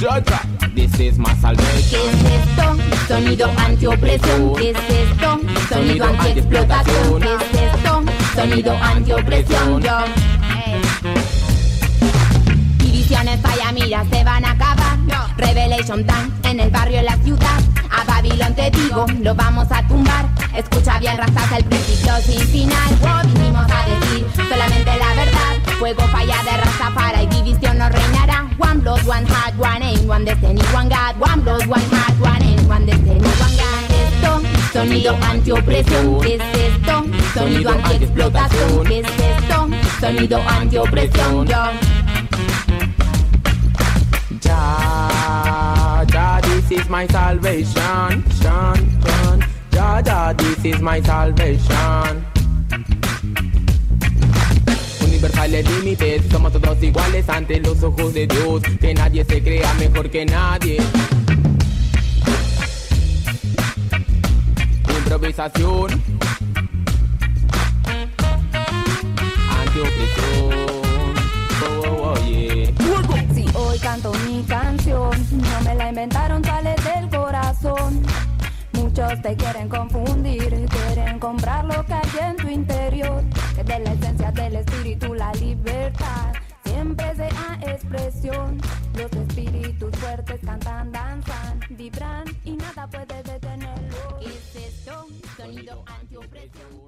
Georgia, this is my ¿qué salvation. es esto? Sonido antiopresión. ¿Qué es esto? Sonido antiexplotación. ¿Qué es esto? Sonido antiopresión. Yo. Ey. Divisiones falla, mira, se van a acabar. Revelation Time en el barrio, en la ciudad. A Babilón te digo, lo vamos a tumbar. Escucha bien, razas el principio sin final. Wow, vinimos a decir solamente la verdad. Fuego falla de raza para y división no reinará. One blood, one heart, one aim, one destiny, one God. One blood, one heart, one aim, one destiny, one God. Esto, sonido antiopresión. ¿Qué es esto? Sonido antiexplotación. ¿Qué es esto? Sonido antiopresión. Yo. Ja, ja, this is my salvation. Shan, shan. Ja, ja, this is my salvation. Universales límites, somos todos iguales ante los ojos de Dios. Que nadie se crea mejor que nadie. Improvisación. Antiopresión. Inventaron, sale del corazón. Muchos te quieren confundir, quieren comprar lo que hay en tu interior. Que de la esencia del espíritu la libertad siempre sea expresión. Los espíritus fuertes cantan, danzan, vibran y nada puede detenerlo. ¿Qué es esto? Sonido antiopresión. ¿Qué es